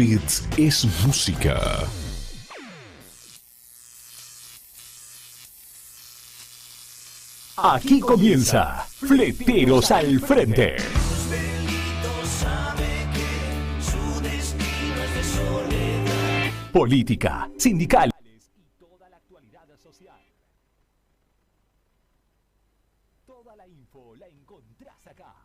Bits es música. Aquí comienza Fleteros al Frente. Política, sindical. toda la actualidad social. Toda la info la encontrás acá.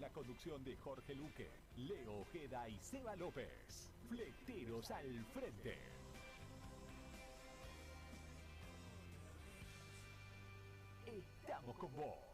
La conducción de Jorge Luque, Leo Ojeda y Seba López. Fleteros al Frente. Estamos con vos.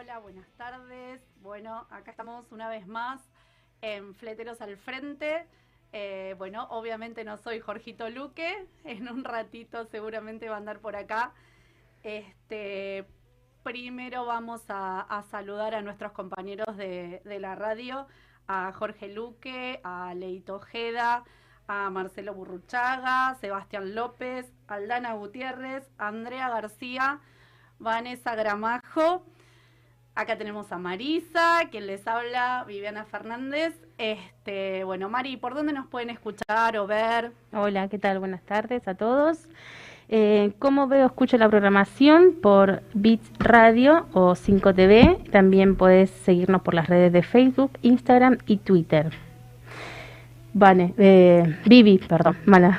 Hola, buenas tardes. Bueno, acá estamos una vez más en Fleteros al Frente. Eh, bueno, obviamente no soy Jorgito Luque. En un ratito seguramente va a andar por acá. Este, primero vamos a, saludar a nuestros compañeros de, la radio, a Jorge Luque, a Leito Ojeda, a Marcelo Burruchaga, Sebastián López, Aldana Gutiérrez, Andrea García, Vanessa Gramajo. Acá tenemos a Marisa, quien les habla, Viviana Fernández. Este, bueno, Mari, ¿por dónde nos pueden escuchar o ver? Hola, ¿qué tal? Buenas tardes a todos. Eh, como veo, escucho la programación por Beats Radio o 5TV. También puedes seguirnos por las redes de Facebook, Instagram y Twitter. Vale, eh, Vivi, perdón, mala.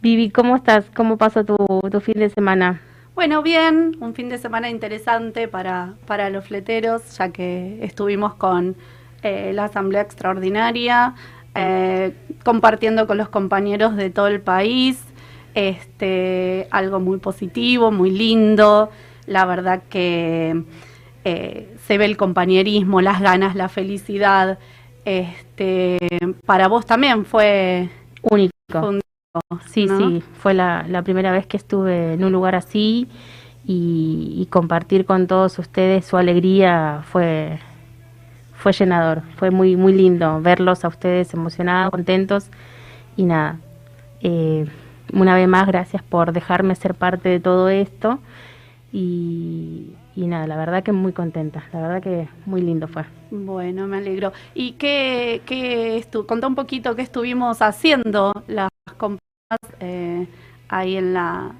Vivi, ¿cómo estás? ¿Cómo pasó tu fin de semana? Bueno, bien, un fin de semana interesante para, para los fleteros, ya que estuvimos con eh, la Asamblea Extraordinaria, eh, compartiendo con los compañeros de todo el país, este, algo muy positivo, muy lindo, la verdad que eh, se ve el compañerismo, las ganas, la felicidad. Este, para vos también fue único. Sí, sí, fue la, primera vez que estuve en un lugar así y, compartir con todos ustedes su alegría fue, fue llenador, fue muy, muy lindo verlos a ustedes emocionados, contentos y nada. Eh, una vez más, gracias por dejarme ser parte de todo esto y, nada, la verdad que muy contenta, la verdad que muy lindo fue. Bueno, me alegro. ¿Y qué, qué contá un poquito qué estuvimos haciendo las compañeras eh, ahí en la,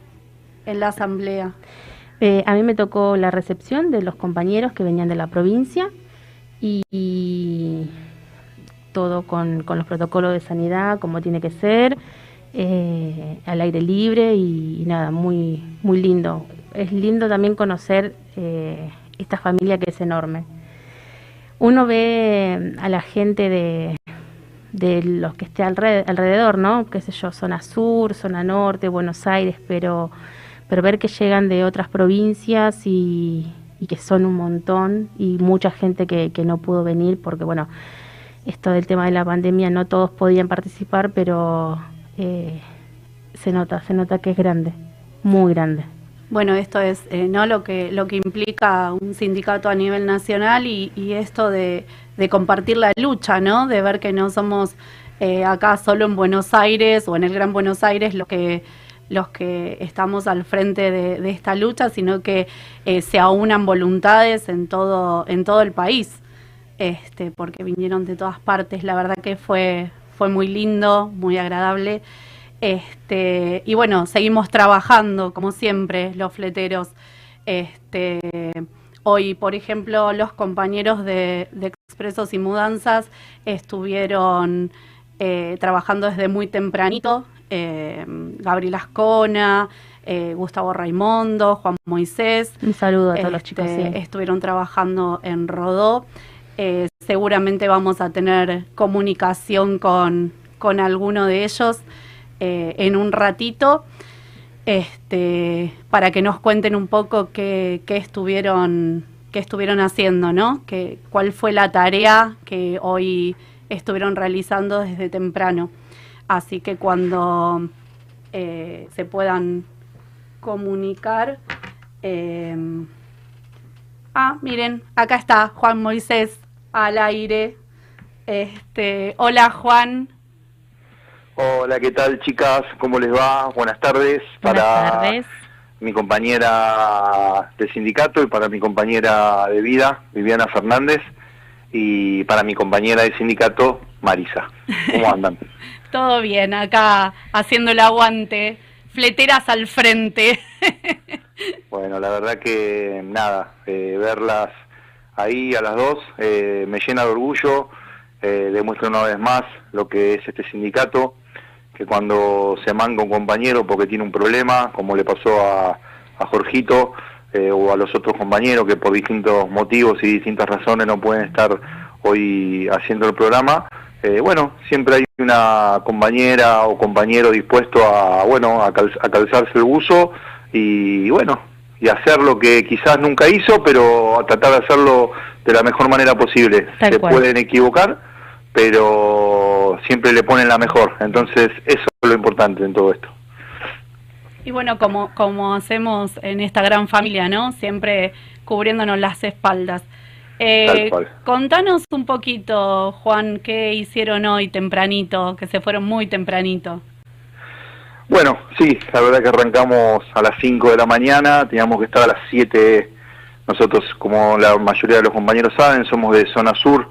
en la asamblea? Eh, a mí me tocó la recepción de los compañeros que venían de la provincia y, todo con, los protocolos de sanidad como tiene que ser, eh, al aire libre y, nada, muy, muy lindo. Es lindo también conocer esta familia que es enorme. Uno ve a la gente de, de los que esté alrededor, ¿no? Qué sé yo, zona sur, zona norte, Buenos Aires, pero, pero ver que llegan de otras provincias y, que son un montón y mucha gente que, que no pudo venir porque, bueno, esto del tema de la pandemia no todos podían participar, pero eh, se nota, se nota que es grande, muy grande. Bueno, esto es eh, no lo que lo que implica un sindicato a nivel nacional y, esto de, compartir la lucha, ¿no? De ver que no somos eh, acá solo en Buenos Aires o en el Gran Buenos Aires los que los que estamos al frente de, esta lucha, sino que eh, se aunan voluntades en todo en todo el país, este, porque vinieron de todas partes. La verdad que fue fue muy lindo, muy agradable. Este, y bueno, seguimos trabajando, como siempre, los fleteros. Este, hoy, por ejemplo, los compañeros de, Expresos y Mudanzas estuvieron eh, trabajando desde muy tempranito. Eh, Gabriel Ascona, eh, Gustavo Raimondo, Juan Moisés. Un saludo a todos los chicos. Este, estuvieron trabajando en Rodó. seguramente vamos a tener comunicación con, con alguno de ellos. Eh, en un ratito este, para que nos cuenten un poco qué, estuvieron, qué estuvieron haciendo, ¿no? Que, ¿Cuál fue la tarea que hoy estuvieron realizando desde temprano? Así que cuando eh, se puedan comunicar... Eh, ah, miren, acá está Juan Moisés al aire. Este, hola Juan, Hola, ¿qué tal chicas? ¿Cómo les va? Buenas tardes. Buenas para tardes. mi compañera de sindicato y para mi compañera de vida, Viviana Fernández, y para mi compañera de sindicato, Marisa. ¿Cómo andan? Todo bien, acá haciendo el aguante, fleteras al frente. bueno, la verdad que nada, eh, verlas ahí a las dos eh, me llena de orgullo, eh, demuestra una vez más lo que es este sindicato que cuando se manga un compañero porque tiene un problema, como le pasó a, a Jorgito eh, o a los otros compañeros que por distintos motivos y distintas razones no pueden estar hoy haciendo el programa, eh, bueno, siempre hay una compañera o compañero dispuesto a, bueno, a, calzarse el buzo y, bueno, y hacer lo que quizás nunca hizo, pero a tratar de hacerlo de la mejor manera posible. se pueden equivocar, pero siempre le ponen la mejor. Entonces, eso es lo importante en todo esto. Y bueno, como, como hacemos en esta gran familia, ¿no? Siempre cubriéndonos las espaldas. Eh, contanos un poquito, Juan, qué hicieron hoy tempranito, que se fueron muy tempranito. Bueno, sí, la verdad que arrancamos a las 5 de la mañana, teníamos que estar a las 7, nosotros como la mayoría de los compañeros saben, somos de zona sur,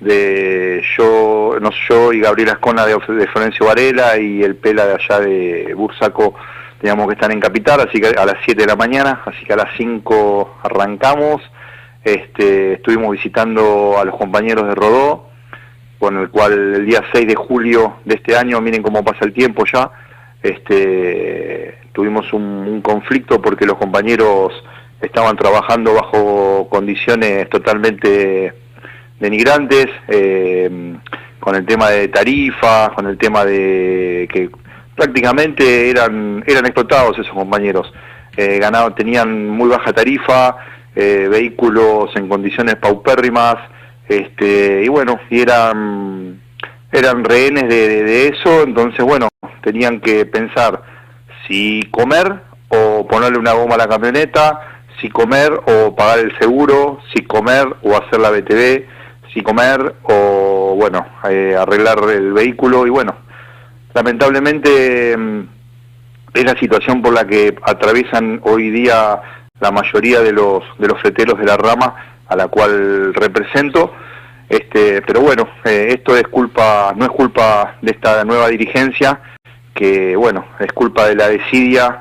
de yo, no yo y Gabriela Ascona de, Florencio Varela y el Pela de allá de Bursaco teníamos que estar en Capital, así que a las 7 de la mañana, así que a las 5 arrancamos, este, estuvimos visitando a los compañeros de Rodó, con el cual el día 6 de julio de este año, miren cómo pasa el tiempo ya, este, tuvimos un conflicto porque los compañeros estaban trabajando bajo condiciones totalmente denigrantes, eh, con el tema de tarifas, con el tema de que prácticamente eran, eran explotados esos compañeros. Eh, tenían muy baja tarifa, eh, vehículos en condiciones paupérrimas, este, y bueno, y eran, eran rehenes de, de eso, entonces bueno, tenían que pensar si comer o ponerle una goma a la camioneta, si comer o pagar el seguro, si comer o hacer la BTV, si comer o, bueno, eh, arreglar el vehículo. Y bueno, lamentablemente mm, es la situación por la que atraviesan hoy día la mayoría de los de los fleteros de la rama a la cual represento. Este pero bueno eh, esto es culpa no es culpa de esta nueva dirigencia que bueno es culpa de la desidia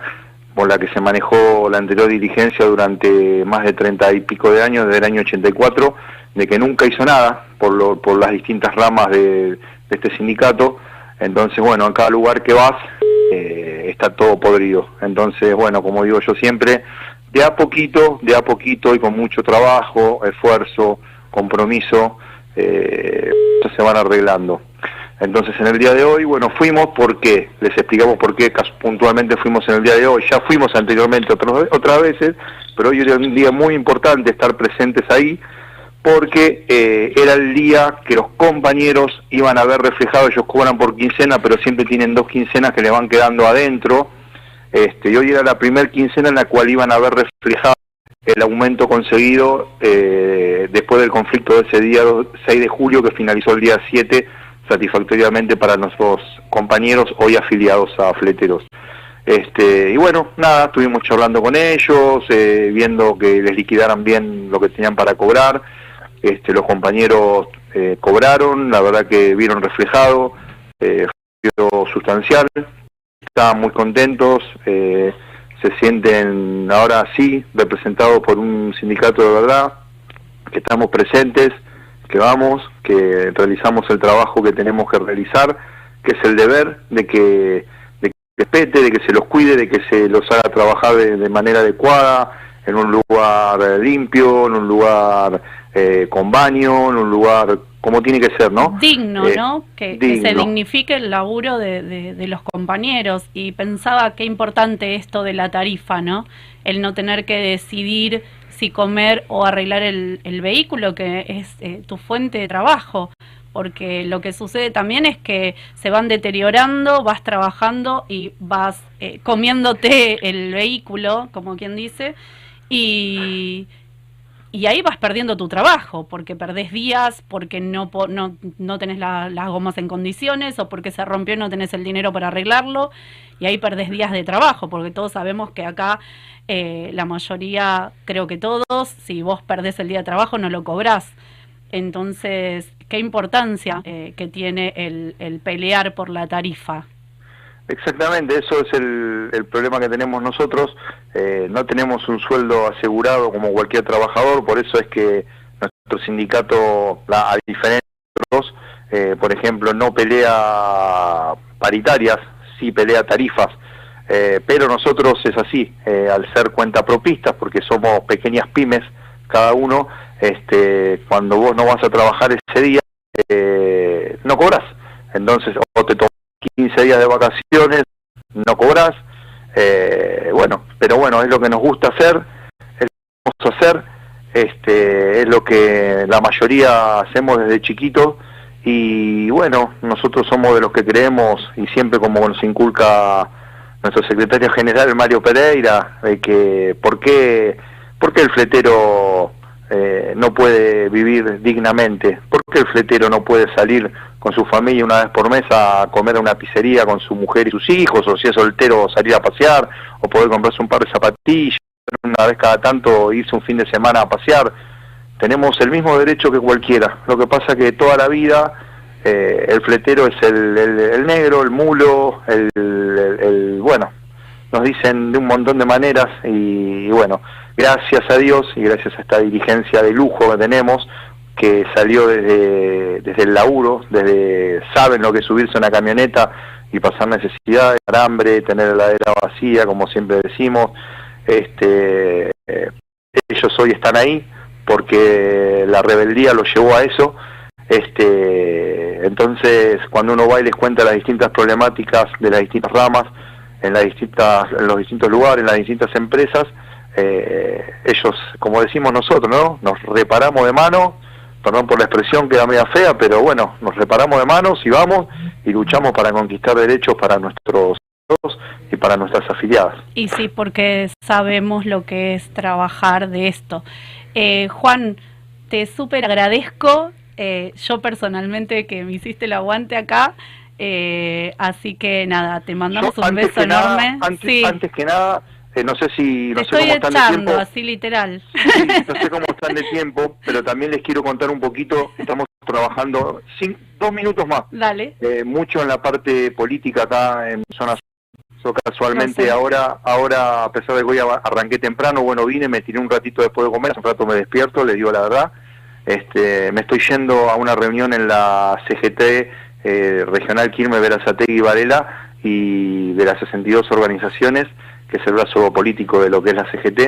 por la que se manejó la anterior dirigencia durante más de treinta y pico de años desde el año 84 de que nunca hizo nada por, por las distintas ramas de, este sindicato. Entonces, bueno, en cada lugar que vas eh, está todo podrido. Entonces, bueno, como digo yo siempre, de a poquito, de a poquito y con mucho trabajo, esfuerzo, compromiso, eh, se van arreglando. Entonces en el día de hoy, bueno, fuimos porque, les explicamos por qué puntualmente fuimos en el día de hoy, ya fuimos anteriormente otras, otras veces, pero hoy era un día muy importante estar presentes ahí, porque eh, era el día que los compañeros iban a ver reflejado, ellos cobran por quincena, pero siempre tienen dos quincenas que le van quedando adentro, este, y hoy era la primera quincena en la cual iban a ver reflejado el aumento conseguido eh, después del conflicto de ese día 6 de julio que finalizó el día 7 satisfactoriamente para nuestros compañeros hoy afiliados a Fleteros. Este, y bueno, nada, estuvimos charlando con ellos, eh, viendo que les liquidaran bien lo que tenían para cobrar. Este, los compañeros eh, cobraron, la verdad que vieron reflejado, eh, fue sustancial, estaban muy contentos, eh, se sienten ahora sí representados por un sindicato de verdad, que estamos presentes, que vamos, que realizamos el trabajo que tenemos que realizar, que es el deber de que, de que respete, de que se los cuide, de que se los haga trabajar de, manera adecuada, en un lugar limpio, en un lugar eh, con baño, en un lugar como tiene que ser, ¿no? Digno, eh, ¿no? Que, se dignifique el laburo de, de, los compañeros. Y pensaba qué importante esto de la tarifa, ¿no? El no tener que decidir si comer o arreglar el, el vehículo, que es eh, tu fuente de trabajo. Porque lo que sucede también es que se van deteriorando, vas trabajando y vas eh, comiéndote el vehículo, como quien dice, y, y ahí vas perdiendo tu trabajo, porque perdés días, porque no, no, no tenés las gomas en condiciones o porque se rompió y no tenés el dinero para arreglarlo, y ahí perdés días de trabajo, porque todos sabemos que acá eh, la mayoría, creo que todos, si vos perdés el día de trabajo no lo cobrás. Entonces, ¿qué importancia eh, que tiene el, el pelear por la tarifa? Exactamente, eso es el, problema que tenemos nosotros. Eh, no tenemos un sueldo asegurado como cualquier trabajador, por eso es que nuestro sindicato, a diferencia de otros, eh, por ejemplo, no pelea paritarias, sí pelea tarifas. Eh, pero nosotros es así, al ser cuentapropistas, porque somos pequeñas pymes cada uno, este, cuando vos no vas a trabajar ese día, no cobras. Entonces, o te 15 días de vacaciones, no cobras, eh, bueno, pero bueno, es lo que nos gusta hacer, es lo que vamos a hacer, este, es lo que la mayoría hacemos desde chiquito y bueno, nosotros somos de los que creemos y siempre como nos inculca nuestro secretario general Mario Pereira, de que por qué, por qué el fletero eh, no puede vivir dignamente, por qué el fletero no puede salir con su familia una vez por mes a comer a una pizzería con su mujer y sus hijos, o si es soltero salir a pasear, o poder comprarse un par de zapatillas, una vez cada tanto irse un fin de semana a pasear. Tenemos el mismo derecho que cualquiera. Lo que pasa que toda la vida eh, el fletero es el, negro, el mulo, el, bueno, nos dicen de un montón de maneras y, y bueno, gracias a Dios y gracias a esta dirigencia de lujo que tenemos, que salió desde, desde el laburo, desde saben lo que es subirse a una camioneta y pasar necesidades, hambre, tener la heladera vacía, como siempre decimos. Este, eh, ellos hoy están ahí porque la rebeldía los llevó a eso. Este, entonces, cuando uno va y les cuenta las distintas problemáticas de las distintas ramas, en, las distintas, en los distintos lugares, en las distintas empresas, eh, ellos, como decimos nosotros, ¿no? Nos reparamos de mano, perdón por la expresión, queda media fea, pero bueno, nos reparamos de manos y vamos y luchamos para conquistar derechos para nuestros y para nuestras afiliadas. Y sí, porque sabemos lo que es trabajar de esto. Eh, Juan, te súper agradezco, eh, yo personalmente que me hiciste el aguante acá, eh, así que nada, te mandamos un beso enorme. antes, antes que nada, eh, no sé si no sé cómo están de tiempo. así literal. no sé cómo están de tiempo, pero también les quiero contar un poquito. Estamos trabajando dos minutos más. Dale. Eh, mucho en la parte política acá en zona so, casualmente ahora ahora a pesar de que hoy arranqué temprano bueno vine me tiré un ratito después de comer un rato me despierto les digo la verdad este me estoy yendo a una reunión en la CGT eh, regional Quilmes Verazategui y Varela y de las 62 organizaciones que es el brazo político de lo que es la CGT.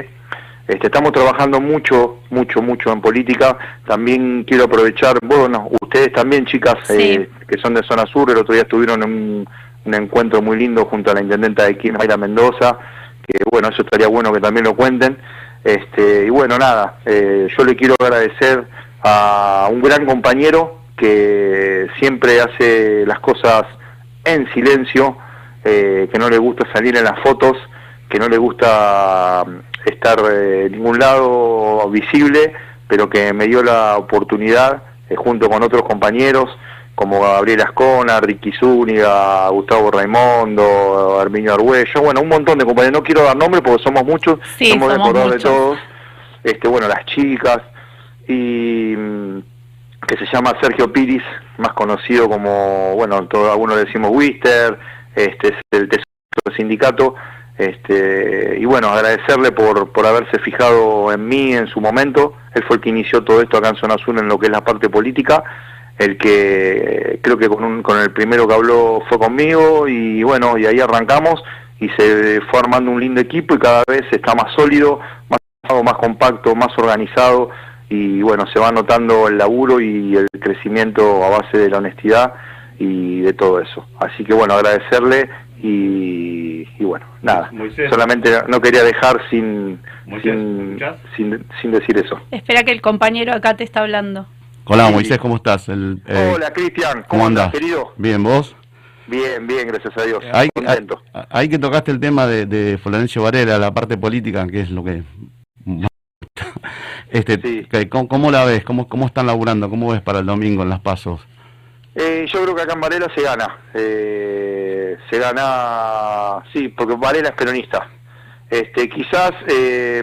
Este, estamos trabajando mucho, mucho, mucho en política. También quiero aprovechar, bueno, ustedes también, chicas, eh, que son de zona sur, el otro día estuvieron en un, encuentro muy lindo junto a la intendenta de Quilmes, Mayra Mendoza, que bueno, eso estaría bueno que también lo cuenten. Este, y bueno, nada, eh, yo le quiero agradecer a un gran compañero que siempre hace las cosas en silencio, eh, que no le gusta salir en las fotos, que no le gusta estar eh, en ningún lado visible, pero que me dio la oportunidad, eh, junto con otros compañeros, como Gabriel Ascona, Ricky Zúñiga, Gustavo Raimondo, Arminio Arguello, bueno, un montón de compañeros, no quiero dar nombres porque somos muchos, somos, de todos, este, bueno, las chicas, y mm, que se llama Sergio Piris, más conocido como, bueno, todos algunos le decimos Wister, este es el tesoro del sindicato, este, y bueno, agradecerle por, por haberse fijado en mí en su momento. Él fue el que inició todo esto acá en Zona Azul en lo que es la parte política. El que creo que con, un, con el primero que habló fue conmigo y bueno, y ahí arrancamos y se fue armando un lindo equipo y cada vez está más sólido, más, más compacto, más organizado y bueno, se va notando el laburo y el crecimiento a base de la honestidad y de todo eso. Así que bueno, agradecerle y, bueno, nada, solamente no quería dejar sin, sin, sin, decir eso. Espera que el compañero acá te está hablando. Hola Moisés, ¿cómo estás? El, eh, Hola Cristian, ¿cómo, andas, querido? Bien, ¿vos? Bien, bien, gracias a Dios. Hay, Contento. Hay, que tocaste el tema de, de Florencio Varela, la parte política, que es lo que... este, ¿cómo, la ves? ¿Cómo, ¿Cómo están laburando? ¿Cómo ves para el domingo en las pasos? Eh, yo creo que acá en Varela se gana. Eh, se gana, sí, porque Varela es peronista. Este, quizás, eh,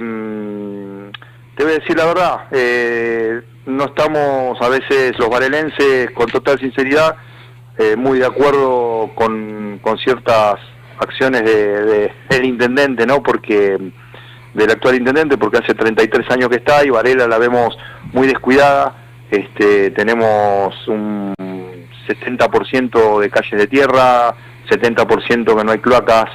te voy a decir la verdad, eh, no estamos a veces los varelenses, con total sinceridad, muy de acuerdo con, con ciertas acciones de, del intendente, ¿no? Porque del actual intendente, porque hace 33 años que está y Varela la vemos muy descuidada. Este, tenemos un 70% de calles de tierra, 70% que no hay cloacas,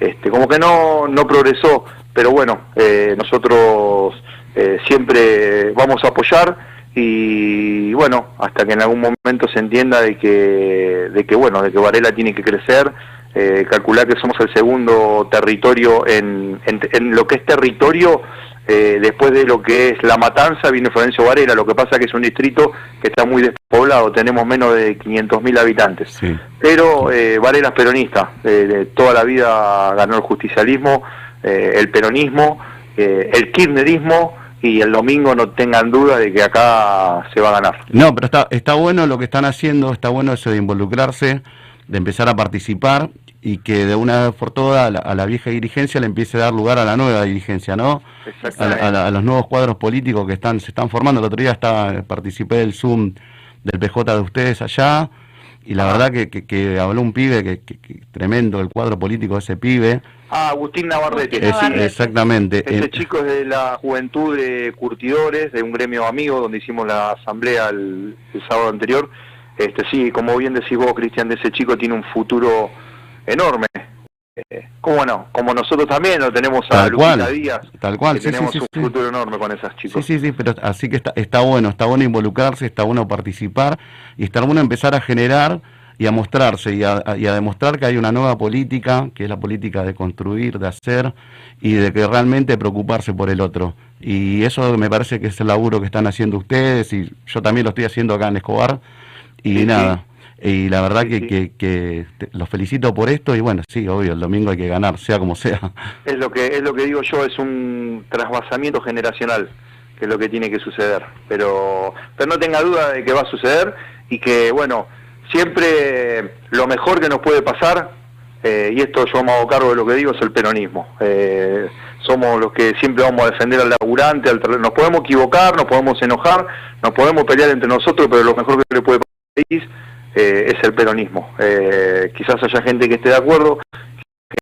este, como que no, no progresó, pero bueno, eh, nosotros eh, siempre vamos a apoyar y bueno, hasta que en algún momento se entienda de que, de que bueno, de que Varela tiene que crecer, eh, calcular que somos el segundo territorio en, en lo que es territorio eh, después de lo que es La Matanza viene Florencio Varela, lo que pasa que es un distrito que está muy despoblado, tenemos menos de 500.000 habitantes. Pero eh, Varela es peronista, eh, toda la vida ganó el justicialismo, eh, el peronismo, el kirchnerismo y el domingo no tengan duda de que acá se va a ganar. No, pero está, está bueno lo que están haciendo, está bueno eso de involucrarse, de empezar a participar y que de una vez por todas a la, vieja dirigencia le empiece a dar lugar a la nueva dirigencia, ¿no? A, los nuevos cuadros políticos que están se están formando. El otro día estaba, participé del Zoom del PJ de ustedes allá y la ah. verdad que, que, habló un pibe que, tremendo el cuadro político de ese pibe. Ah, Agustín Navarrete. exactamente. Ese chico es de la juventud de curtidores, de un gremio amigo donde hicimos la asamblea el, el sábado anterior. Este sí, como bien decís vos, Cristian, de ese chico tiene un futuro enorme. Eh, como no, como nosotros también lo tenemos a Lupita Díaz, tal cual, tenemos un futuro enorme con esas chicos. Sí, sí, sí, pero así que está, está bueno, está bueno involucrarse, está bueno participar y está bueno empezar a generar y a mostrarse y a, y a, demostrar que hay una nueva política, que es la política de construir, de hacer y de que realmente preocuparse por el otro. Y eso me parece que es el laburo que están haciendo ustedes y yo también lo estoy haciendo acá en Escobar y nada. Y la verdad que, que, los felicito por esto y bueno, sí, obvio, el domingo hay que ganar, sea como sea. Es lo que, es lo que digo yo, es un trasvasamiento generacional, que es lo que tiene que suceder. Pero, pero no tenga duda de que va a suceder y que, bueno, siempre lo mejor que nos puede pasar, eh, y esto yo me hago cargo de lo que digo, es el peronismo. Eh, somos los que siempre vamos a defender al laburante, al nos podemos equivocar, nos podemos enojar, nos podemos pelear entre nosotros, pero lo mejor que le puede pasar país eh, es el peronismo. Eh, quizás haya gente que esté de acuerdo,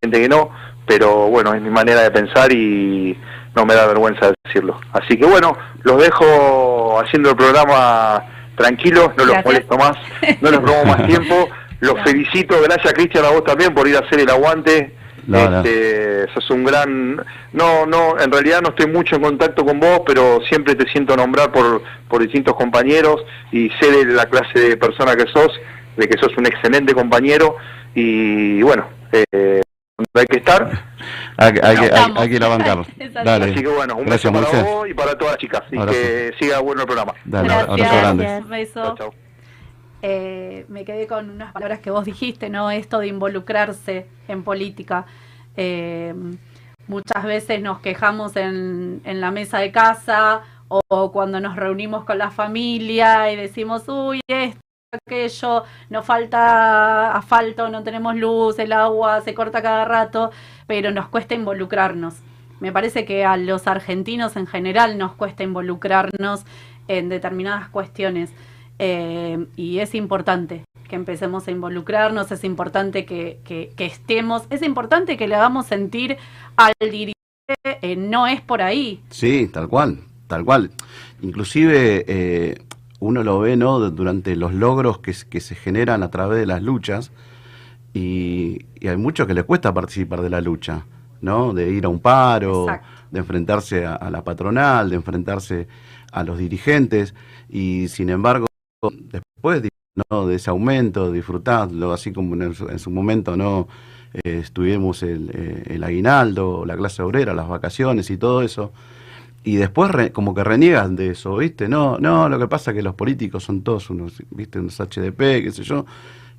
gente que no, pero bueno, es mi manera de pensar y no me da vergüenza decirlo. Así que bueno, los dejo haciendo el programa tranquilos, no los molesto más, no les robo más tiempo. Los felicito, gracias Cristian a vos también por ir a hacer el aguante este, sos un gran... No, no, en realidad no estoy mucho en contacto con vos, pero siempre te siento nombrar por, por distintos compañeros y sé de la clase de persona que sos, de que sos un excelente compañero y bueno, eh, hay que estar. Hay, hay, que, hay, hay que ir a bancar. Dale. Así que bueno, un Gracias, beso para Moisés. vos y para todas las chicas. Y que siga bueno el programa. Dale, Gracias. abrazo grande. Un beso. Chao, chao. Eh, me quedé con unas palabras que vos dijiste, ¿no? Esto de involucrarse en política. Eh, muchas veces nos quejamos en, la mesa de casa o, cuando nos reunimos con la familia y decimos, uy, esto, aquello, nos falta asfalto, no tenemos luz, el agua se corta cada rato, pero nos cuesta involucrarnos. Me parece que a los argentinos en general nos cuesta involucrarnos en determinadas cuestiones. Eh, y es importante que empecemos a involucrarnos, es importante que, que- que estemos, es importante que le hagamos sentir al dirigente, eh, no es por ahí. Sí, tal cual, tal cual. Inclusive eh, uno lo ve, ¿no? Durante los logros que, que se generan a través de las luchas y, y hay muchos que les cuesta participar de la lucha, ¿no? De ir a un paro, Exacto. de enfrentarse a, a la patronal, de enfrentarse a los dirigentes y sin embargo después de, ¿no? de ese aumento, disfrutarlo, así como en, su- en su momento, ¿no? Eh, estuvimos el, eh, el aguinaldo, la clase obrera, las vacaciones y todo eso. Y después re- como que reniegan de eso, ¿viste? No, no, lo que pasa es que los políticos son todos unos, ¿viste? Unos HDP, qué sé yo.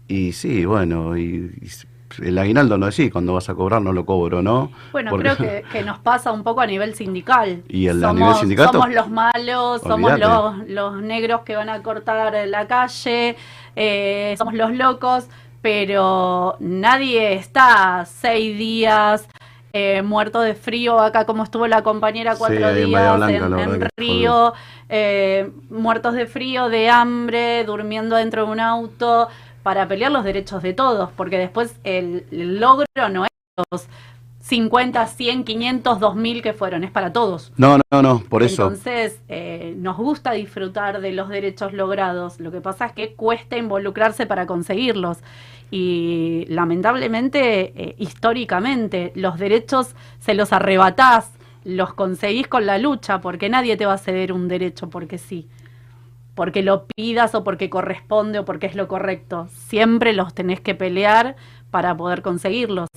Y sí, bueno, y, el aguinaldo no decís, cuando vas a cobrar no lo cobro, ¿no? Bueno, Porque- creo que, que nos pasa un poco a nivel sindical. ¿Y el- a somos, nivel sindicato? Somos los malos, somos los, los negros que van a cortar la calle, eh, somos los locos, pero nadie está seis días eh, muerto de frío acá como estuvo la compañera cuatro días Blanca, en, en Río, eh, muertos de frío, de hambre, durmiendo dentro de un auto para pelear los derechos de todos, porque después el, el logro no es los 50, 100, 500, 2000 que fueron, es para todos. No, no, no, por eso. Entonces, eh, nos gusta disfrutar de los derechos logrados. Lo que pasa es que cuesta involucrarse para conseguirlos. Y lamentablemente, eh, históricamente, los derechos se los arrebatás, los conseguís con la lucha, porque nadie te va a ceder un derecho porque sí. Porque lo pidas o porque corresponde o porque es lo correcto. Siempre los tenés que pelear para poder conseguirlos.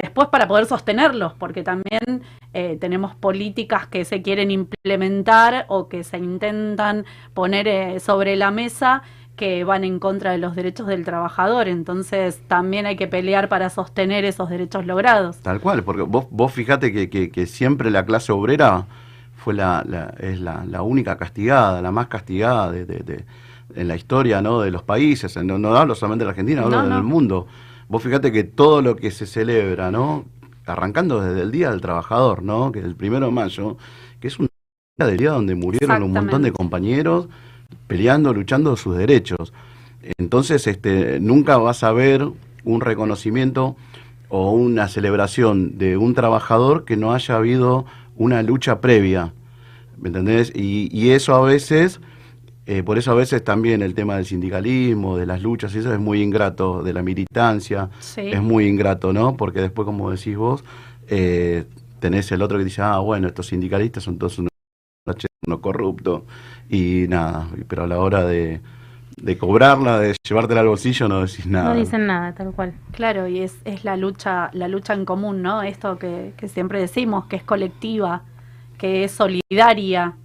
Después para poder sostenerlos, porque también eh, tenemos políticas que se quieren implementar o que se intentan poner eh, sobre la mesa que van en contra de los derechos del trabajador. Entonces también hay que pelear para sostener esos derechos logrados. Tal cual, porque vos, vos fijate que, que, que siempre la clase obrera fue la, la- es la, la única castigada, la más castigada de, de- de- en la historia ¿no? de los países. No, no hablo solamente de la Argentina, hablo No, no. del mundo. Vos fíjate que todo lo que se celebra, ¿no? arrancando desde el Día del Trabajador, ¿no? que es el primero de mayo, que es un día del día donde murieron un montón de compañeros peleando, luchando sus derechos. Entonces, este, nunca vas a ver un reconocimiento o una celebración de un trabajador que no haya habido una lucha previa. ¿Me entendés? Y, y eso a veces, eh, por eso a veces también el tema del sindicalismo, de las luchas, eso es muy ingrato, de la militancia, Sí. es muy ingrato, ¿no? Porque después, como decís vos, eh, tenés el otro que dice, ah, bueno, estos sindicalistas son todos unos, unos corruptos, y nada, pero a la hora de, de cobrarla, de llevártela al bolsillo, no decís nada. No dicen nada, tal cual. Claro, y es, es la lucha, la lucha en común, ¿no? Esto que, que siempre decimos, que es colectiva, que es solidaria,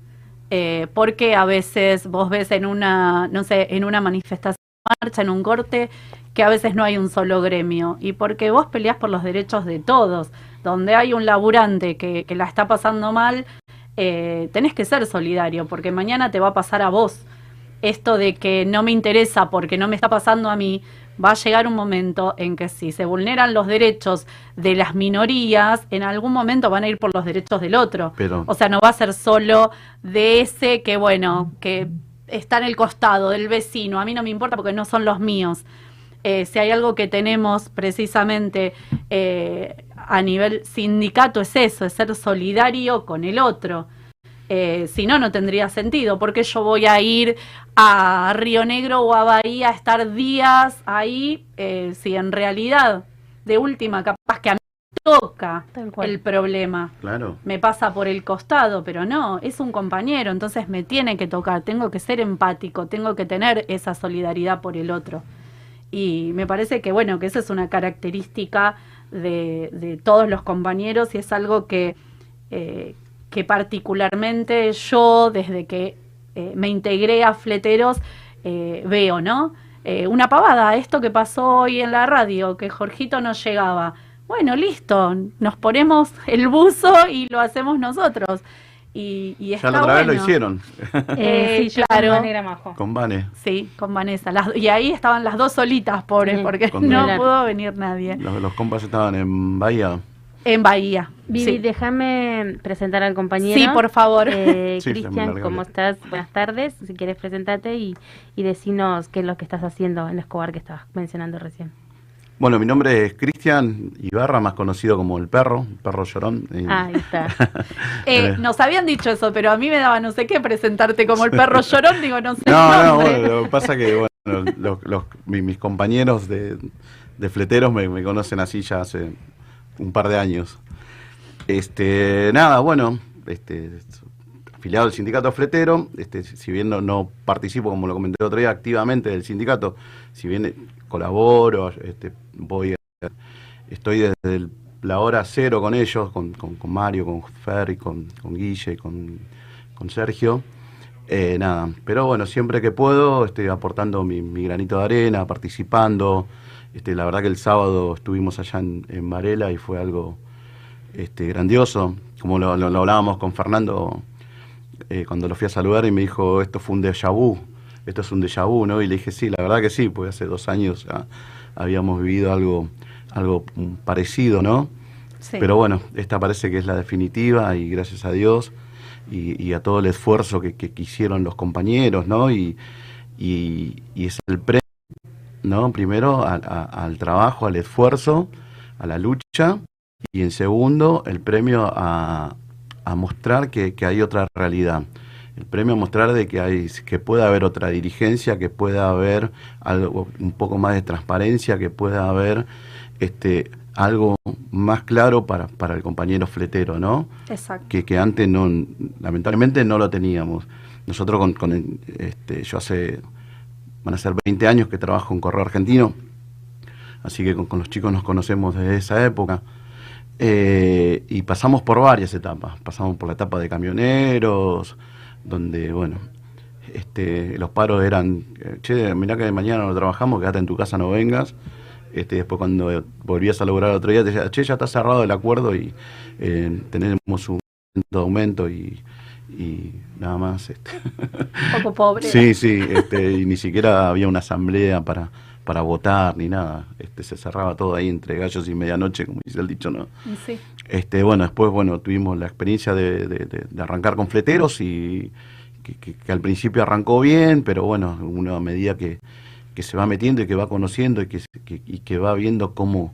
eh, porque a veces vos ves en una, no sé, en una manifestación, marcha, en un corte, que a veces no hay un solo gremio, y porque vos peleás por los derechos de todos, donde hay un laburante que, que la está pasando mal, eh, tenés que ser solidario, porque mañana te va a pasar a vos. Esto de que no me interesa porque no me está pasando a mí, va a llegar un momento en que si se vulneran los derechos de las minorías, en algún momento van a ir por los derechos del otro. Pero- O sea, no va a ser solo de ese que, bueno, que está en el costado del vecino. A mí no me importa porque no son los míos. Eh, si hay algo que tenemos precisamente eh, a nivel sindicato es eso, es ser solidario con el otro. Eh, si no, no tendría sentido, porque yo voy a ir a Río Negro o a Bahía a estar días ahí, eh, si en realidad, de última, capaz que a mí me toca el problema. Claro. Me pasa por el costado, pero no, es un compañero, entonces me tiene que tocar, tengo que ser empático, tengo que tener esa solidaridad por el otro. Y me parece que, bueno, que esa es una característica de, de todos los compañeros y es algo que, eh, que particularmente yo, desde que eh, me integré a Fleteros, eh, veo, ¿no? Eh, una pavada, esto que pasó hoy en la radio, que Jorgito no llegaba. Bueno, listo, nos ponemos el buzo y lo hacemos nosotros. Y, y Ya la otra vez lo hicieron Eh, sí, yo claro. con Vane. Sí, con Vanessa. Las- y ahí estaban las dos solitas, pobres, porque con no pudo venir nadie. Los, los compas estaban en Bahía. En Bahía. Vivi, sí. déjame presentar al compañero. Sí, por favor. Eh, Sí, Cristian, ¿cómo estás? Buenas tardes. Si quieres, presentate y, y decinos qué es lo que estás haciendo en Escobar que estabas mencionando recién. Bueno, mi nombre es Cristian Ibarra, más conocido como el perro, el perro llorón. Y- Ah, ahí está. Eh, nos habían dicho eso, pero a mí me daba no sé qué presentarte como el perro llorón, digo, no sé el No, no, bueno, lo que pasa que bueno, los, los- mi- mis compañeros de, de fleteros me, me conocen así ya hace un par de años. Este, nada, bueno, este, afiliado al sindicato fletero, este, si bien no, participo, como lo comenté el otro día, activamente del sindicato, si bien colaboro, este, voy a- estoy desde la hora cero con ellos, con, con- con Mario, con Ferry, con, con Guille, con, con Sergio. Eh, nada, pero bueno, siempre que puedo estoy aportando mi granito de arena, participando. Este, la verdad que el sábado estuvimos allá en, en Varela y fue algo este, grandioso. Como lo, lo- lo hablábamos con Fernando eh, cuando lo fui a saludar y me dijo, esto fue un déjà vu, esto es un déjà vu, ¿no? Y le dije, sí, la verdad que sí, porque hace dos años ya habíamos vivido algo, algo mm, parecido, ¿no? Sí. Pero bueno, esta parece que es la definitiva y gracias a Dios y, y a todo el esfuerzo que, que- que hicieron los compañeros, ¿no? Y, y- y es el premio, ¿no? Primero a- a- al trabajo, al esfuerzo, a la lucha y en segundo el premio a, a mostrar que, que hay otra realidad. El premio a mostrar de que hay que pueda haber otra dirigencia, que pueda haber algo un poco más de transparencia, que pueda haber este algo más claro para, para el compañero fletero, ¿no? Exacto. que, que antes no, lamentablemente no lo teníamos. Nosotros con, con este, yo hace, van a ser 20 años que trabajo en Correo Argentino, así que con, los chicos nos conocemos desde esa época. Eh, y pasamos por varias etapas. Pasamos por la etapa de camioneros, donde, bueno, este, los paros eran, eh, che, mirá que mañana no trabajamos, quédate en tu casa, no vengas. Este, después cuando volvías a lograr otro día, te decía, che, ya está cerrado el acuerdo y eh, tenemos un aumento y, y nada más. Este. Un poco pobre. Sí, sí, este, y ni siquiera había una asamblea para, para votar ni nada. Este, se cerraba todo ahí entre gallos y medianoche, como dice el dicho, ¿no? Sí. Este, bueno, después bueno, tuvimos la experiencia de, de- de- de arrancar con fleteros y que, que- que al principio arrancó bien, pero bueno, uno a medida que, que se va metiendo y que va conociendo y que- y que va viendo cómo,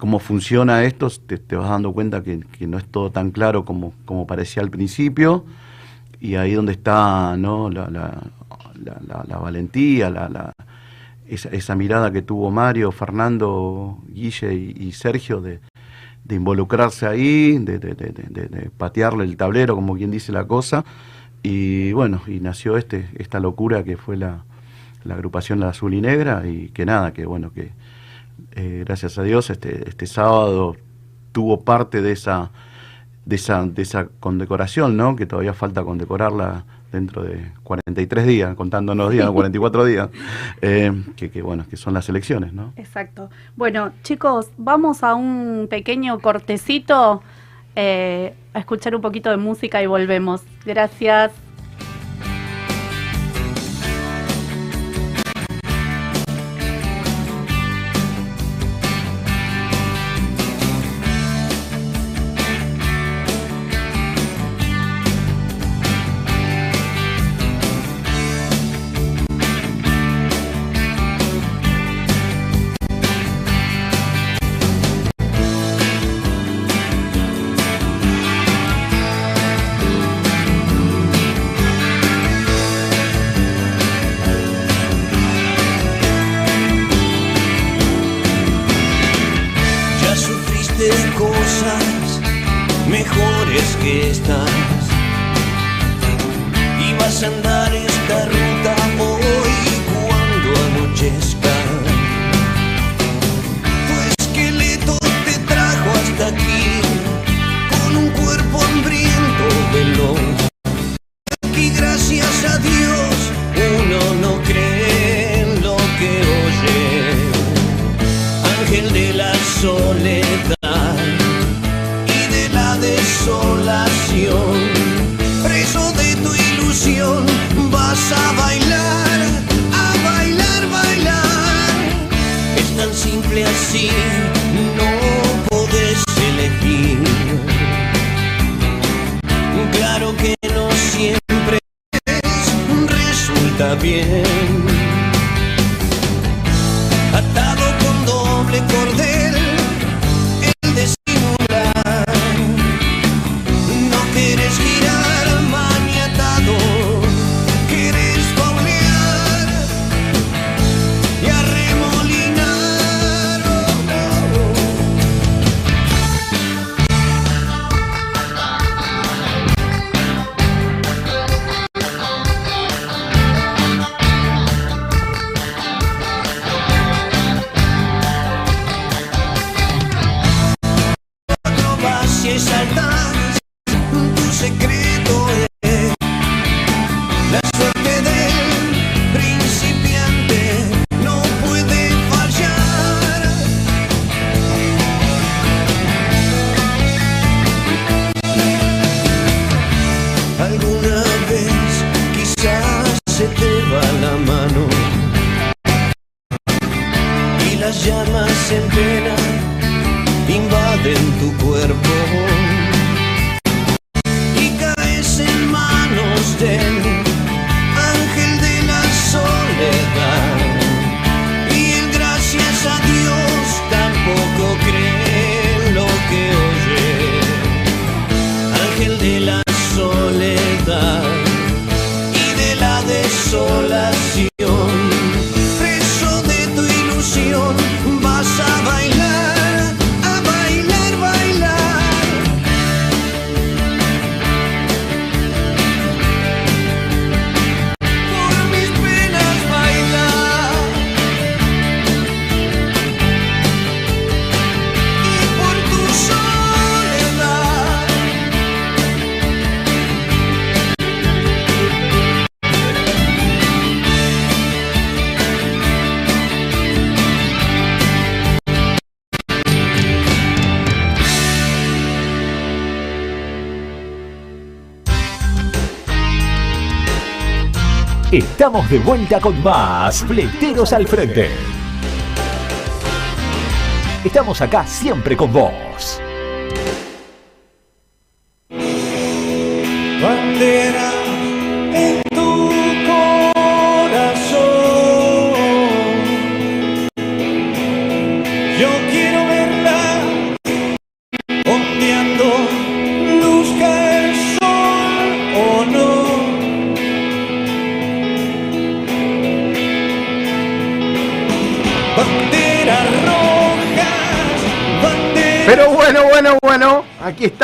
cómo funciona esto, te, vas dando cuenta que, no es todo tan claro como, como parecía al principio. Y ahí donde está ¿no? la, la- la- la- valentía, la, esa, esa mirada que tuvo Mario, Fernando, Guille y, Sergio de, involucrarse ahí, de, de- de- patearle el tablero, como quien dice la cosa. Y bueno, y nació este, esta locura que fue la agrupación La Azul y Negra, y que nada, que bueno, que eh, gracias a Dios este, este sábado tuvo parte de esa, de esa, de esa condecoración, ¿no? Que todavía falta condecorarla dentro de 43 días, contándonos días, 44 días, eh, que, que bueno, que son las elecciones, ¿no? Exacto. Bueno, chicos, vamos a un pequeño cortecito eh, a escuchar un poquito de música y volvemos. Gracias. Bien. Estamos de vuelta con más Fleteros al Frente. Estamos acá siempre con vos.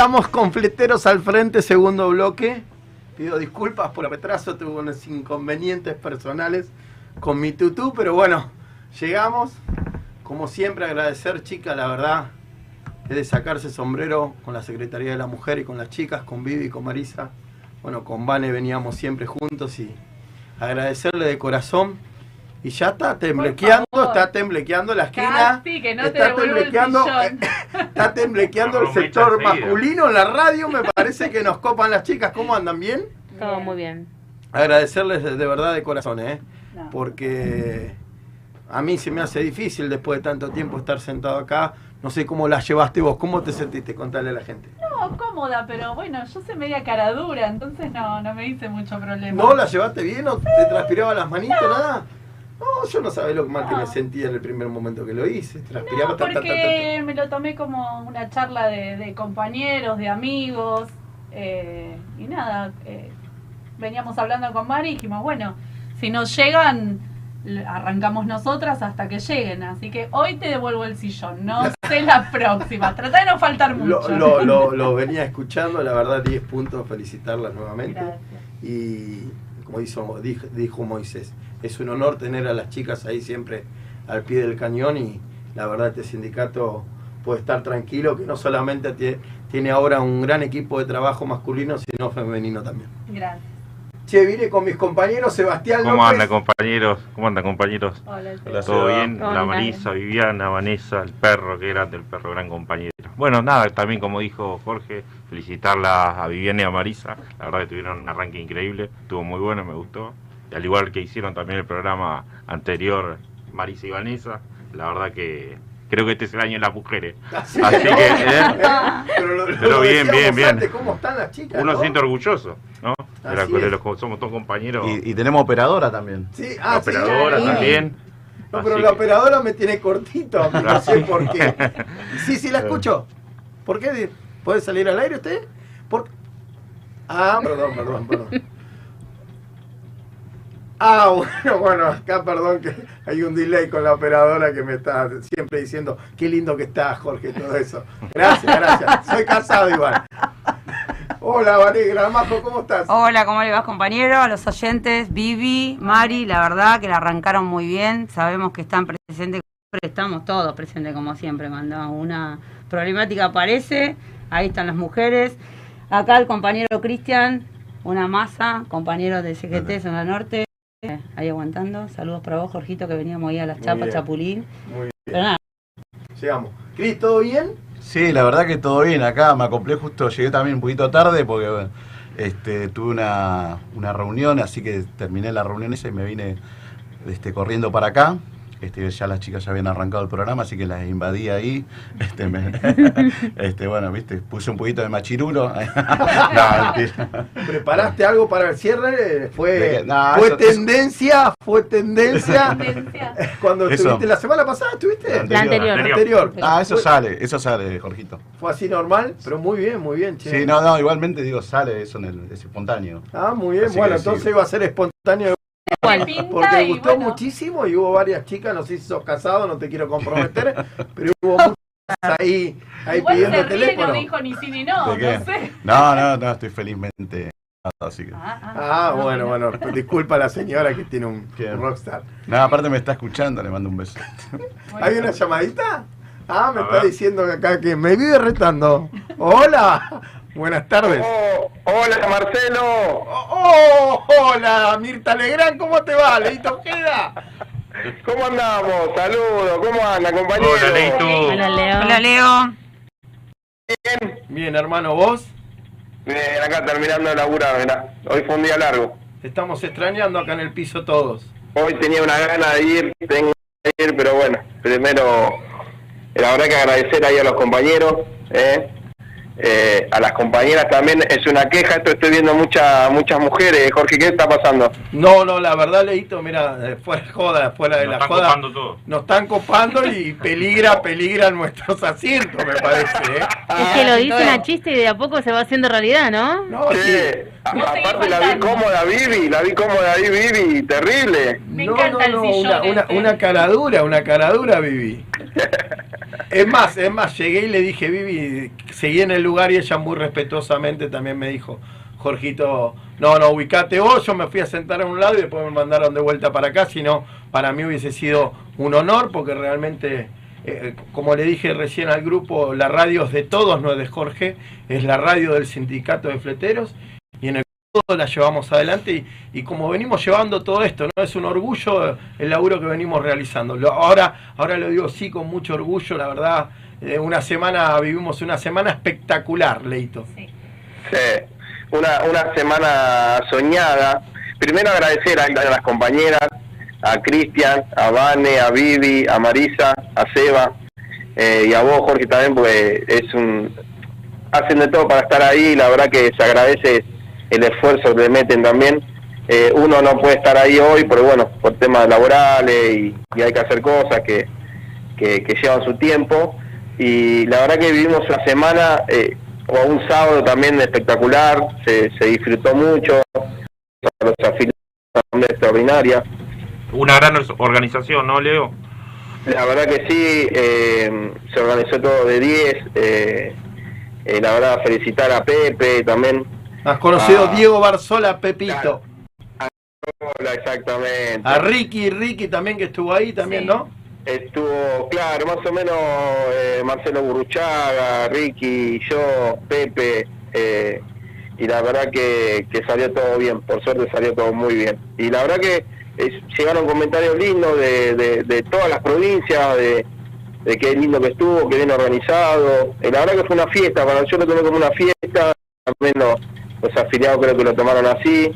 Estamos con Fleteros al frente, segundo bloque. Pido disculpas por el retraso, tuve unos inconvenientes personales con mi tutú, pero bueno, llegamos. Como siempre, agradecer, chicas, la verdad, es de sacarse sombrero con la Secretaría de la Mujer y con las chicas, con Vivi y con Marisa. Bueno, con Vane veníamos siempre juntos y agradecerle de corazón. Y ya está temblequeando, está temblequeando la esquina. Casi, que no te está el temblequeando, sillón. Está temblequeando el sector masculino en la radio. Me parece que nos copan las chicas. ¿Cómo andan? ¿Bien? Todo muy bien. Agradecerles de, de verdad de corazón, ¿eh? No. Porque a mí se me hace difícil después de tanto tiempo estar sentado acá. No sé cómo la llevaste vos. ¿Cómo te sentiste? Contale a la gente. No, cómoda, pero bueno, yo soy media cara dura, entonces no, no me hice mucho problema. ¿No la llevaste bien? ¿No te transpiraba las manitos? ¿Nada? Yo no sabía lo mal que me sentía en el primer momento que lo hice. Transpiraba No, ta, ta, ta, ta, ta. porque me lo tomé como una charla de, de compañeros, de amigos, eh, y nada, eh, veníamos hablando con Mari y dijimos, bueno, si nos llegan arrancamos nosotras hasta que lleguen. Así que hoy te devuelvo el sillón, no sé la próxima. Trata de no faltar mucho. Lo, lo, lo, lo venía escuchando, la verdad 10 puntos, felicitarla nuevamente. Gracias. Y como hizo, dijo, dijo Moisés, es un honor tener a las chicas ahí siempre al pie del cañón y la verdad este sindicato puede estar tranquilo que no solamente tie- tiene ahora un gran equipo de trabajo masculino, sino femenino también. Gracias. Che, vine con mis compañeros Sebastián ¿Cómo López. andan compañeros? ¿Cómo andan compañeros? Hola, Hola, ¿Todo Seba. bien? ¿Cómo La? Marisa, Viviana, Vanessa, el perro, que grande el perro, gran compañero. Bueno, nada, también como dijo Jorge, felicitarla a Viviana y a Marisa. La verdad que tuvieron un arranque increíble, estuvo muy bueno, me gustó. Al igual que hicieron también el programa anterior, Marisa y Vanessa, la verdad que creo que este es el año de las mujeres. Así Así que, ¿eh? Pero, lo- Pero lo bien, bien, bien. antes, ¿Cómo están las chicas? Uno no? se siente orgulloso, ¿no? De la- Así de es. los- somos todos compañeros. Y, y tenemos operadora también. Sí, ah, sí. operadora sí. también. No, pero Así la que- operadora me tiene cortito, no sé por qué. Sí, sí, la escucho. ¿Por qué? ¿Puede salir al aire usted? ¿Por... Ah, perdón, perdón, perdón. Ah, bueno, bueno, acá perdón que hay un delay con la operadora que me está siempre diciendo, qué lindo que está Jorge, todo eso. Gracias, gracias. Soy casado igual. Hola, Valeria, Majo, ¿cómo estás? Hola, ¿cómo le vas compañero? A los oyentes, Vivi, Mari, la verdad que la arrancaron muy bien, sabemos que están presentes, estamos todos presentes como siempre, cuando una problemática aparece, ahí están las mujeres. Acá el compañero Cristian, una masa, compañero de CGT Zona Norte, ahí aguantando. Saludos para vos, Jorgito, que veníamos ahí a las chapas. Chapulín. Muy Pero bien, nada, llegamos. Cris, ¿todo bien? Sí, la verdad que todo bien acá. Me acoplé justo, llegué también un poquito tarde porque bueno, este, tuve una, una reunión, así que terminé la reunión esa y me vine este, corriendo para acá. Este, ya las chicas ya habían arrancado el programa, así que las invadí ahí. Este, me- este, bueno, viste, puse un poquito de machirulo. no. ¿Preparaste algo para el cierre? ¿De Fue? No, fue eso- tendencia, fue tendencia. Tendencia. Cuando Eso. estuviste la semana pasada, ¿estuviste? La anterior. La anterior. Ah, eso Fue- sale, eso sale, Jorgito. Fue así normal, pero muy bien, muy bien, che. Sí, no, no, igualmente digo, sale eso en el, es espontáneo. Ah, muy bien. Así bueno, sí. entonces iba a ser espontáneo Igual. Porque y gustó bueno. muchísimo y hubo varias chicas, no sé si sos casado, no te quiero comprometer, pero hubo muchas ahí, ahí Igual pidiendo se ríe, teléfono. no dijo ni sí ni no, no sé. No, no, no, estoy felizmente casado, así que. Ah, Ah, bueno, bueno, disculpa a la señora que tiene un, rockstar. No, aparte me está escuchando, le mando un beso. ¿Hay una llamadita? Ah, me A está ver. diciendo que acá que me vive retando. Hola, buenas tardes. Oh, hola Marcelo. Oh, oh, hola, Mirta Legrand, ¿cómo te va? Leito queda. ¿Cómo andamos? Saludos. ¿Cómo andan, compañeros? Hola, Leito. Hola, Leo. hola Leo. Bien. Bien, hermano, vos. Bien, acá terminando de laburar, mirá. Hoy fue un día largo. Te estamos extrañando acá en el piso todos. Hoy tenía una gana de ir, tengo que ir, pero bueno, primero, la verdad que agradecer ahí a los compañeros, ¿eh? Eh, a las compañeras también es una queja, esto estoy viendo muchas muchas mujeres, Jorge, ¿qué está pasando? No, no, la verdad, Leito, mira, eh, fuera de joda, fuera de Nos la están joda. copando todo. Nos están copando y peligra, peligra nuestros asientos, me parece, ¿eh? Es que lo dicen a chiste y de a poco se va haciendo realidad, ¿no? No, sí. No aparte la vi cómoda Vivi, la vi cómoda ahí Vivi, terrible. Me no, encanta no, no, el sillón una, una, ese. una cara dura, una cara dura, Vivi. Es más, es más, llegué y le dije, Vivi, seguí en el lugar y ella muy respetuosamente también me dijo, Jorgito, no, no, ubicate vos, yo me fui a sentar a un lado y después me mandaron de vuelta para acá, sino para mí hubiese sido un honor porque realmente, eh, como le dije recién al grupo, la radio es de todos, no es de Jorge, es la radio del sindicato de fleteros y en el todo la llevamos adelante y, y como venimos llevando todo esto, ¿no? Es un orgullo el laburo que venimos realizando. Lo- ahora, ahora lo digo sí con mucho orgullo, la verdad, eh, una semana, vivimos una semana espectacular, Leito. Sí. Sí, una, una semana soñada. Primero agradecer a, a las compañeras, a Cristian, a Vane, a Vivi, a Marisa, a Seba eh, y a vos, Jorge, también, porque es un hacen de todo para estar ahí la verdad que se agradece el esfuerzo que le meten también. Eh, uno no puede estar ahí hoy, pero bueno, por temas laborales y, y hay que hacer cosas que, que, que llevan su tiempo. Y la verdad que vivimos una semana eh, o un sábado también espectacular, se, se disfrutó mucho, los afiliados de extraordinaria. una gran organización, ¿no, Leo? La verdad que sí, eh, se organizó todo de 10. Eh, eh, la verdad, felicitar a Pepe también. Has conocido Ah. Diego Barzola, Pepito. Hola, exactamente. A Ricky, Ricky también que estuvo ahí también, Sí. ¿no? Estuvo, claro, más o menos eh, Marcelo Buruchaga, Ricky, yo, Pepe, eh, y la verdad que, que salió todo bien, por suerte salió todo muy bien. Y la verdad que llegaron comentarios lindos de, de, de todas las provincias, de, de qué lindo que estuvo, que bien organizado. Eh, la verdad que fue una fiesta, para yo lo tomé como una fiesta, también los, los afiliados creo que lo tomaron así,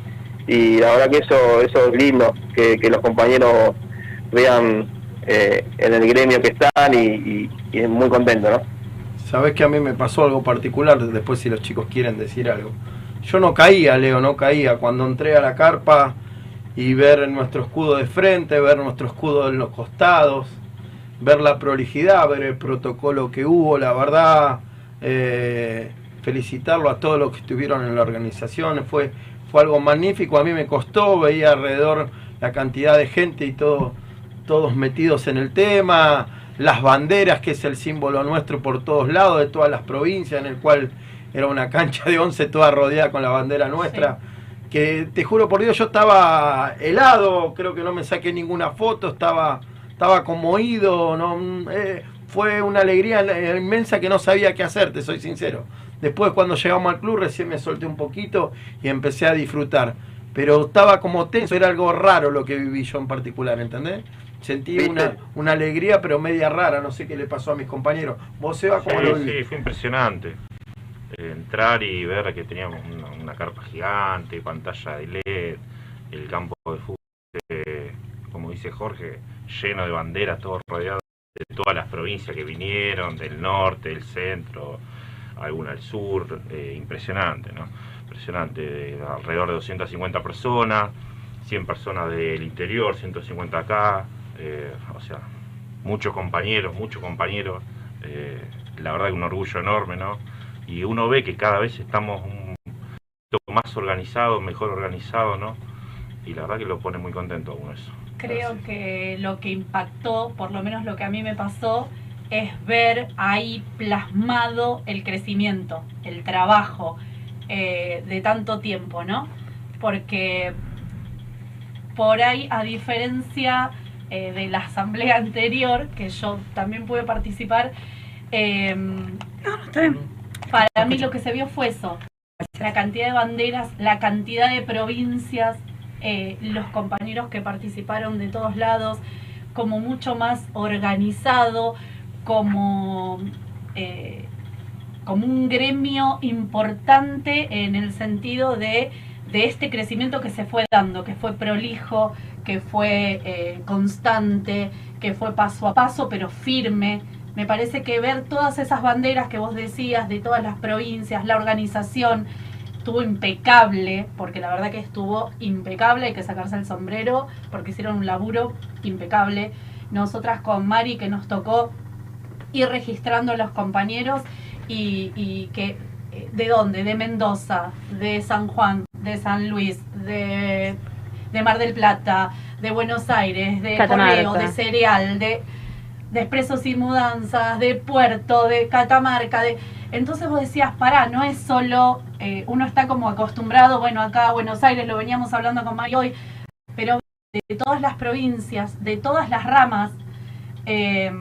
y la verdad que eso, eso es lindo, que, los compañeros vean eh, en el gremio que están y, y, y es muy contento, ¿no? Sabés que a mí me pasó algo particular, después si los chicos quieren decir algo. Yo no caía, Leo, no caía. Cuando entré a la carpa y ver nuestro escudo de frente, ver nuestro escudo en los costados, ver la prolijidad, ver el protocolo que hubo, la verdad, eh, felicitarlo a todos los que estuvieron en la organización, fue, fue algo magnífico, a mí me costó, veía alrededor la cantidad de gente y todo, todos metidos en el tema, las banderas, que es el símbolo nuestro por todos lados, de todas las provincias, en el cual era una cancha de 11 toda rodeada con la bandera nuestra. Que te juro por Dios, yo estaba helado, creo que no me saqué ninguna foto, estaba, estaba conmovido, no, eh, fue una alegría inmensa que no sabía qué hacer, te soy sincero. Después cuando llegamos al club recién me solté un poquito y empecé a disfrutar. Pero estaba como tenso, era algo raro lo que viví yo en particular, ¿entendés? Sentí una, una alegría, pero media rara, no sé qué le pasó a mis compañeros. ¿Vos, Seba, cómo lo Sí, vivís? sí, fue impresionante. Entrar y ver que teníamos una, una carpa gigante, pantalla de LED, el campo de fútbol, eh, como dice Jorge, lleno de banderas, todo rodeado de todas las provincias que vinieron, del norte, del centro, alguna del sur, eh, impresionante, ¿no? Impresionante, de alrededor de 250 personas, 100 personas del interior, 150 acá, eh, o sea, muchos compañeros, muchos compañeros, eh, la verdad que un orgullo enorme, ¿no? Y uno ve que cada vez estamos un poquito más organizados, mejor organizados, ¿no? Y la verdad que lo pone muy contento a uno eso. Creo que lo que impactó, por lo menos lo que a mí me pasó, es ver ahí plasmado el crecimiento, el trabajo eh, de tanto tiempo, ¿no? Porque por ahí, a diferencia eh, de la asamblea anterior, que yo también pude participar, eh, para mí lo que se vio fue eso, la cantidad de banderas, la cantidad de provincias, eh, los compañeros que participaron de todos lados, como mucho más organizado, como, eh, como un gremio importante en el sentido de, de este crecimiento que se fue dando, que fue prolijo, que fue eh, constante, que fue paso a paso, pero firme. Me parece que ver todas esas banderas que vos decías de todas las provincias, la organización, estuvo impecable, porque la verdad que estuvo impecable, hay que sacarse el sombrero, porque hicieron un laburo impecable. Nosotras con Mari, que nos tocó ir registrando a los compañeros y, y que, eh, ¿de dónde? De Mendoza, de San Juan, de San Luis, de, de Mar del Plata, de Buenos Aires, de Catamarca. Correo, de Cereal, de, de Expresos y Mudanzas, de Puerto, de Catamarca, de... Entonces vos decías, pará, no es solo, eh, uno está como acostumbrado, bueno, acá a Buenos Aires, lo veníamos hablando con Mario hoy, pero de todas las provincias, de todas las ramas, eh,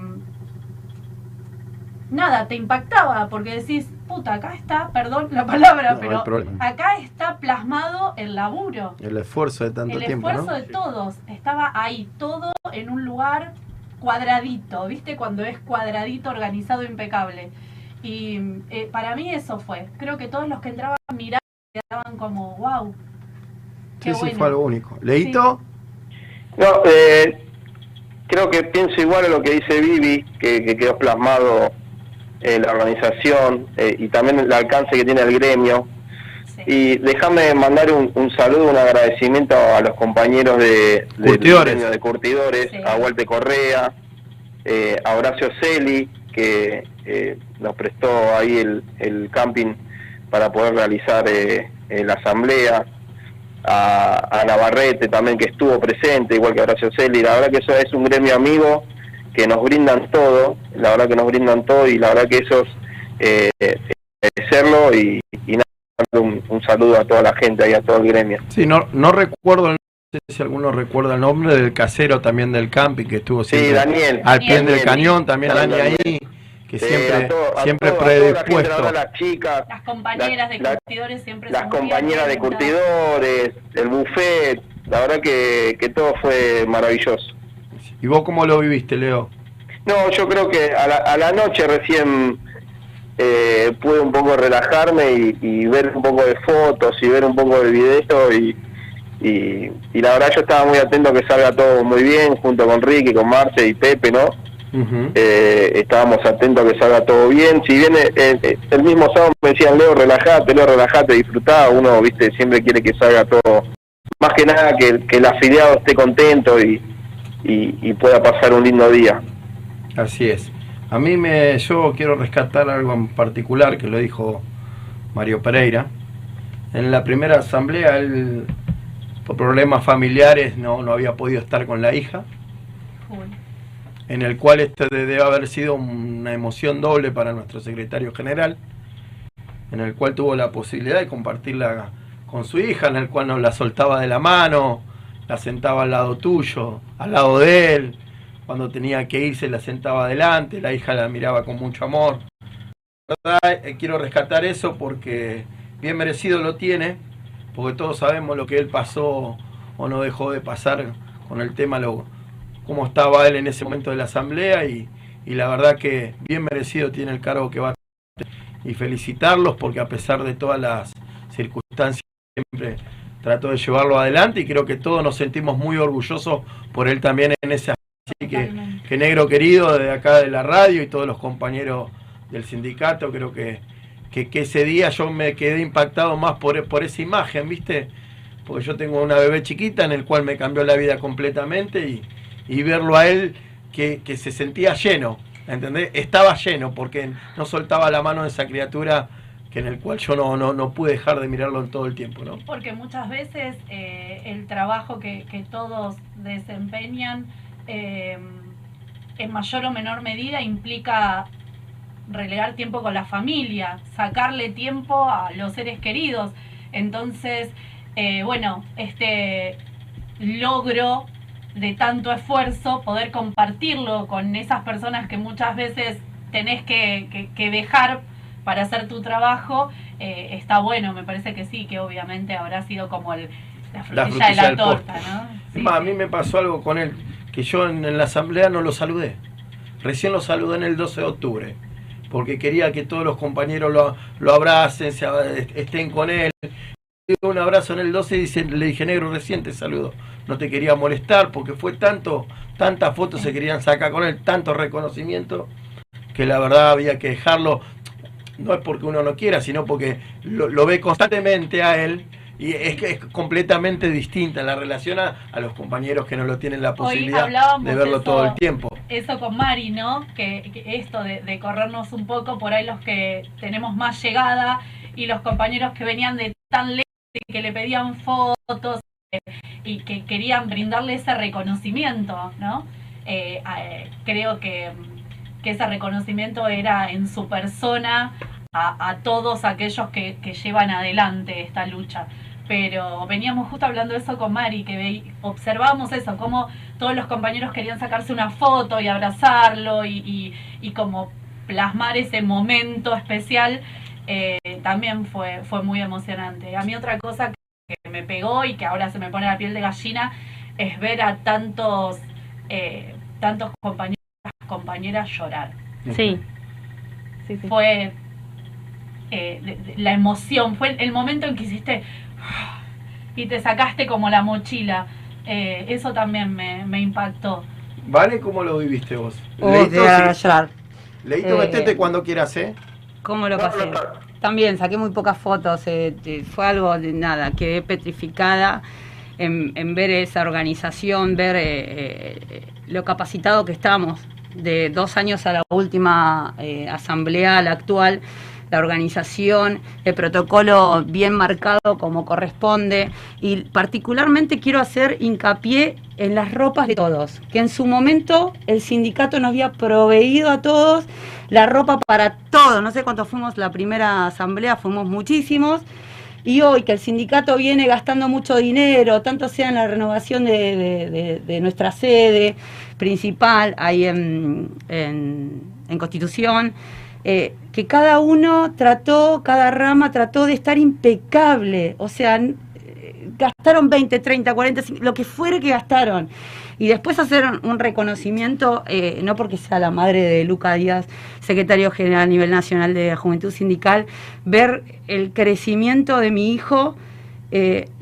nada, te impactaba, porque decís, puta, acá está, perdón la palabra, No, pero acá está plasmado el laburo, El esfuerzo de tanto el tiempo, esfuerzo ¿no? de todos, estaba ahí, todo en un lugar cuadradito, ¿viste? Cuando es cuadradito, organizado, impecable. Y eh, para mí eso fue. Creo que todos los que entraban miraban quedaban como, wow. Qué Sí, sí, bueno. fue algo único. ¿Leíto? No, eh, creo que pienso igual a lo que dice Vivi, que, que quedó plasmado en la organización eh, y también el alcance que tiene el gremio. Sí. Y déjame mandar un, un saludo, un agradecimiento a los compañeros de, del Curtidores. gremio de curtidores, Sí. a Walter Correa, eh, a Horacio Celi, que eh, nos prestó ahí el, el camping para poder realizar eh, eh, la asamblea, a, a Navarrete también que estuvo presente, igual que Horacio Celi. La verdad que eso es un gremio amigo que nos brindan todo, la verdad que nos brindan todo y la verdad que eso es eh, agradecerlo y, y nada, un, un saludo a toda la gente ahí, a todo el gremio. Sí, no, no recuerdo, no sé si alguno recuerda el nombre del casero también del camping que estuvo Sí, siempre Daniel. al pie del cañón, también Dani Daniel. ahí, que Sí, siempre, a todo- a siempre todo- a toda la gente, la predispuesto. las chicas, Las compañeras de curtidores siempre las compañeras de curtidores, el buffet, la verdad que, que todo fue maravilloso. ¿Y vos cómo lo viviste, Leo? No, yo creo que a la, a la noche recién eh, pude un poco relajarme y, y ver un poco de fotos y ver un poco de video y, y, y la verdad yo estaba muy atento a que salga todo muy bien junto con Ricky, con Marce y Pepe, ¿no? Eh, estábamos atentos a que salga todo bien. Si bien eh, eh, el mismo sábado me decían, Leo, relajate, Leo, relajate, disfrutá, uno, viste, siempre quiere que salga todo. Más que nada que, que el afiliado esté contento y, y, y pueda pasar un lindo día. Así es. A mí me, yo quiero rescatar algo en particular que lo dijo Mario Pereira. En la primera asamblea él, por problemas familiares, no, no había podido estar con la hija, en el cual este de- debe haber sido una emoción doble para nuestro secretario general, en el cual tuvo la posibilidad de compartirla con su hija, en el cual nos la soltaba de la mano, la sentaba al lado tuyo, al lado de él, cuando tenía que irse la sentaba adelante, la hija la miraba con mucho amor. La verdad, eh, quiero rescatar eso porque bien merecido lo tiene, porque todos sabemos lo que él pasó o no dejó de pasar con el tema, lo, cómo estaba él en ese momento de la asamblea y, y la verdad que bien merecido tiene el cargo que va a tener. y felicitarlos porque a pesar de todas las circunstancias siempre trató de llevarlo adelante y creo que todos nos sentimos muy orgullosos por él también en ese Así que, que negro querido de acá de la radio y todos los compañeros del sindicato, creo que, que, que ese día yo me quedé impactado más por, por esa imagen, ¿viste? Porque yo tengo una bebé chiquita en el cual me cambió la vida completamente y, y verlo a él que, que se sentía lleno, ¿entendés? Estaba lleno porque no soltaba la mano de esa criatura que en el cual yo no, no, no pude dejar de mirarlo en todo el tiempo, ¿no? Porque muchas veces eh, el trabajo que, que todos desempeñan eh, en mayor o menor medida implica relegar tiempo con la familia, sacarle tiempo a los seres queridos. Entonces, eh, bueno, este logro de tanto esfuerzo, poder compartirlo con esas personas que muchas veces tenés que- que dejar para hacer tu trabajo, eh, está bueno, me parece que sí, que obviamente habrá sido como el, la frutilla, de frutilla la del torta, postre. ¿no? Más, a mí me pasó algo con él, que yo en, en la asamblea no lo saludé. Recién lo saludé en el 12 de octubre, porque quería que todos los compañeros lo, lo abracen, se, estén con él. Un abrazo en el 12 y dice- le dije, negro, recién te saludo. No te quería molestar, porque fue tanto, tantas fotos se querían sacar con él, tanto reconocimiento, que la verdad había que dejarlo. No es porque uno no quiera, sino porque lo, lo ve constantemente a él y es que es completamente distinta la relación a, a los compañeros que no lo tienen la posibilidad de verlo eso- todo el tiempo. Eso con Mari, ¿no? Que, que esto de, de corrernos un poco por ahí los que tenemos más llegada y los compañeros que venían de tan lejos y que le pedían fotos eh, y que querían brindarle ese reconocimiento, ¿no? Eh, eh, creo que, que ese reconocimiento era en su persona a, todos aquellos que, llevan adelante esta lucha. Pero veníamos justo hablando de eso con Mari, que ve- observábamos eso, cómo todos los compañeros querían sacarse una foto y abrazarlo y como plasmar ese momento especial, eh, también fue, fue muy emocionante. A mí otra cosa que me pegó y que ahora se me pone la piel de gallina es ver a tantos, eh, tantos compañeros compañeras llorar. Sí. Fue eh, de- de- la emoción, fue el momento en que hiciste y te sacaste como la mochila. Eh, eso también me, me impactó. ¿Vale? ¿Cómo lo viviste vos? Uy, Leito, sí. llorar. Leito, Eh, metete cuando quieras, ¿eh? ¿Cómo lo pasé? También saqué muy pocas fotos, eh, eh, fue algo de nada, quedé petrificada en, en ver esa organización, ver eh, eh, lo capacitado que estamos, de dos años a la última eh, asamblea, la actual, la organización, el protocolo bien marcado como corresponde y particularmente quiero hacer hincapié en las ropas de todos, que en su momento el sindicato nos había proveído a todos la ropa para todos, no sé cuántos fuimos la primera asamblea, fuimos muchísimos. Y hoy que el sindicato viene gastando mucho dinero, tanto sea en la renovación de, nuestra sede principal ahí en, en Constitución, eh, que cada uno trató, cada rama trató de estar impecable, o sea, eh, gastaron 20, 30, 40, lo que fuera que gastaron. Y después hacer un reconocimiento, eh, no porque sea la madre de Luca Díaz, secretario general a nivel nacional de Juventud Sindical, ver el crecimiento de mi hijo.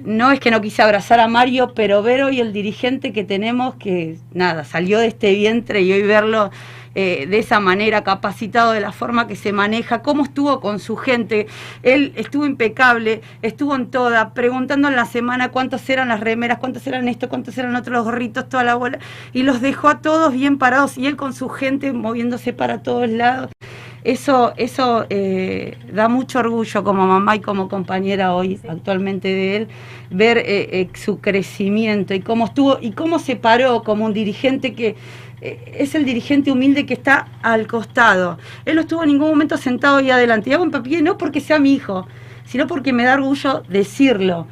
no es que no quise abrazar a Mario, pero ver hoy el dirigente que tenemos, que nada, salió de este vientre y hoy verlo eh, de esa manera, capacitado de la forma que se maneja, cómo estuvo con su gente. Él estuvo impecable, estuvo en toda, preguntando en la semana cuántas eran las remeras, cuántos eran esto, cuántos eran otros los gorritos, toda la bola, y los dejó a todos bien parados y él con su gente moviéndose para todos lados. Eso, eso eh, da mucho orgullo como mamá y como compañera hoy actualmente de él, ver eh, su crecimiento y cómo estuvo y cómo se paró como un dirigente que es el dirigente humilde que está al costado. Él no estuvo en ningún momento sentado ahí adelante. Y hago en no porque sea mi hijo, sino porque me da orgullo decirlo.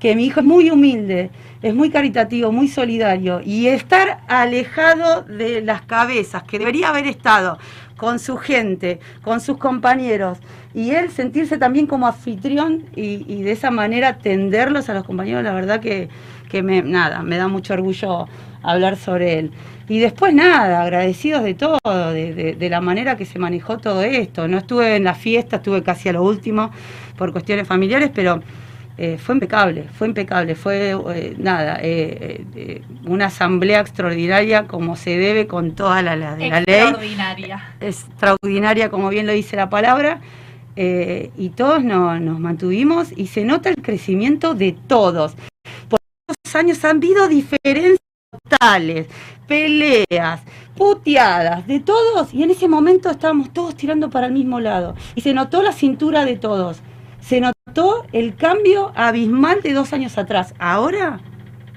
Que mi hijo es muy humilde, es muy caritativo, muy solidario. Y estar alejado de las cabezas, que debería haber estado con su gente, con sus compañeros, y él sentirse también como anfitrión y, de esa manera atenderlos a los compañeros, la verdad que, que me, nada, me da mucho orgullo hablar sobre él. Y después nada, agradecidos de todo, de, la manera que se manejó todo esto. No estuve en la fiesta, estuve casi a lo último por cuestiones familiares, pero eh, fue impecable, fue impecable, fue eh, nada, eh, una asamblea extraordinaria como se debe con toda la, la, la ley. Extraordinaria. Extraordinaria, como bien lo dice la palabra. y todos nos mantuvimos y se nota el crecimiento de todos. Años han habido diferencias totales, peleas, puteadas, de todos, y en ese momento estábamos todos tirando para el mismo lado. Y se notó la cintura de todos. Se notó el cambio abismal de dos años atrás. Ahora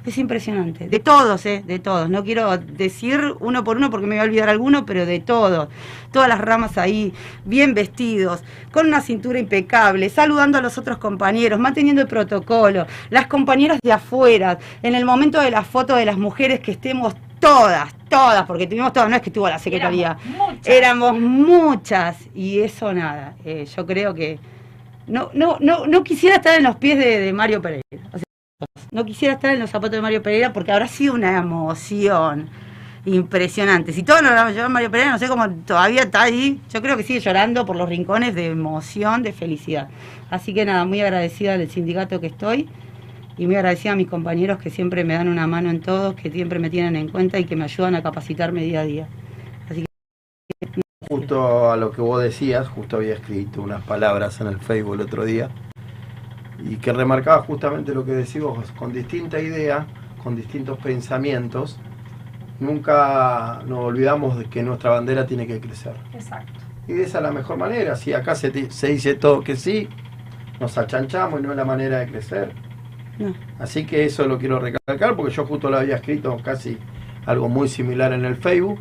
es impresionante. De todos, ¿eh? De todos. No quiero decir uno por uno porque me voy a olvidar alguno, pero de todos. Todas las ramas ahí, bien vestidos, con una cintura impecable, saludando a los otros compañeros, manteniendo el protocolo. Las compañeras de afuera, en el momento de la foto de las mujeres que estemos todas, todas, porque tuvimos todas, no es que estuvo la secretaría. Éramos muchas. y eso nada. Eh, yo creo que no, no, no, no quisiera estar en los pies de, Mario Pereira. No quisiera estar en los zapatos de Mario Pereira porque habrá sido una emoción impresionante. Si todos nos lo llevamos Mario Pereira, no sé cómo todavía está ahí. Yo creo que sigue llorando por los rincones de emoción, de felicidad. Así que nada, muy agradecida del sindicato que estoy y muy agradecida a mis compañeros que siempre me dan una mano en todo, que siempre me tienen en cuenta y que me ayudan a capacitarme día a día. Así que... Justo a lo que vos decías, justo había escrito unas palabras en el Facebook el otro día y que remarcaba justamente lo que decís vos, con distinta idea, con distintos pensamientos, nunca nos olvidamos de que nuestra bandera tiene que crecer. Exacto. Y de esa es la mejor manera, si acá se, se dice todo que sí, nos achanchamos y no es la manera de crecer Así que eso lo quiero recalcar porque yo justo lo había escrito casi algo muy similar en el Facebook,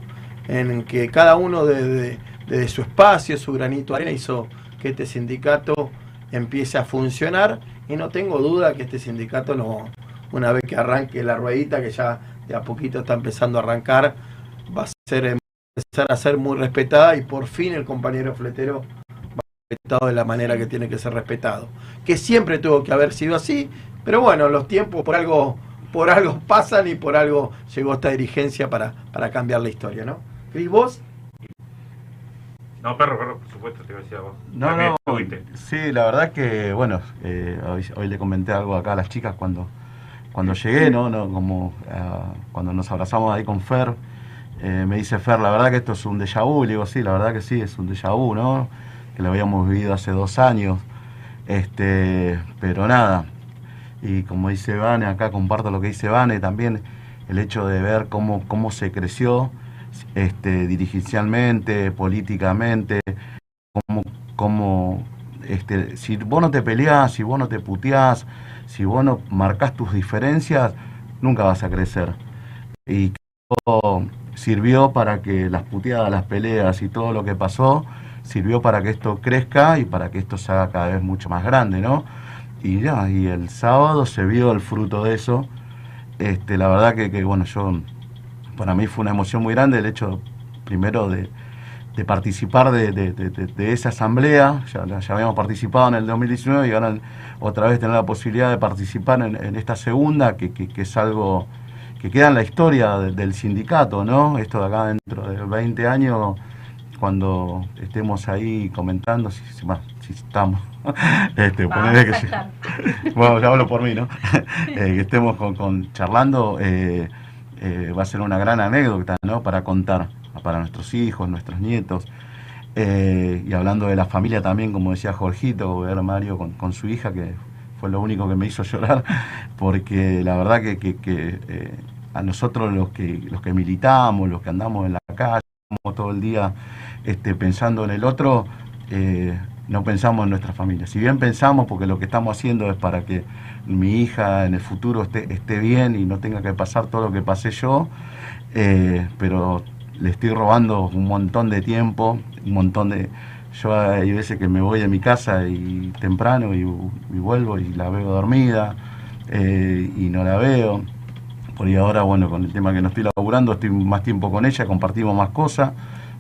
en que cada uno desde de, su espacio, su granito de arena hizo que este sindicato empiece a funcionar y no tengo duda que este sindicato no, una vez que arranque la ruedita que ya de a poquito está empezando a arrancar, va a ser empezar a ser muy respetada y por fin el compañero fletero va a ser respetado de la manera que tiene que ser respetado. Que siempre tuvo que haber sido así, pero bueno, los tiempos por algo, por algo pasan y por algo llegó esta dirigencia para, para cambiar la historia, ¿no? ¿Y vos? No, perro, perro, por supuesto, te decía vos. No, no, sí, la verdad que, bueno, eh, hoy, le comenté algo acá a las chicas cuando, cuando llegué, ¿no? no como uh, cuando nos abrazamos ahí con Fer, eh, me dice Fer, la verdad que esto es un déjà vu, le digo, sí, la verdad que sí, es un déjà vu, ¿no? Que lo habíamos vivido hace dos años, este, pero nada, y como dice Vane, acá comparto lo que dice Vane también, el hecho de ver cómo, cómo se creció este, dirigencialmente, políticamente, cómo, como este, si vos no te peleás, si vos no te puteás, si vos no marcas tus diferencias, nunca vas a crecer. Y esto sirvió para que las puteadas, las peleas y todo lo que pasó, sirvió para que esto crezca y para que esto se haga cada vez mucho más grande, ¿no? Y ya, y el sábado se vio el fruto de eso. Este, la verdad que bueno, yo, para mí fue una emoción muy grande el hecho, primero, de, de participar de, de- esa asamblea, ya, ya habíamos participado en el 2019 y ahora otra vez tener la posibilidad de participar en, en esta segunda, que, que- que es algo que queda en la historia de- del sindicato, ¿no? Esto de acá dentro de 20 años, cuando estemos ahí comentando, si, si, estamos, este, ponele que bueno, ya hablo por mí, ¿no? Eh, que estemos con, con- charlando, eh, eh, va a ser una gran anécdota, ¿no? Para contar para nuestros hijos, nuestros nietos. Eh, y hablando de la familia también, como decía Jorgito, ver Mario con, su hija, que fue lo único que me hizo llorar, porque la verdad que, que- eh, a nosotros los que, los que militamos, los que andamos en la calle, todo el día este, pensando en el otro, no pensamos en nuestra familia. Si bien pensamos, porque lo que estamos haciendo es para que mi hija en el futuro esté, esté bien y no tenga que pasar todo lo que pasé yo, eh, pero le estoy robando un montón de tiempo, un montón de... Yo hay veces que me voy a mi casa y temprano y, y vuelvo y la veo dormida eh, y no la veo. Por ahí ahora, bueno, con el tema que no estoy laburando, estoy más tiempo con ella, compartimos más cosas.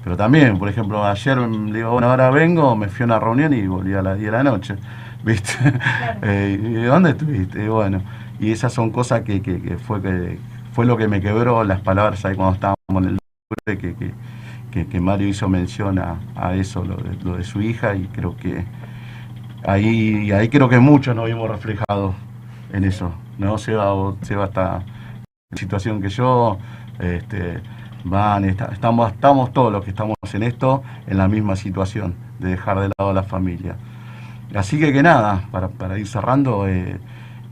Pero también, por ejemplo, ayer mm, le digo, bueno, ahora vengo, me fui a una reunión y volví a las 10 de la noche. ¿Viste? Eh, ¿Y dónde estuviste? Y bueno, y esas son cosas que, que- que fue que fue lo que me quebró las palabras ahí cuando estábamos en el que, que, que- Mario hizo mención a, a eso, lo de, lo de su hija, y creo que ahí, ahí creo que muchos nos vimos reflejados en eso. ¿no? Seba, Seba está en situación que yo, este, van, está- estamos, estamos todos los que estamos en esto en la misma situación, de dejar de lado a la familia. Así que que nada, para, para ir cerrando, eh,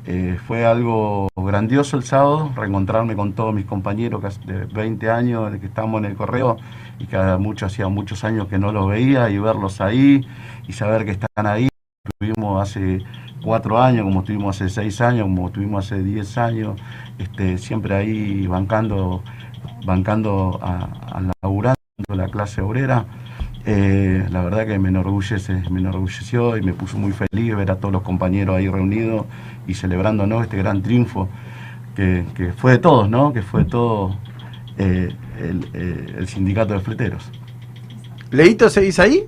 eh, fue algo grandioso el sábado, reencontrarme con todos mis compañeros de 20 años que estamos en el correo y que mucho, hacía muchos años que no los veía y verlos ahí y saber que están ahí. Estuvimos hace cuatro años, como estuvimos hace seis años, como estuvimos hace diez años, este, siempre ahí bancando, bancando a, a laburando la clase obrera. Eh, la verdad que me enorgullece, me enorgulleció y me puso muy feliz ver a todos los compañeros ahí reunidos y celebrando ¿no? este gran triunfo que, que fue de todos, ¿no? que fue de todo eh, el, eh, el sindicato de fleteros. ¿Leito seguís ahí?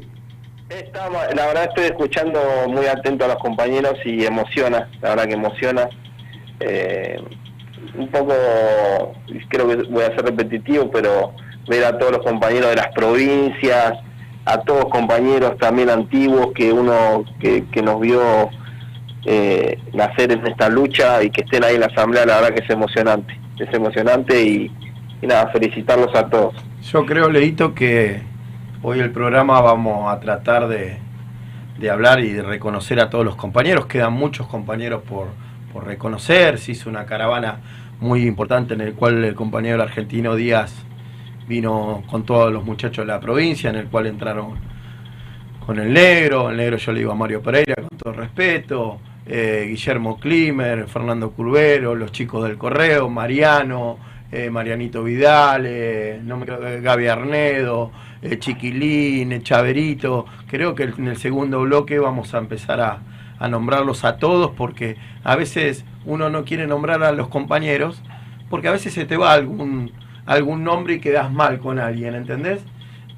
Estamos, la verdad estoy escuchando muy atento a los compañeros y emociona, la verdad que emociona. Eh, un poco, creo que voy a ser repetitivo, pero ver a todos los compañeros de las provincias, a todos compañeros también antiguos que uno que, nos vio eh, nacer en esta lucha y que estén ahí en la asamblea, la verdad que es emocionante, es emocionante y, y nada, felicitarlos a todos. Yo creo, Leito, que hoy el programa vamos a tratar de, de hablar y de reconocer a todos los compañeros. Quedan muchos compañeros por, por reconocer. Se hizo una caravana muy importante en el cual el compañero argentino Díaz vino con todos los muchachos de la provincia, en el cual entraron con el negro, el negro yo le digo a Mario Pereira con todo respeto, eh, Guillermo Klimer, Fernando Curvero, los chicos del correo, Mariano, eh, Marianito Vidal, eh, Gaby Arnedo, Chiquilín, Chaverito. Creo que en el segundo bloque vamos a empezar a, a nombrarlos a todos porque a veces uno no quiere nombrar a los compañeros porque a veces se te va algún, algún nombre y quedas mal con alguien, ¿entendés?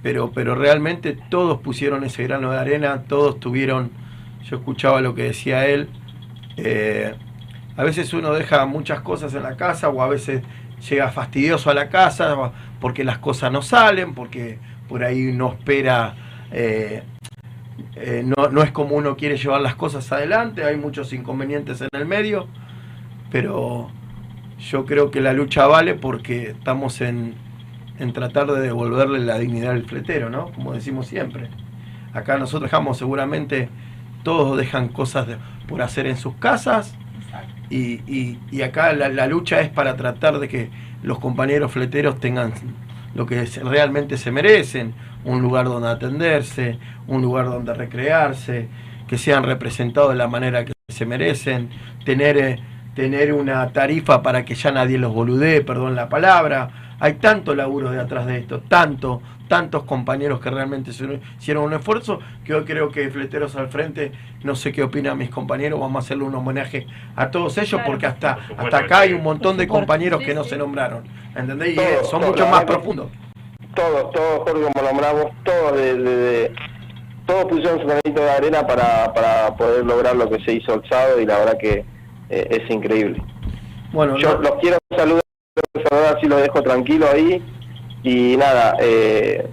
Pero, pero realmente todos pusieron ese grano de arena, todos tuvieron, yo escuchaba lo que decía él, eh, a veces uno deja muchas cosas en la casa o a veces llega fastidioso a la casa porque las cosas no salen, porque por ahí no espera, eh, eh, no, no es como uno quiere llevar las cosas adelante, hay muchos inconvenientes en el medio, pero yo creo que la lucha vale porque estamos en, en tratar de devolverle la dignidad al fletero, ¿no? Como decimos siempre. Acá nosotros dejamos seguramente, todos dejan cosas de- por hacer en sus casas y, y- y acá la, la lucha es para tratar de que los compañeros fleteros tengan lo que realmente se merecen, un lugar donde atenderse, un lugar donde recrearse, que sean representados de la manera que se merecen, tener, eh, tener una tarifa para que ya nadie los boludee, perdón la palabra. Hay tanto laburo de atrás de esto, tanto, tantos compañeros que realmente se- hicieron un esfuerzo, que hoy creo que Fleteros al Frente, no sé qué opinan mis compañeros, vamos a hacerle un homenaje a todos ellos, Claro. porque hasta, hasta acá hay un montón de compañeros que no se nombraron, ¿entendés? Y Todos, eh, son mucho más profundos. todos, todos, Jorge, como nombramos, todos, de, de- de- todos pusieron su granito de arena para, para poder lograr lo que se hizo el sábado y la verdad que eh, es increíble. Bueno, Yo no- los quiero saludar, saludar, así los dejo tranquilo ahí y nada, eh,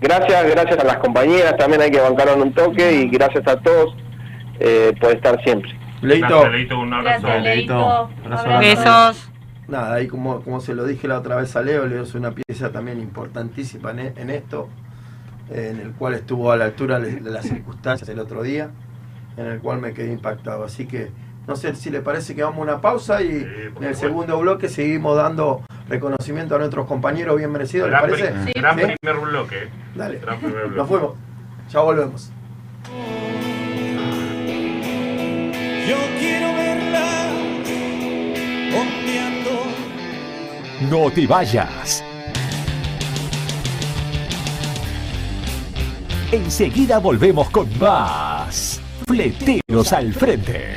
gracias, gracias a las compañeras, también hay que bancar un toque y gracias a todos eh, por estar siempre. Leito, Gracias, Leito, un abrazo. Gracias, Leito. Leito. Abrazo Abrazo. Besos. nada, ahí como, como se lo dije la otra vez a Leo, Leo es una pieza también importantísima en, e- en esto, en el cual estuvo a la altura de las circunstancias el otro día, en el cual me quedé impactado. Así que no sé si le parece que vamos a una pausa y Sí, en el segundo bloque seguimos dando reconocimiento a nuestros compañeros bien merecidos, ¿le Gran, parece? pri- Sí. gran ¿Sí? primer bloque. Dale, Gran primer bloque. nos fuimos, ya volvemos. Yo quiero verla ondeando. No te vayas. Enseguida volvemos con más. Fleteros al frente.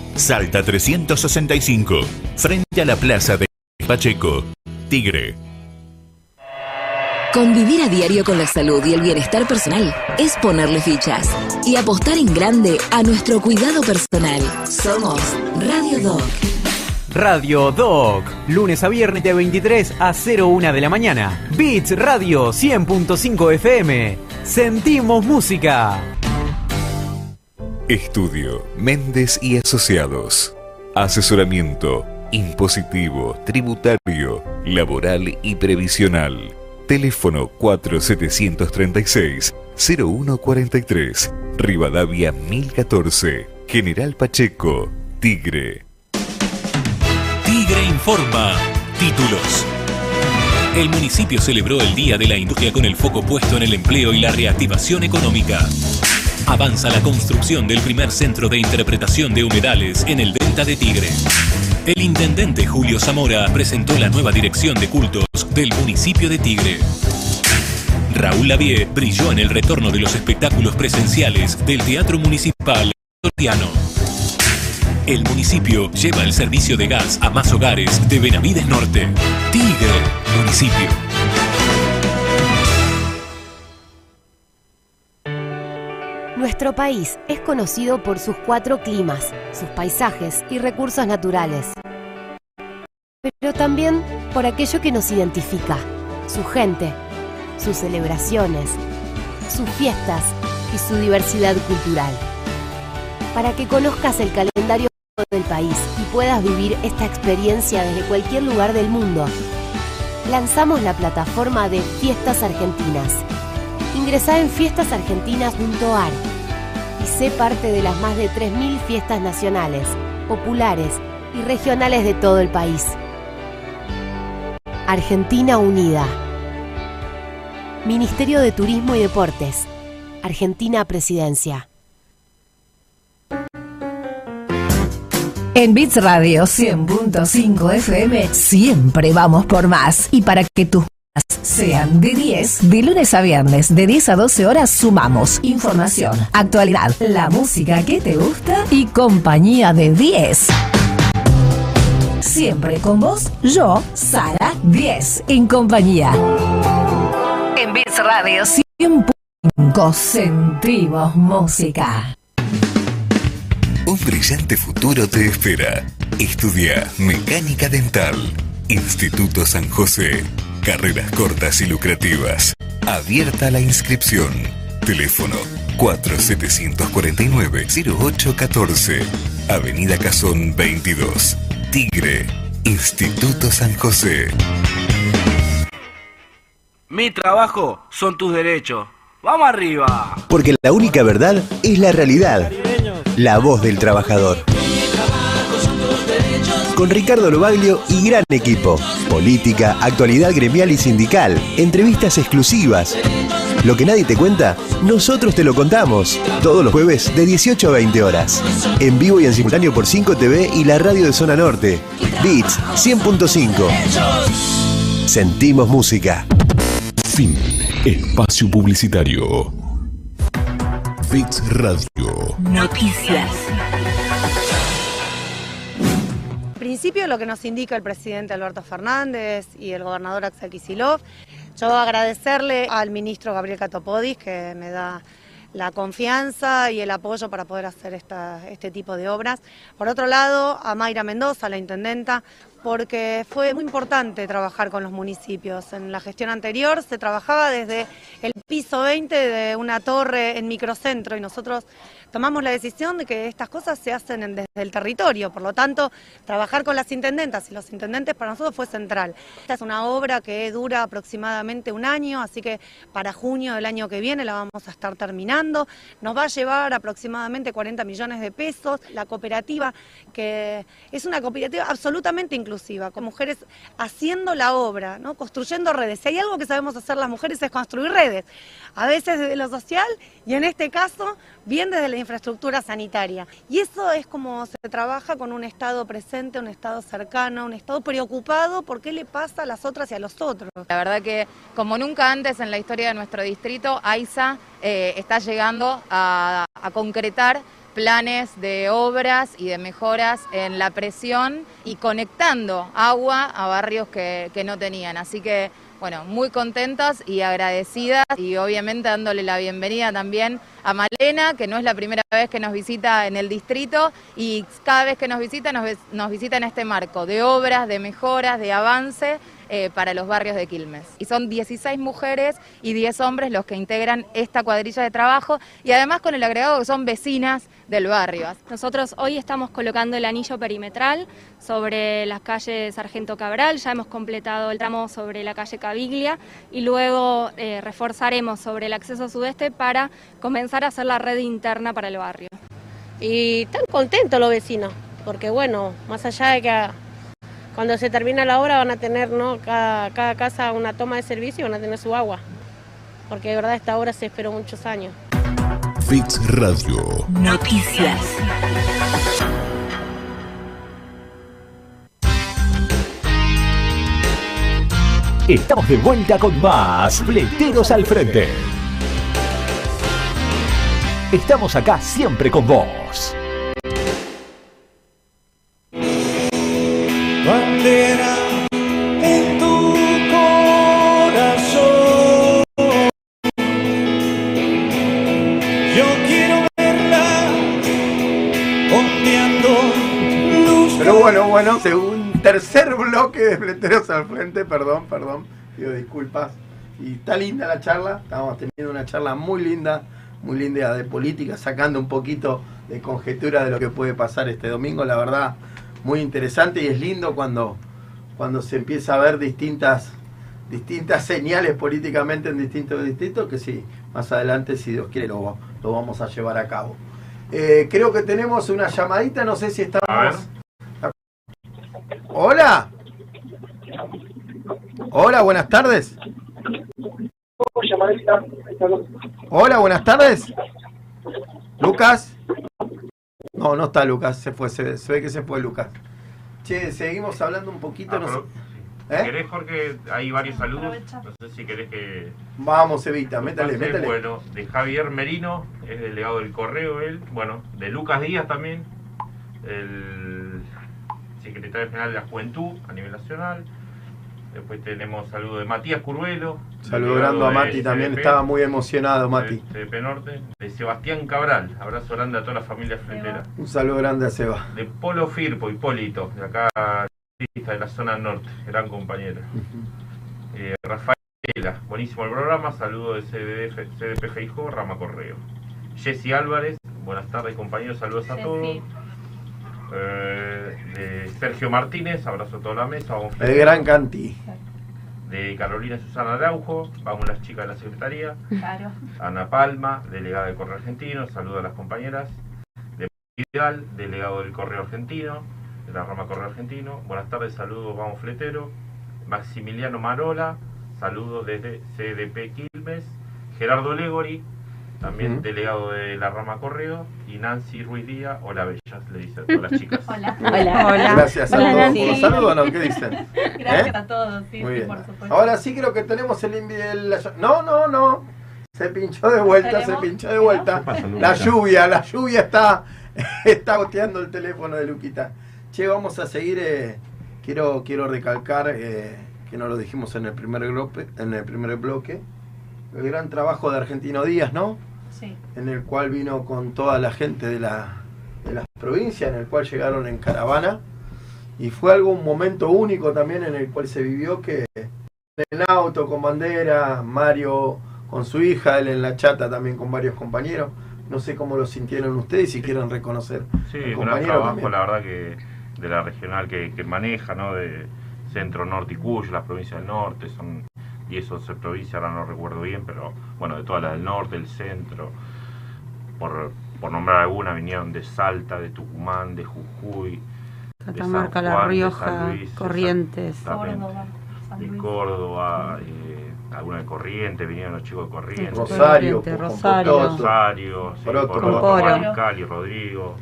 Salta 365. Frente a la plaza de Pacheco. Tigre. Convivir a diario con la salud y el bienestar personal es ponerle fichas y apostar en grande a nuestro cuidado personal. Somos Radio Doc. Radio Doc, lunes a viernes de 23 a 01 de la mañana. Beats Radio 100.5 FM. Sentimos música. Estudio Méndez y Asociados. Asesoramiento impositivo, tributario, laboral y previsional. Teléfono 4736-0143. Rivadavia 1014. General Pacheco. Tigre. Tigre Informa. Títulos. El municipio celebró el Día de la Industria con el foco puesto en el empleo y la reactivación económica. Avanza la construcción del primer centro de interpretación de humedales en el Delta de Tigre. El intendente Julio Zamora presentó la nueva dirección de cultos del municipio de Tigre. Raúl Lavie brilló en el retorno de los espectáculos presenciales del Teatro Municipal Tortiano. El municipio lleva el servicio de gas a más hogares de Benavides Norte. Tigre, municipio. Nuestro país es conocido por sus cuatro climas, sus paisajes y recursos naturales. Pero también por aquello que nos identifica, su gente, sus celebraciones, sus fiestas y su diversidad cultural. Para que conozcas el calendario del país y puedas vivir esta experiencia desde cualquier lugar del mundo, lanzamos la plataforma de Fiestas Argentinas. Ingresá en fiestasargentinas.ar y sé parte de las más de 3.000 fiestas nacionales, populares y regionales de todo el país. Argentina Unida. Ministerio de Turismo y Deportes. Argentina Presidencia. En Bits Radio 100.5 FM siempre vamos por más. Y para que tus sean de 10, de lunes a viernes, de 10 a 12 horas, sumamos información, actualidad, la música que te gusta y compañía de 10. Siempre con vos, yo, Sara 10, en compañía. En Bits Radio 100.5 sentimos música. Un brillante futuro te espera. Estudia Mecánica Dental. Instituto San José. Carreras cortas y lucrativas. Abierta la inscripción. Teléfono 4749-0814. Avenida Cazón 22. Tigre. Instituto San José. Mi trabajo son tus derechos. ¡Vamos arriba! Porque la única verdad es la realidad. La voz del trabajador. Con Ricardo Lobaglio y gran equipo. Política, actualidad gremial y sindical. Entrevistas exclusivas. Lo que nadie te cuenta, nosotros te lo contamos. Todos los jueves de 18 a 20 horas. En vivo y en simultáneo por 5 TV y la radio de Zona Norte. Beats 100.5. Sentimos música. Fin. Espacio publicitario. Bits Radio. Noticias. Lo que nos indica el presidente Alberto Fernández y el gobernador Axel Kicillof, yo agradecerle al ministro Gabriel Catopodis que me da la confianza y el apoyo para poder hacer este tipo de obras. Por otro lado, a Mayra Mendoza, la intendenta, porque fue muy importante trabajar con los municipios. En la gestión anterior se trabajaba desde el piso 20 de una torre en microcentro y nosotros tomamos la decisión de que estas cosas se hacen en- desde el territorio. Por lo tanto, trabajar con las intendentas y los intendentes para nosotros fue central. Esta es una obra que dura aproximadamente un año, así que para junio del año que viene la vamos a estar terminando. Nos va a llevar aproximadamente 40 millones de pesos. La cooperativa, que es una cooperativa absolutamente inclusiva, con mujeres haciendo la obra, ¿no? construyendo redes. Si hay algo que sabemos hacer las mujeres es construir redes, a veces desde lo social y en este caso bien desde la infraestructura sanitaria. Y eso es como se trabaja con un Estado presente, un Estado cercano, un Estado preocupado por qué le pasa a las otras y a los otros. La verdad que como nunca antes en la historia de nuestro distrito, AISA eh, está llegando a, a concretar planes de obras y de mejoras en la presión y conectando agua a barrios que, que no tenían. Así que, bueno, muy contentas y agradecidas y obviamente dándole la bienvenida también a Malena, que no es la primera vez que nos visita en el distrito y cada vez que nos visita nos, nos visita en este marco de obras, de mejoras, de avance eh, para los barrios de Quilmes. Y son 16 mujeres y 10 hombres los que integran esta cuadrilla de trabajo y además con el agregado que son vecinas del barrio. Nosotros hoy estamos colocando el anillo perimetral sobre las calles Sargento Cabral, ya hemos completado el tramo sobre la calle Caviglia y luego eh, reforzaremos sobre el acceso sudeste para comenzar a hacer la red interna para el barrio. Y están contentos los vecinos, porque bueno, más allá de que cuando se termina la obra van a tener, ¿no? Cada, cada casa una toma de servicio y van a tener su agua. Porque de verdad esta obra se esperó muchos años. Bits Radio. Noticias. Estamos de vuelta con más Fleteros al Frente. Estamos acá siempre con vos. Bueno, según tercer bloque de Fleteros al Frente, perdón, perdón, pido disculpas. Y está linda la charla, estamos teniendo una charla muy linda, muy linda de política, sacando un poquito de conjetura de lo que puede pasar este domingo, la verdad, muy interesante y es lindo cuando, cuando se empieza a ver distintas, distintas señales políticamente en distintos distritos, que sí, más adelante, si Dios quiere, lo, lo vamos a llevar a cabo. Eh, creo que tenemos una llamadita, no sé si estamos... Hola. Hola, buenas tardes. Hola, buenas tardes. Lucas. No, no está Lucas, se fue, se, se ve que se fue Lucas. Che, seguimos hablando un poquito. no sé- ¿Eh? querés, Jorge, hay varios saludos. No sé si querés que. Vamos, Evita, métale, métale. Bueno, de Javier Merino, es delegado del correo él. Bueno, de Lucas Díaz también, el secretario general de la Juventud a nivel nacional. Después tenemos saludo de Matías Curvelo. Saludando a Mati también, CDP, estaba muy emocionado Mati. de CDP Norte. De Sebastián Cabral, abrazo grande a toda la familia frentera. Un saludo grande a Seba. De Polo Firpo, Hipólito, de acá de la zona norte, gran compañera. Eh, Rafaela, buenísimo el programa, saludo de CDF, CDP Feijó, Rama Correo. Jessy Álvarez, buenas tardes compañeros, saludos a todos. Eh, de Sergio Martínez, abrazo a toda la mesa. Vamos El gran Canti. de Carolina Susana Araujo, vamos las chicas de la Secretaría. Claro. Ana Palma, delegada del Correo Argentino, saludo a las compañeras. De Vidal, delegado del Correo Argentino, de la rama Correo Argentino. Buenas tardes, saludos, vamos fletero. Maximiliano Marola, saludos desde CDP Quilmes. Gerardo Legori, también delegado de la rama Correo. Y Nancy Ruiz Díaz, hola bellas, le dice a todas las chicas. Hola. Hola. Gracias a Hola, todos Nancy. por los saludos, ¿no? ¿Qué dicen? Gracias ¿Eh? a todos, sí, Muy sí, bien. por supuesto. Ahora sí creo que tenemos el invi del... la- No, no, no. Se pinchó de vuelta, se pinchó de vuelta. La lluvia, la lluvia está, está goteando el teléfono de Luquita. Che, vamos a seguir. eh, quiero, quiero recalcar eh, que no lo dijimos en el primer bloque, en el primer bloque. El gran trabajo de Argentino Díaz, ¿no? Sí. en el cual vino con toda la gente de la, de las provincias, en el cual llegaron en caravana. Y fue algo, un momento único también en el cual se vivió que en auto, con bandera, Mario con su hija, él en la chata también con varios compañeros. No sé cómo lo sintieron ustedes, si quieren reconocer Sí, un gran trabajo, también. la verdad que de la regional que, que maneja, ¿no? De Centro, Norte y Cuyo, las provincias del norte, son 10 o 11 provincias, ahora no recuerdo bien, pero bueno, de todas las del norte, del centro, por, por nombrar algunas, vinieron de Salta, de Tucumán, de Jujuy, de San Catamarca, La de Rioja, San Luis, Corrientes. Córdoba, San de. Córdoba, eh, alguna de Corrientes, vinieron los chicos de Corrientes. Rosario, Rosario. Rosario, sí, Poroto, Poroto, Poro. Barical y Rodrigo.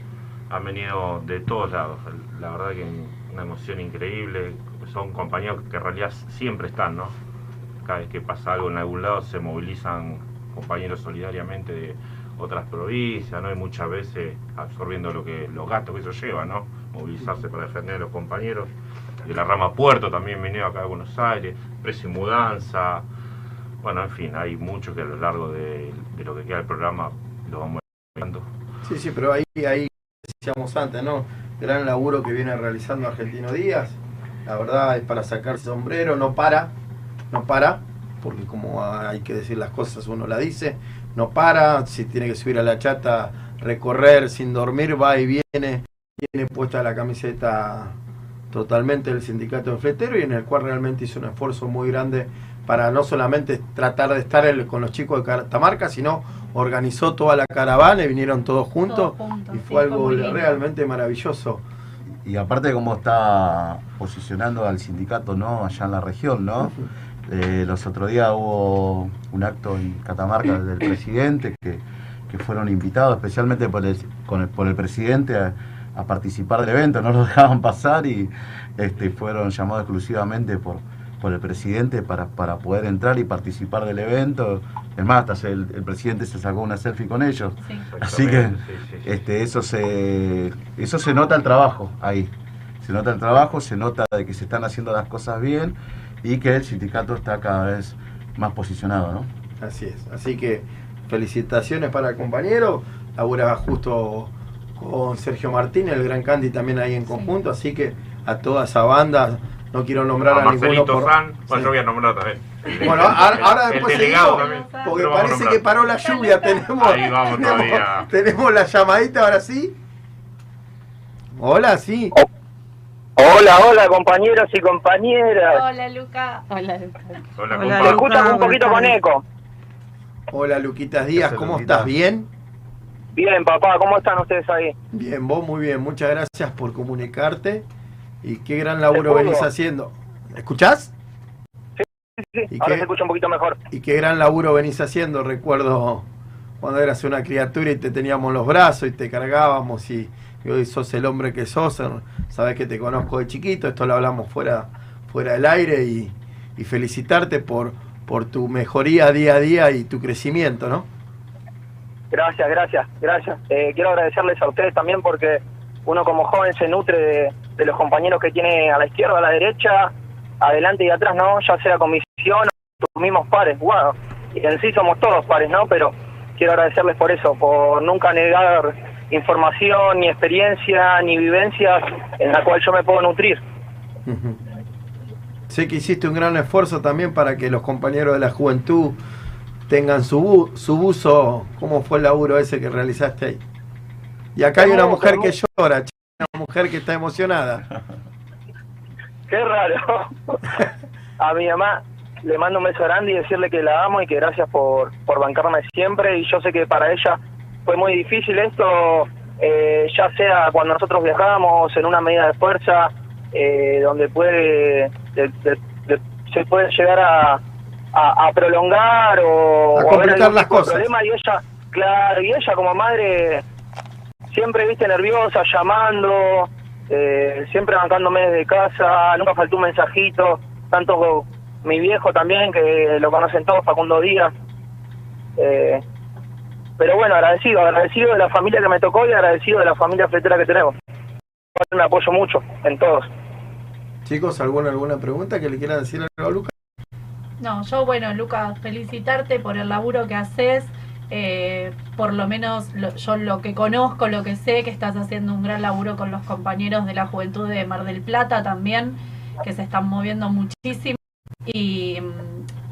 Han venido de todos lados. La verdad que una emoción increíble. Son compañeros que en realidad siempre están, ¿no? Cada vez que pasa algo en algún lado se movilizan compañeros solidariamente de otras provincias, ¿no? Y muchas veces absorbiendo lo que los gastos que eso lleva, ¿no? Movilizarse para defender a los compañeros. De la rama Puerto también venido acá a Buenos Aires, precio y mudanza. Bueno, en fin, hay mucho que a lo largo de, de lo que queda del programa lo vamos viendo. Sí, sí, pero ahí, ahí decíamos antes, ¿no? Gran laburo que viene realizando Argentino Díaz. La verdad es para sacarse sombrero, no para, no para, porque como hay que decir las cosas, uno la dice, no para, si tiene que subir a la chata, recorrer sin dormir, va y viene, tiene puesta la camiseta totalmente del sindicato de fletero y en el cual realmente hizo un esfuerzo muy grande para no solamente tratar de estar el- con los chicos de Catamarca, sino organizó toda la caravana y vinieron todos juntos, Todos juntos, y fue algo realmente maravilloso. Y aparte cómo está posicionando al sindicato no allá en la región, ¿no? Eh, los otros días hubo un acto en Catamarca del presidente que, que fueron invitados especialmente por el, con el- por el presidente a, a participar del evento, no lo dejaban pasar y este, fueron llamados exclusivamente por, por el presidente para, para poder entrar y participar del evento. Es más, hasta el, el presidente se sacó una selfie con ellos. Así que sí, sí, sí. este, eso se eso se nota el trabajo ahí. Se nota el trabajo, se nota de que se están haciendo las cosas bien y que el sindicato está cada vez más posicionado, ¿no? Así es. Así que felicitaciones para el compañero. Labura justo con Sergio Martín, el Gran Candy también ahí en conjunto. Así que a toda esa banda, no quiero nombrar A a, ninguno Marcelito por. San, bueno, Sí. yo voy a nombrar también. Bueno, ahora, ahora después seguimos, porque parece que paró la lluvia. Tenemos, Ahí vamos tenemos, todavía. tenemos la llamadita ahora sí. Hola, sí. Hola, hola compañeros y compañeras. Hola, Luca. Hola, Luca. Hola, Hola, Se escucha Luca, un poquito con eco. Hola, Luquitas Díaz, ¿cómo Luquita. estás? ¿Bien? Bien, papá, ¿cómo están ustedes ahí? Bien, vos muy bien. Muchas gracias por comunicarte. Y qué gran laburo ¿Te venís haciendo. ¿Escuchás? Sí, ¿Y ahora qué? se escucha un poquito mejor. Y qué gran laburo venís haciendo. Recuerdo cuando eras una criatura y te teníamos los brazos y te cargábamos y, y hoy sos el hombre que sos. Sabes que te conozco de chiquito. Esto lo hablamos fuera, fuera del aire y, y felicitarte por, por tu mejoría día a día y tu crecimiento, ¿no? Gracias, gracias, gracias. Eh, quiero agradecerles a ustedes también porque uno como joven se nutre de, de los compañeros que tiene a la izquierda, a la derecha, adelante y atrás, ¿no? Ya sea comisión o tus mismos pares. Bueno, y en sí somos todos pares, ¿no? Pero quiero agradecerles por eso, por nunca negar información, ni experiencia, ni vivencias en la cual yo me puedo nutrir. Sé que hiciste un gran esfuerzo también para que los compañeros de la juventud tengan su, bu- su buzo. ¿Cómo fue el laburo ese que realizaste ahí? Y acá hay una mujer que llora, una mujer que está emocionada. Qué raro. A mi mamá le mando un beso grande y decirle que la amo y que gracias por, por bancarme siempre. Y yo sé que para ella fue muy difícil esto, eh, ya sea cuando nosotros viajamos en una medida de fuerza, eh, donde puede de- de- de- se puede llegar a, a, a prolongar o, A o algún las cosas. problema. Y ella, claro, y ella como madre siempre viste nerviosa, llamando, eh, siempre bancándome desde casa, nunca faltó un mensajito, tanto mi viejo también, que lo conocen todos, Facundo Díaz. Eh, pero bueno, agradecido, agradecido de la familia que me tocó y agradecido de la familia fletera que tenemos. Me apoyo mucho en todos. Chicos, ¿alguna, alguna pregunta que le quieran decir algo a Lucas? No, yo, bueno, Lucas, felicitarte por el laburo que haces. eh, por lo menos lo- yo lo que conozco, lo que sé, que estás haciendo un gran laburo con los compañeros de la juventud de Mar del Plata también, que se están moviendo muchísimo. Y,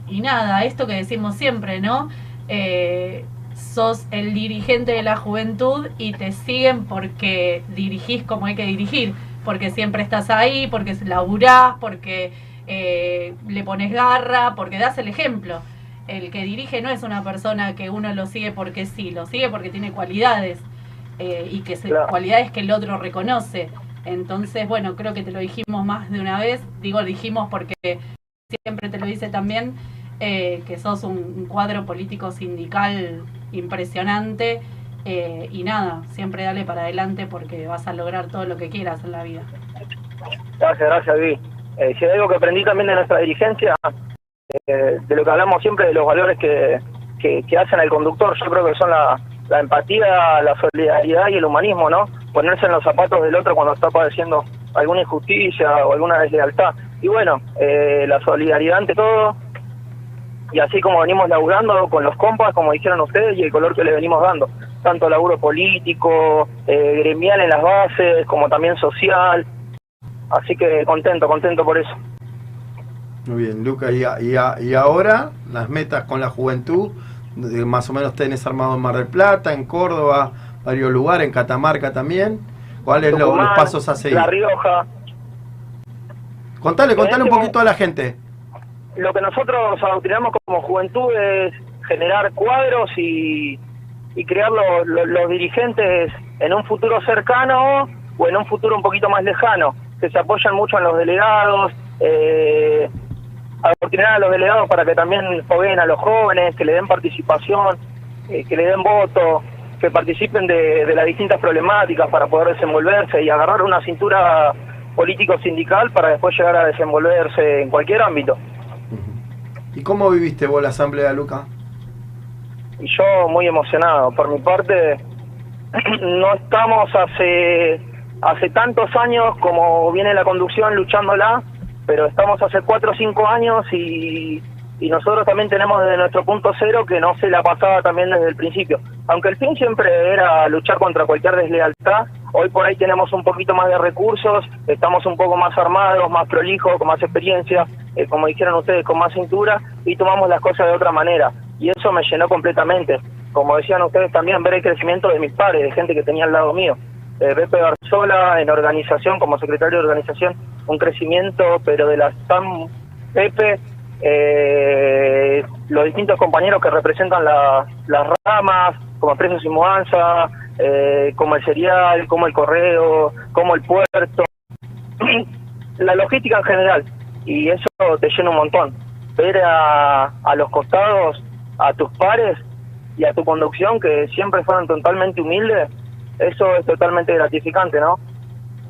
y nada, esto que decimos siempre, ¿no? Eh, sos el dirigente de la juventud y te siguen porque dirigís como hay que dirigir, porque siempre estás ahí, porque laburás, porque eh, le pones garra, porque das el ejemplo. El que dirige no es una persona que uno lo sigue porque sí, lo sigue porque tiene cualidades eh, y que se- Claro. cualidades que el otro reconoce. Entonces, bueno, creo que te lo dijimos más de una vez, digo dijimos porque siempre te lo dice también, eh, que sos un, un cuadro político sindical impresionante eh, y nada, siempre dale para adelante porque vas a lograr todo lo que quieras en la vida. Gracias, gracias, Vivi. Eh, si hay algo que aprendí también de nuestra dirigencia, eh, de lo que hablamos siempre, de los valores que, que, que hacen al conductor, yo creo que son la, la empatía, la solidaridad y el humanismo, ¿no? Ponerse en los zapatos del otro cuando está padeciendo alguna injusticia o alguna deslealtad. Y bueno, eh, la solidaridad ante todo, y así como venimos laburando con los compas, como dijeron ustedes, y el color que le venimos dando, tanto laburo político, eh, gremial en las bases, como también social. Así que contento, contento por eso. Muy bien, Lucas. Y, a- y, a- y ahora, las metas con la juventud, más o menos tenés armado en Mar del Plata, en Córdoba, varios lugares, en Catamarca también. ¿Cuáles lo- los pasos a seguir? La Rioja. Contale, contale un Este poquito a la gente. Lo que nosotros adoctrinamos como juventud es generar cuadros y, y crear los, dirigentes en un futuro cercano o en un futuro un poquito más lejano, que se apoyan mucho en los delegados, eh, adoctrinar a los delegados para que también fogueen a los jóvenes, que le den participación, eh, que le den voto, que participen de, de las distintas problemáticas para poder desenvolverse y agarrar una cintura político-sindical para después llegar a desenvolverse en cualquier ámbito. ¿Y cómo viviste vos la asamblea, Lucas? y yo muy emocionado. Por mi parte, no estamos hace hace tantos años como viene la conducción luchándola, pero estamos hace cuatro o cinco años y, y nosotros también tenemos desde nuestro punto cero que no se la pasaba también desde el principio. Aunque el fin siempre era luchar contra cualquier deslealtad, hoy por ahí tenemos un poquito más de recursos, estamos un poco más armados, más prolijos, con más experiencia, eh, como dijeron ustedes, con más cintura y tomamos las cosas de otra manera. Y eso me llenó completamente. Como decían ustedes también, ver el crecimiento de mis pares, de gente que tenía al lado mío. Eh, Pepe Garzola en organización, como secretario de organización, un crecimiento, pero de la SAM Pepe, eh, los distintos compañeros que representan la- las ramas, como Presos y Mudanza, eh, como el Serial, como el Correo, como el Puerto, la logística en general. Y eso te llena un montón. Ver a, a los costados, a tus pares y a tu conducción, que siempre fueron totalmente humildes, eso es totalmente gratificante, ¿no?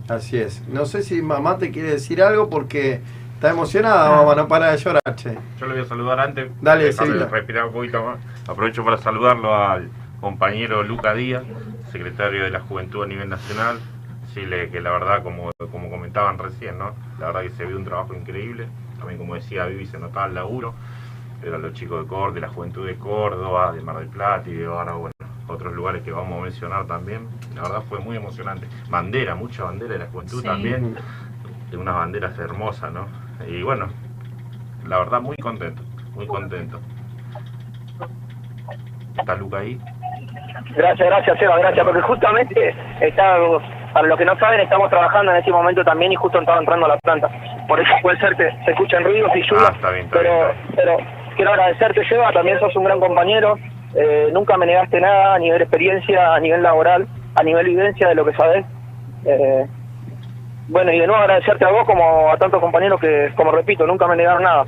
Así es. No sé si mamá te quiere decir algo porque está emocionada, mamá, no para de llorar, che. Yo le voy a saludar antes. Dale, Sevilla. respirar un poquito más. Aprovecho para saludarlo al compañero Luca Díaz, secretario de la Juventud a nivel nacional. Que la verdad, como, como comentaban recién, ¿no? La verdad que se vio un trabajo increíble. También, como decía Vivi, se notaba el laburo. Eran los chicos de Córdoba, de la Juventud de Córdoba, de Mar del Plata y de ahora, bueno, otros lugares que vamos a mencionar también. La verdad fue muy emocionante. Bandera, mucha bandera de la Juventud Sí. también. unas banderas hermosas, ¿no? Y bueno, la verdad muy contento, muy contento. ¿Está Luca ahí? Gracias, gracias, Seba, gracias, porque justamente está, para los que no saben, estamos trabajando en ese momento también y justo estaba entrando a la planta. Por eso puede ser que se escuchan ruidos y lluvia, Ah, pero, quiero agradecerte, Seba, también sos un gran compañero, eh, nunca me negaste nada a nivel experiencia, a nivel laboral, a nivel vivencia de lo que sabés. Eh, bueno, y de nuevo agradecerte a vos como a tantos compañeros que, como repito, nunca me negaron nada.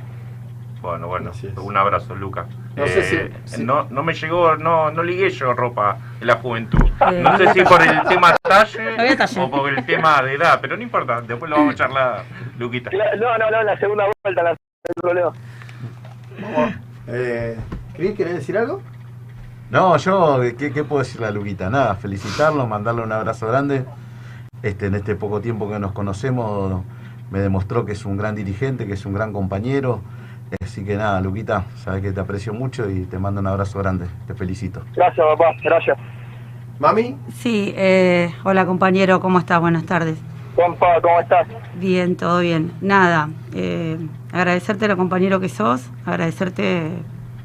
Bueno, bueno, un abrazo, Luca. No sé Eh, si- No, no me llegó, no, no ligué yo ropa en la juventud. No sé si por el tema talle o por el tema de edad, pero no importa, después lo vamos a charlar, Luquita. No, no, no, la segunda vuelta, la problema. Eh, Cris, ¿querés decir algo? No, yo, ¿qué, qué puedo decirle a Luquita? Nada, felicitarlo, mandarle un abrazo grande. Este, en este poco tiempo que nos conocemos, me demostró que es un gran dirigente, que es un gran compañero. Así que nada, Luquita, sabes que te aprecio mucho y te mando un abrazo grande. Te felicito. Gracias, papá, gracias. ¿Mami? Sí, eh, hola compañero, ¿cómo estás? Buenas tardes. Juanpa, ¿cómo estás? Bien, todo bien. Nada, eh, agradecerte lo compañero que sos, agradecerte,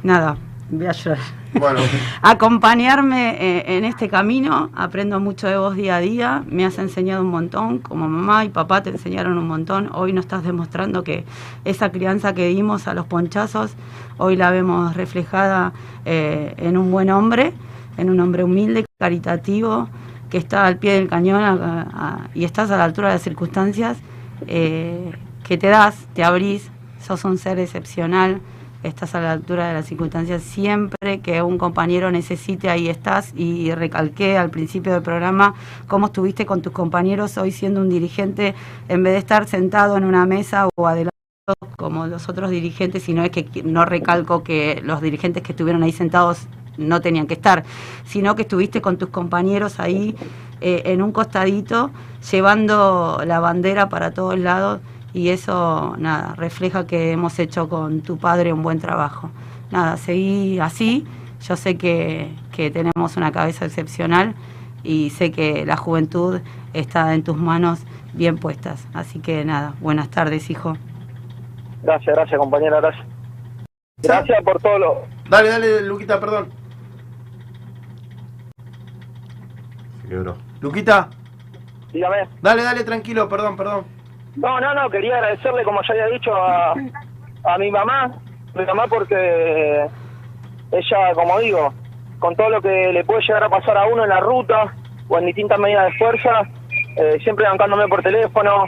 nada, voy a llorar. Bueno, Acompañarme eh, en este camino, aprendo mucho de vos día a día, me has enseñado un montón, como mamá y papá te enseñaron un montón, hoy nos estás demostrando que esa crianza que dimos a los ponchazos, hoy la vemos reflejada eh, en un buen hombre, en un hombre humilde, caritativo, que está al pie del cañón y estás a la altura de las circunstancias, eh, que te das, te abrís, sos un ser excepcional, estás a la altura de las circunstancias. Siempre que un compañero necesite, ahí estás. Y recalqué al principio del programa cómo estuviste con tus compañeros hoy siendo un dirigente, en vez de estar sentado en una mesa o adelante como los otros dirigentes, sino es que no recalco que los dirigentes que estuvieron ahí sentados no tenían que estar, sino que estuviste con tus compañeros ahí eh, en un costadito, llevando la bandera para todos lados y eso, nada, refleja que hemos hecho con tu padre un buen trabajo. Nada, seguí así, yo sé que, que tenemos una cabeza excepcional y sé que la juventud está en tus manos bien puestas. Así que nada, buenas tardes, hijo. Gracias, gracias, compañera, gracias. Gracias por todo lo... Dale, dale, Luquita, perdón. Se quebró. Luquita, Dígame. dale, dale, tranquilo, perdón, perdón. No, no, no, quería agradecerle, como ya había dicho, a, a mi mamá, mi mamá porque ella, como digo, con todo lo que le puede llegar a pasar a uno en la ruta o en distintas medidas de fuerza, eh, siempre bancándome por teléfono,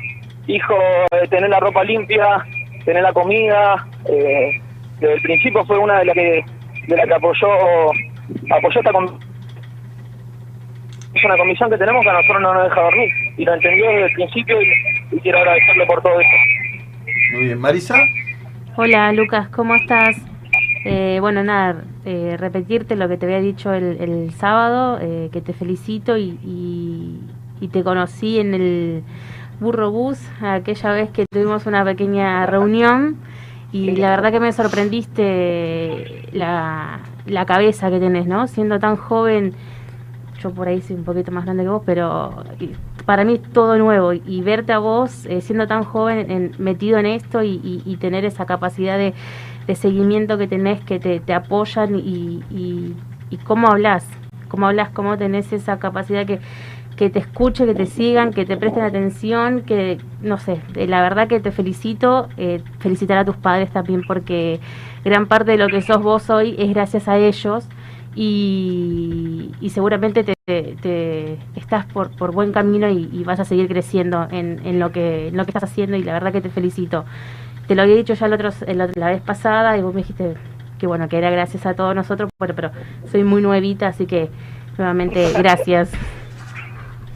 hijo, eh, tener la ropa limpia, tener la comida, eh, desde el principio fue una de las que, de la que apoyó, apoyó esta com- es una comisión que tenemos que a nosotros no nos deja dormir y lo entendió desde el principio y, y quiero agradecerle por todo eso. Muy bien, Marisa. Hola Lucas, ¿cómo estás? Eh, bueno, nada, eh, repetirte lo que te había dicho el, el sábado, eh, que te felicito y, y- y te conocí en el Burro Bus, aquella vez que tuvimos una pequeña reunión y la verdad que me sorprendiste la, la cabeza que tenés, ¿no? Siendo tan joven, yo por ahí soy un poquito más grande que vos, pero para mí es todo nuevo y verte a vos eh, siendo tan joven en- metido en esto y, y- y tener esa capacidad de, seguimiento que tenés, que te, te apoyan y, cómo hablas, cómo hablas, cómo tenés esa capacidad que, que te escuche, que te sigan, que te presten atención, que no sé, la verdad que te felicito, eh, felicitar a tus padres también porque gran parte de lo que sos vos hoy es gracias a ellos y, y seguramente te, estás por, por buen camino y, vas a seguir creciendo en, en lo que, en lo que estás haciendo y la verdad que te felicito. Te lo había dicho ya el otro, el- la vez pasada y vos me dijiste que bueno, que era gracias a todos nosotros, bueno, pero soy muy nuevita, así que nuevamente gracias.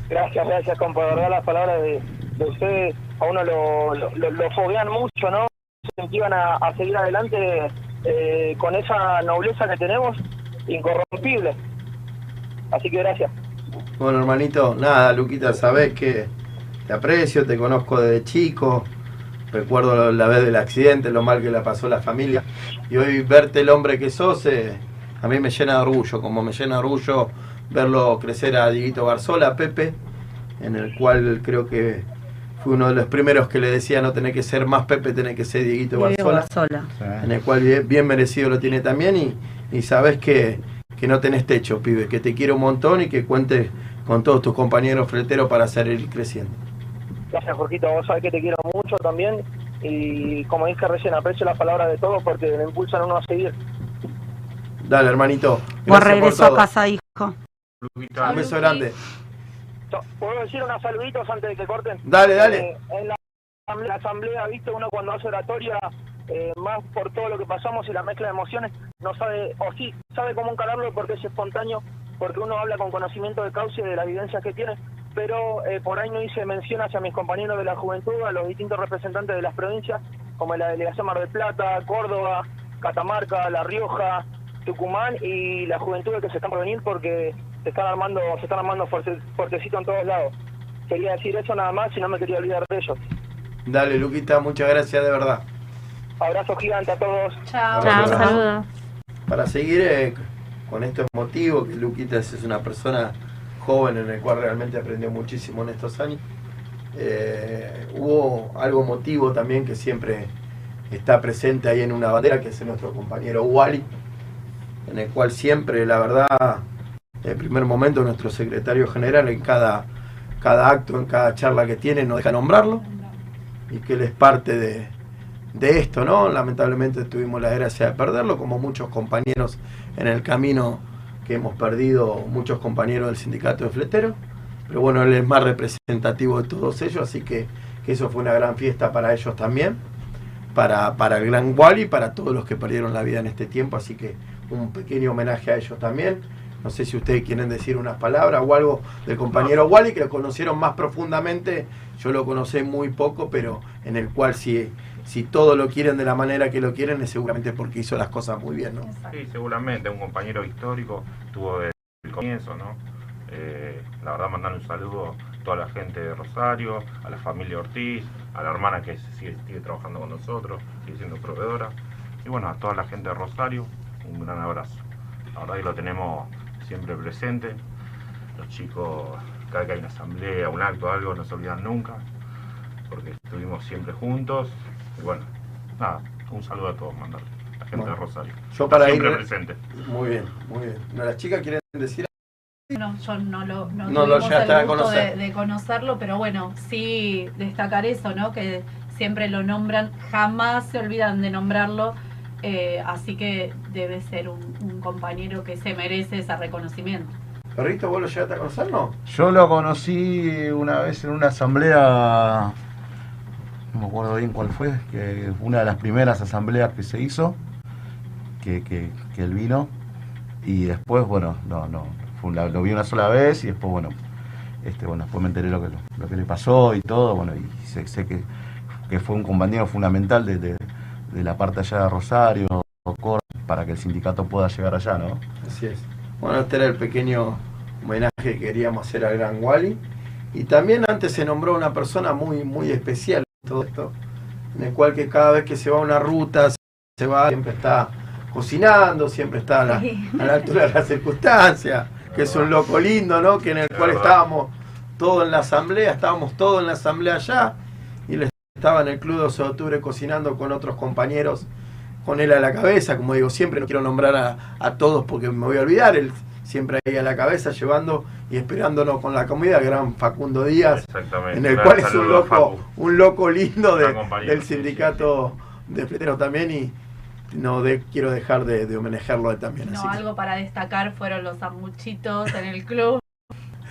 Gracias, gracias, compa. De verdad, las palabras de, de ustedes a uno lo, lo, lo- mucho, ¿no? Se incentivan a, a seguir adelante eh, con esa nobleza que tenemos, incorrompible. Así que gracias. Bueno, hermanito, nada, Luquita, sabés que te aprecio, te conozco desde chico. Recuerdo la vez del accidente, lo mal que la pasó la familia. Y hoy verte el hombre que sos, eh, a mí me llena de orgullo, como me llena de orgullo verlo crecer a Dieguito Garzola, a Pepe, en el cual creo que fui uno de los primeros que le decía no tener que ser más Pepe, tener que ser Dieguito Barzola. en el cual bien, bien merecido lo tiene también y, y sabes que, que no tenés techo, pibe, que te quiero un montón y que cuentes con todos tus compañeros fleteros para seguir creciendo. Gracias, Jorgito. Vos sabés que te quiero mucho también. Y como dije recién, aprecio las palabras de todos porque me impulsan a uno a seguir. Dale, hermanito. Por regreso a casa, hijo. Un beso grande. ¿Puedo decir unos saluditos antes de que corten? Dale, dale. Eh, en la asamblea, viste, uno cuando hace oratoria, eh, más por todo lo que pasamos y la mezcla de emociones, no sabe, o sí, sabe cómo encararlo porque es espontáneo, porque uno habla con conocimiento de causa y de las vivencias que tiene, pero eh, por ahí no hice mención hacia mis compañeros de la juventud, a los distintos representantes de las provincias, como la delegación Mar del Plata, Córdoba, Catamarca, La Rioja, Tucumán y la juventud que se están por porque se están armando, se están armando fuerte, fuertecito en todos lados. Quería decir eso nada más y no me quería olvidar de ellos. Dale, Luquita, muchas gracias de verdad. Abrazo gigante a todos. Chao. Chao, saludos. Para seguir eh, con estos motivos, que Luquita es es una persona joven en el cual realmente aprendió muchísimo en estos años, eh, hubo algo motivo también que siempre está presente ahí en una bandera, que es nuestro compañero Wally, en el cual siempre, la verdad, en el primer momento nuestro secretario general en cada, cada acto, en cada charla que tiene, nos deja nombrarlo, y que él es parte de, de esto, ¿no? Lamentablemente tuvimos la desgracia de perderlo, como muchos compañeros en el camino que hemos perdido, muchos compañeros del sindicato de fleteros. Pero bueno, él es más representativo de todos ellos, así que, que eso fue una gran fiesta para ellos también, para, para el gran Wally para todos los que perdieron la vida en este tiempo, así que un pequeño homenaje a ellos también. No sé si ustedes quieren decir unas palabras o algo del compañero Wally, que lo conocieron más profundamente. Yo lo conocí muy poco, pero en el cual si, si todo lo quieren de la manera que lo quieren, es seguramente porque hizo las cosas muy bien, ¿no? Sí, seguramente, un compañero histórico, tuvo desde el comienzo, ¿no? Eh, la verdad, mandar un saludo a toda la gente de Rosario, a la familia Ortiz, a la hermana que sigue, sigue trabajando con nosotros, sigue siendo proveedora, y bueno, a toda la gente de Rosario, un gran abrazo. La verdad que lo tenemos siempre presente, los chicos, cada que hay una asamblea, un acto, algo, no se olvidan nunca, porque estuvimos siempre juntos, y bueno, nada, un saludo a todos, mandar, la gente Bueno, de Rosario. Yo para siempre ir- presente. Muy bien, muy bien. No, ¿Las chicas quieren decir No, yo no lo, no No lo a el gusto conocer. de, de conocerlo, pero bueno, sí destacar eso, ¿no? Que siempre lo nombran, jamás se olvidan de nombrarlo, eh, así que debe ser un, un compañero que se merece ese reconocimiento. Perrito, vos lo llegaste a conocer, no? Yo lo conocí una vez en una asamblea, no me acuerdo bien cuál fue, que una de las primeras asambleas que se hizo, que, que, él vino, y después, bueno, no, no, lo vi una sola vez y después, bueno, este, bueno, después me enteré lo que, lo que le pasó y todo, bueno, y sé, que, que fue un compañero fundamental de, de- la parte allá de Rosario, para que el sindicato pueda llegar allá, ¿no? Así es. Bueno, este era el pequeño homenaje que queríamos hacer al gran Wally. Y también antes se nombró una persona muy, muy especial todo esto, en el cual que cada vez que se va a una ruta, se va, siempre está cocinando, siempre está a la, a la altura de las circunstancias, que es un loco lindo, ¿no? Que en el cual estábamos todos en la asamblea, estábamos todos en la asamblea allá, y él estaba en el Club 12 de Octubre cocinando con otros compañeros con él a la cabeza, como digo, siempre no quiero nombrar a, a todos porque me voy a olvidar, él siempre ahí a la cabeza llevando y esperándonos con la comida, gran Facundo Díaz, Exactamente. en el Gran cual es un loco, un loco lindo de- del sí, sindicato de fleteros también y no de- quiero dejar de, de homenajearlo también. No, así que- algo para destacar fueron los sanguchitos en el club.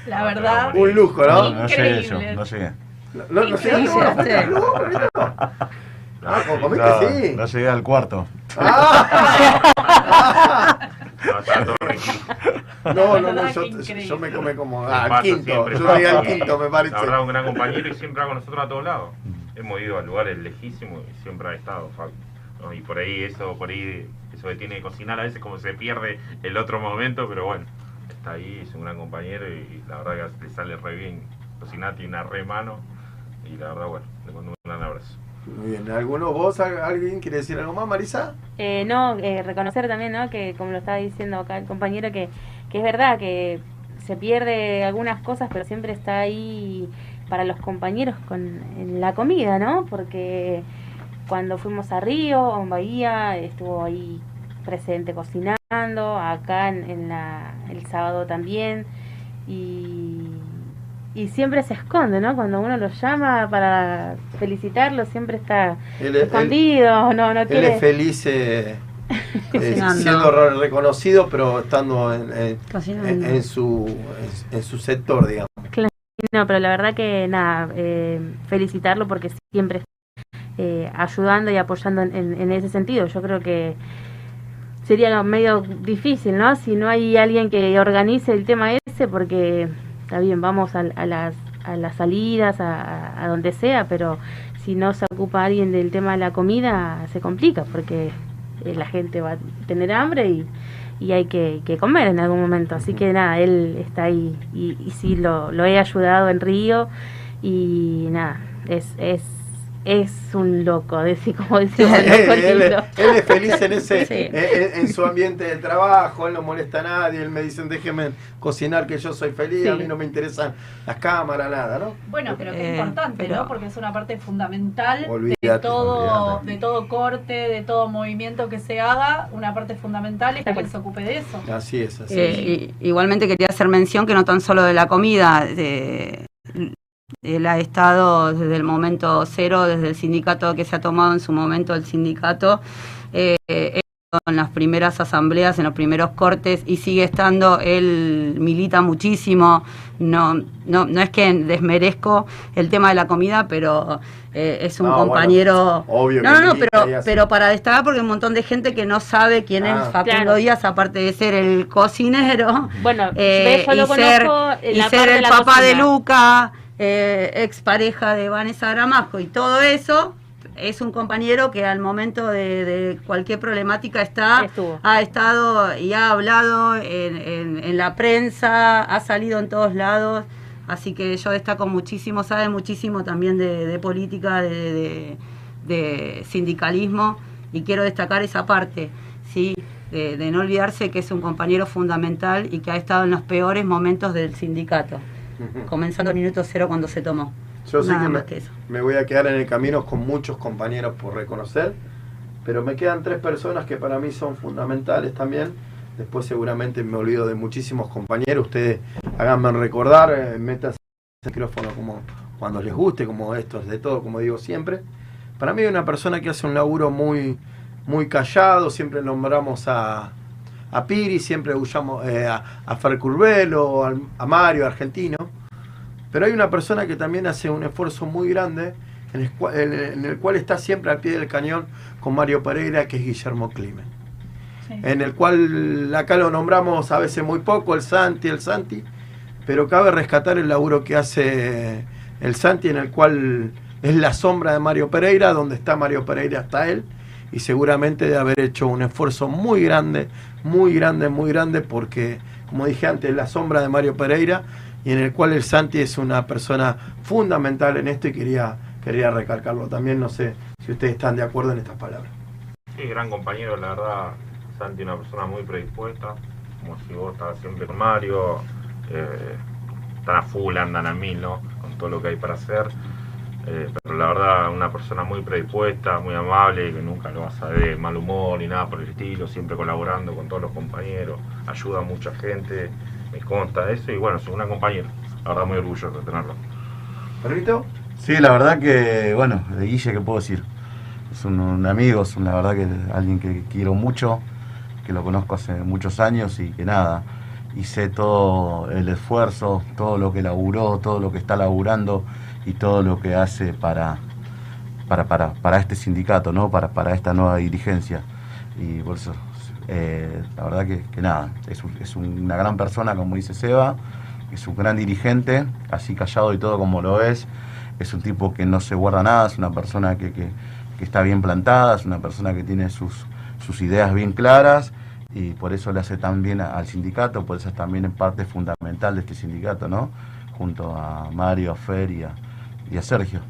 La verdad. Un lujo, ¿no? No yo, Increíble. no llegué. No, no, no Increíble. llegaste vos, ¿fuiste al club, Perrito? Ah, comiste, No, sí. no No, no, no, yo, me come como al quinto. siempre, Yo llegué al quinto, me parece. La verdad, un gran compañero y siempre va con nosotros a todos lados. Hemos ido a lugares lejísimos y siempre ha estado, Facu. ¿no? Y por ahí eso, por ahí, eso que tiene que cocinar a veces como se pierde el otro momento, pero bueno, está ahí, es un gran compañero y la verdad que le sale re bien cocinar, tiene una re mano y la verdad, bueno, le mando un gran abrazo. Muy bien. ¿Alguno vos, al- alguien quiere decir algo más, Marisa? Eh, no, eh, reconocer también, ¿no? Que como lo estaba diciendo acá el compañero, que, que es verdad que se pierde algunas cosas, pero siempre está ahí para los compañeros con en la comida, ¿no? Porque cuando fuimos a Río, a Bahía, estuvo ahí presente cocinando, acá en, en la, el sábado también, y, y siempre se esconde, ¿no? Cuando uno lo llama para felicitarlo, siempre está Él- él- escondido, no, no Él quiere... es feliz eh, eh, siendo re- reconocido, pero estando en, en- Cocinando. en- en su, en, en su sector, digamos. Claro, no, pero la verdad que nada, eh, felicitarlo porque siempre está eh, ayudando y apoyando en ese sentido. Yo creo que sería medio difícil, ¿no? Si no hay alguien que organice el tema ese, porque está bien, vamos a, a las, a las salidas, a, a- donde sea, pero si no se ocupa alguien del tema de la comida, se complica, porque eh, la gente va a tener hambre y, y hay que, que comer en algún momento. Así que nada, él está ahí y, y sí, lo, lo he ayudado en Río y nada, es... es es un loco, decir como decimos él, los él- él es feliz en ese Sí. en, su ambiente de trabajo, él no molesta a nadie, él me dicen déjenme cocinar que yo soy feliz, a mí no me interesan las cámaras, nada, ¿no? Bueno, pero qué Eh, importante, pero- ¿no? Porque es una parte fundamental de todo, de todo corte, de todo movimiento que se haga. Una parte fundamental es que alguien se ocupe de eso. Así es, así Eh, y- igualmente quería hacer mención que no tan solo de la comida, de, él ha estado desde el momento cero, desde el sindicato que se ha tomado en su momento el sindicato, eh, él en las primeras asambleas, en los primeros cortes y sigue estando, él milita muchísimo, no, no, no es que desmerezco el tema de la comida, pero eh, es un No, compañero... bueno, obvio no, que no, no, pero, pero para destacar porque hay un montón de gente que no sabe quién Ah. es Facundo Claro. Díaz, aparte de ser el cocinero. Bueno, Eh, y ser, y ser el papá de. Luca, eh, ex pareja de Vanessa Gramajo y todo eso, es un compañero que al momento de, de cualquier problemática está, ha estado y ha hablado en, en- en la prensa, ha salido en todos lados, así que yo destaco muchísimo, sabe muchísimo también de, de política, de, de- sindicalismo y quiero destacar esa parte, sí, de no olvidarse que es un compañero fundamental y que ha estado en los peores momentos del sindicato, comenzando el minuto cero cuando se tomó. Yo sé Nada que me, más que eso. me voy a quedar en el camino con muchos compañeros por reconocer, pero me quedan tres personas que para mí son fundamentales también. Después seguramente me olvido de muchísimos compañeros. Ustedes háganme recordar, eh, métanse el micrófono como cuando les guste, como esto es de todo, como digo siempre. Para mí hay una persona que hace un laburo muy, muy callado, siempre nombramos a, a Piri, siempre usamos eh, a, a Fer a Mario, argentino. Pero hay una persona que también hace un esfuerzo muy grande, en el, cual, en el- en el cual está siempre al pie del cañón con Mario Pereira, que es Guillermo Climen. En el cual acá lo nombramos a veces muy poco, el Santi, el Santi, pero cabe rescatar el laburo que hace el Santi, en el cual es la sombra de Mario Pereira, donde está Mario Pereira está él, y seguramente de haber hecho un esfuerzo muy grande, muy grande, muy grande, porque, como dije antes, es la sombra de Mario Pereira, y en el cual el Santi es una persona fundamental en esto, y quería, quería recalcarlo también, no sé si ustedes están de acuerdo en estas palabras. Sí, gran compañero, la verdad. Santi, una persona muy predispuesta. Como si vos estás siempre con Mario. eh, están a full, andan a mil, ¿no? Con todo lo que hay para hacer. Eh, pero la verdad, una persona muy predispuesta, muy amable, que nunca lo vas a ver de mal humor ni nada por el estilo. Siempre colaborando con todos los compañeros. Ayuda a mucha gente. Me consta eso. Y bueno, es un gran compañero. La verdad, muy orgulloso de tenerlo. ¿Perrito? Sí, la verdad que, bueno, de Guille, ¿qué puedo decir? Es un, un amigo, es un- la verdad que alguien que quiero mucho, que lo conozco hace muchos años y que nada, hice todo el esfuerzo, todo lo que laburó, todo lo que está laburando y todo lo que hace para, para, para, para este sindicato, ¿no? Para, para esta nueva dirigencia. Y por eso, eh, la verdad que, que nada, es, es una gran persona, como dice Seba, es un gran dirigente, así callado y todo como lo es. Es un tipo que no se guarda nada, es una persona que, que- que está bien plantada, es una persona que tiene sus, sus ideas bien claras y por eso le hace tan bien al sindicato, por eso es también en parte fundamental de este sindicato, ¿no? Junto a Mario, a Fer y a, Sergio.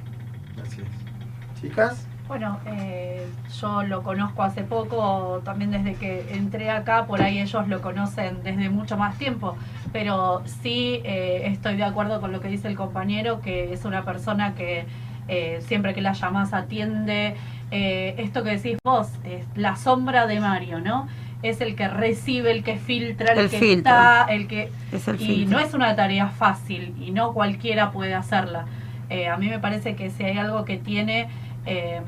Así es. Chicas, Bueno, eh, yo lo conozco hace poco, también desde que entré acá, por ahí ellos lo conocen desde mucho más tiempo, pero sí eh, estoy de acuerdo con lo que dice el compañero, que es una persona que eh, siempre que la llamas atiende. Eh, esto que decís vos, es la sombra de Mario, ¿no? Es el que recibe, el que filtra, el, El que filtro. está, el que... Es el y filtro. no es una tarea fácil y no cualquiera puede hacerla. Eh, a mí me parece que si hay algo que tiene eh,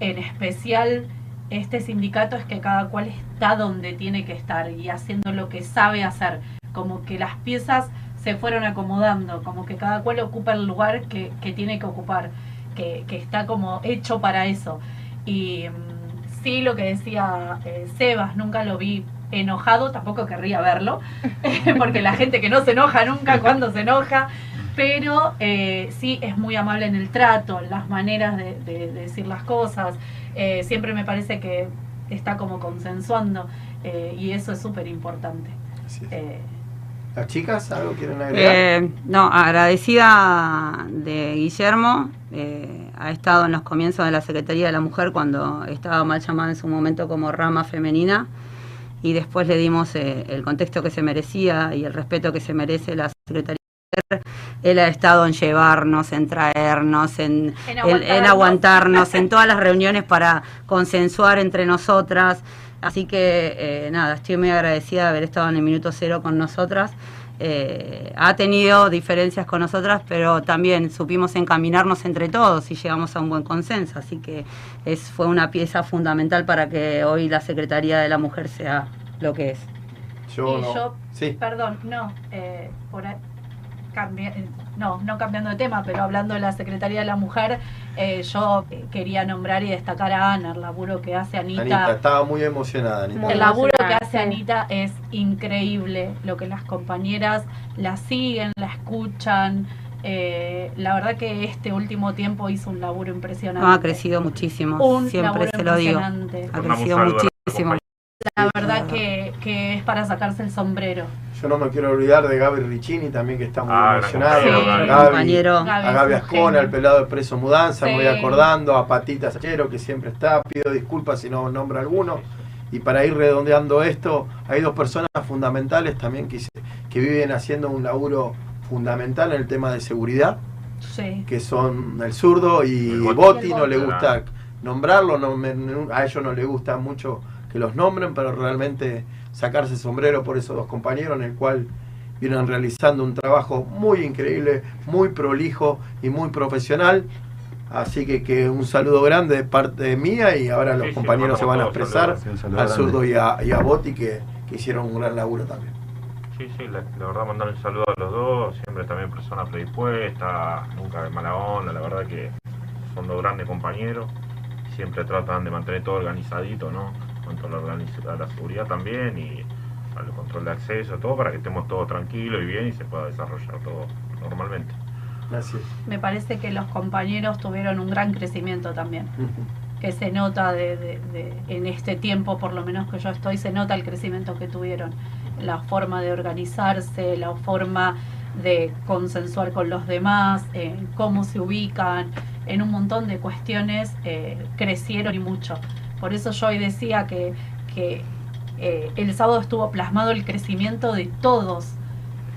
en especial este sindicato es que cada cual está donde tiene que estar y haciendo lo que sabe hacer. Como que las piezas se fueron acomodando, como que cada cual ocupa el lugar que, tiene que ocupar, que, está como hecho para eso. Y mm, sí, lo que decía eh, Sebas, nunca lo vi enojado, tampoco querría verlo, porque la gente que no se enoja nunca cuando se enoja, pero eh, sí es muy amable en el trato, en las maneras de, de- de decir las cosas, Eh, siempre me parece que está como consensuando eh, y eso es súper importante. Eh, ¿Las chicas algo quieren agregar? Eh, no, agradecida de Guillermo. eh, ha estado en los comienzos de la Secretaría de la Mujer cuando estaba mal llamada en su momento como rama femenina. Y después le dimos eh, el contexto que se merecía y el respeto que se merece la Secretaría de la Mujer. Él ha estado en llevarnos, en traernos, en, En en- en aguantarnos. en todas las reuniones para consensuar entre nosotras. Así que eh, nada, estoy muy agradecida de haber estado en el minuto cero con nosotras. Eh, ha tenido diferencias con nosotras, pero también supimos encaminarnos entre todos y llegamos a un buen consenso. Así que es, fue una pieza fundamental para que hoy la Secretaría de la Mujer sea lo que es. Yo y no. yo, Sí. perdón, no, eh, por no, no cambiando de tema, pero hablando de la Secretaría de la Mujer, eh, yo quería nombrar y destacar a Ana, el laburo que hace Anita. Anita, estaba muy emocionada, Anita. El laburo que hace Anita es increíble, lo que las compañeras la siguen, la escuchan. eh, la verdad que este último tiempo hizo un laburo impresionante. No, ha crecido muchísimo, Un siempre laburo se lo digo. impresionante. Ha crecido muchísimo. La verdad que, que es para sacarse el sombrero. Yo no me quiero olvidar de Gaby Riccini también, que está muy Ah, emocionado. compañero, a Gaby. Gaby, Compañero. a Gaby Gaby es un Ascona, al pelado de preso mudanza, me voy Sí. acordando, a Patita Sachero, que siempre está, pido disculpas si no nombro alguno. Y para ir redondeando esto, hay dos personas fundamentales también que, se- que viven haciendo un laburo fundamental en el tema de seguridad, Sí. que son el zurdo y El Boti. Boti, Y el no le gusta nombrarlo, no me- a ellos no les gusta mucho que los nombren, pero realmente sacarse el sombrero por esos dos compañeros en el cual vienen realizando un trabajo muy increíble, muy prolijo y muy profesional. Así que, que un saludo grande de parte mía y ahora los Sí, sí, compañeros se van a expresar saludos. Al zurdo y a, y a Boti que, que hicieron un gran laburo también. Sí, sí, la, la verdad mandar un saludo a los dos, siempre también personas predispuestas, nunca de mala onda, la verdad que son dos grandes compañeros, siempre tratan de mantener todo organizadito, ¿no? Cuanto a la, seguridad también y al control de acceso, todo para que estemos todos tranquilos y bien y se pueda desarrollar todo normalmente. Gracias. Me parece que los compañeros tuvieron un gran crecimiento también. que se nota de, de- de- en este tiempo, por lo menos que yo estoy, se nota el crecimiento que tuvieron, la forma de organizarse, la forma de consensuar con los demás, en cómo se ubican, en un montón de cuestiones eh, crecieron y mucho. Por eso yo hoy decía que, que eh, el sábado estuvo plasmado el crecimiento de todos.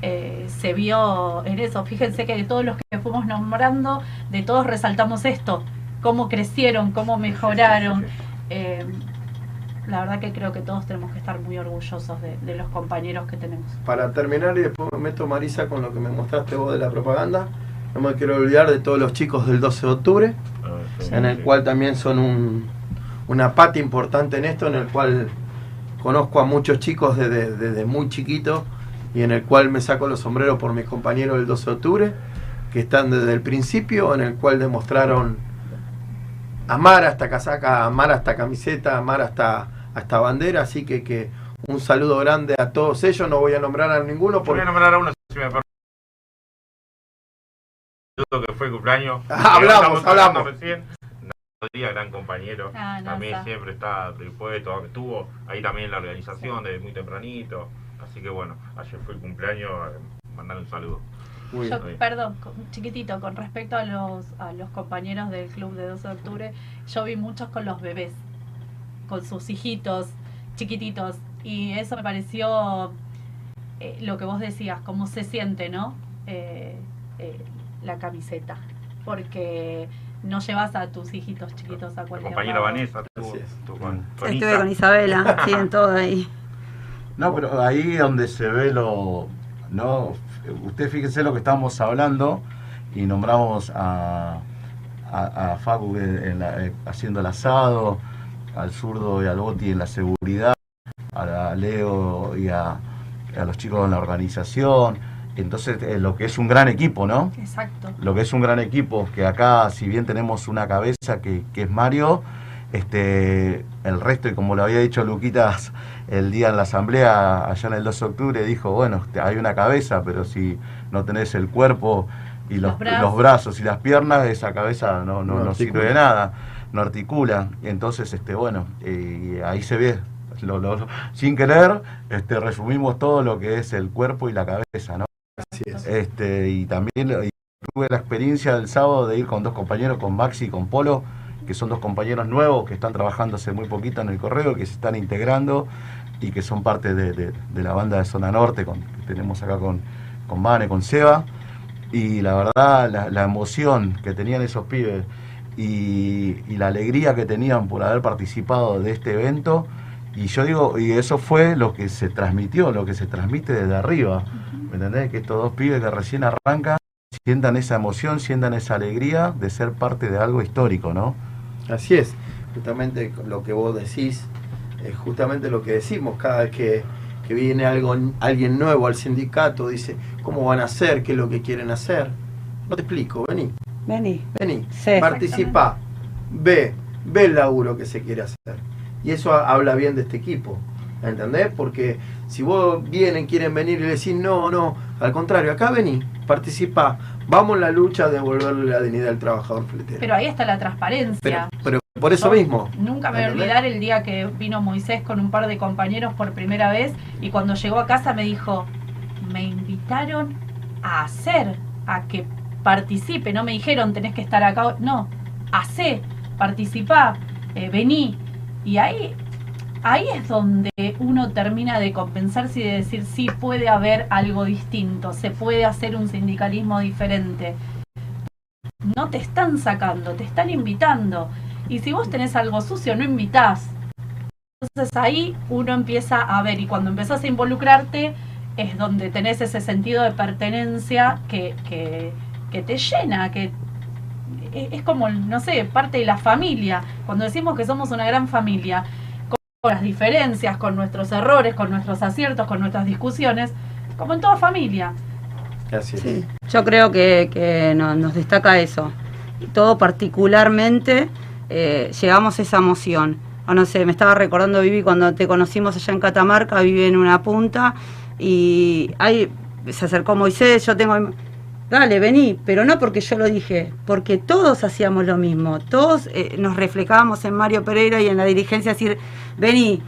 Eh, se vio en eso. Fíjense que de todos los que fuimos nombrando, de todos resaltamos esto, cómo crecieron, cómo mejoraron. Eh, la verdad que creo que todos tenemos que estar muy orgullosos de, de los compañeros que tenemos. Para terminar, y después me meto Marisa con lo que me mostraste vos de la propaganda, no me quiero olvidar de todos los chicos del 12 de octubre, en el cual también son un, una pata importante en esto, en el cual conozco a muchos chicos desde, desde muy chiquitos y en el cual me saco los sombreros por mis compañeros del 12 de octubre, que están desde el principio, en el cual demostraron amar hasta casaca, amar hasta camiseta, amar hasta, hasta bandera, así que, que un saludo grande a todos ellos, no voy a nombrar a ninguno Voy porque a nombrar a uno si me permite. Que fue cumpleaños. Ah, hablamos, hablamos. Recién. Nadia, gran compañero. Ah, Nasa. también siempre está predispuesto. Estuvo ahí también en la organización desde muy tempranito. Así que bueno, ayer fue el cumpleaños. eh, Mandar un saludo. Muy Yo, bien. perdón, chiquitito, con respecto a los, a los compañeros del club de 12 de octubre, yo vi muchos con los bebés, con sus hijitos chiquititos, y eso me pareció eh, lo que vos decías, cómo se siente, ¿no? Eh, eh, la camiseta, porque no llevas a tus hijitos chiquitos a cualquier compañera lado. Vanessa estuvo, estuvo con, con Estuve Isa. con Isabela, sí, en todo ahí. No, pero ahí donde se ve lo. no Usted fíjese lo que estamos hablando y nombramos a, a, a Facu en- en la- eh, haciendo el asado, al zurdo y al Boti en la seguridad, a Leo y a, a los chicos en la organización. Entonces, eh, lo que es un gran equipo, ¿no? Exacto. lo que es un gran equipo, que acá si bien tenemos una cabeza que, que es Mario, este, el resto, y como lo había dicho Luquitas el día en la asamblea allá en el 2 de octubre, dijo, bueno, este, hay una cabeza, pero si no tenés el cuerpo y los, Los brazos. los brazos y las piernas, esa cabeza no, no, No no sirve de nada, no articula. Entonces, este, bueno, eh, ahí se ve, lo- lo- lo- sin querer, este, resumimos todo lo que es el cuerpo y la cabeza, ¿no? Este, y también y tuve la experiencia del sábado de ir con dos compañeros, con Maxi y con Polo, que son dos compañeros nuevos que están trabajando hace muy poquito en el correo, que se están integrando y que son parte de, la banda de Zona Norte, con, que tenemos acá con, con Vane, con Seba. Y la verdad, la, emoción que tenían esos pibes y la alegría que tenían por haber participado de este evento, y yo digo, y eso fue lo que se transmitió, lo que se transmite desde arriba. ¿Me entendés? Que estos dos pibes que recién arrancan sientan esa emoción, sientan esa alegría de ser parte de algo histórico, ¿no? Así es, justamente lo que vos decís, es justamente lo que decimos cada vez que, que viene algo, alguien nuevo al sindicato, dice, ¿cómo van a hacer? ¿Qué es lo que quieren hacer? No te explico, vení, Vení. vení, Sí. participa, ve, ve el laburo que se quiere hacer. Y eso ha- habla bien de este equipo, ¿entendés? Porque si vos vienen, quieren venir y le decís, no, no, al contrario, acá vení, participa, vamos en la lucha de devolverle la dignidad al trabajador fletero. Pero ahí está la transparencia. Pero, pero por eso Yo mismo. Nunca me voy a olvidar el día que vino Moisés con un par de compañeros por primera vez y cuando llegó a casa me dijo, me invitaron a hacer, a que participe, no me dijeron tenés que estar acá, no, hacé, participá, eh, vení. Y ahí, ahí es donde uno termina de compensarse y de decir, sí, puede haber algo distinto, se puede hacer un sindicalismo diferente no te están sacando, te están invitando. Y si vos tenés algo sucio, no invitás. Entonces ahí uno empieza a ver y cuando empezás a involucrarte es donde tenés ese sentido de pertenencia que, que, te llena, que es como, no sé, parte de la familia. Cuando decimos que somos una gran familia, con las diferencias, con nuestros errores, con nuestros aciertos, con nuestras discusiones, como en toda familia. Así es. Sí. Yo creo que, que no- nos destaca eso. Y todo particularmente eh, llevamos esa emoción. O no sé, me estaba recordando Vivi cuando te conocimos allá en Catamarca, vive en una punta y ahí se acercó Moisés, yo tengo... Dale, vení, pero no porque yo lo dije, porque todos hacíamos lo mismo, todos eh, nos reflejábamos en Mario Pereira y en la dirigencia decir, vení,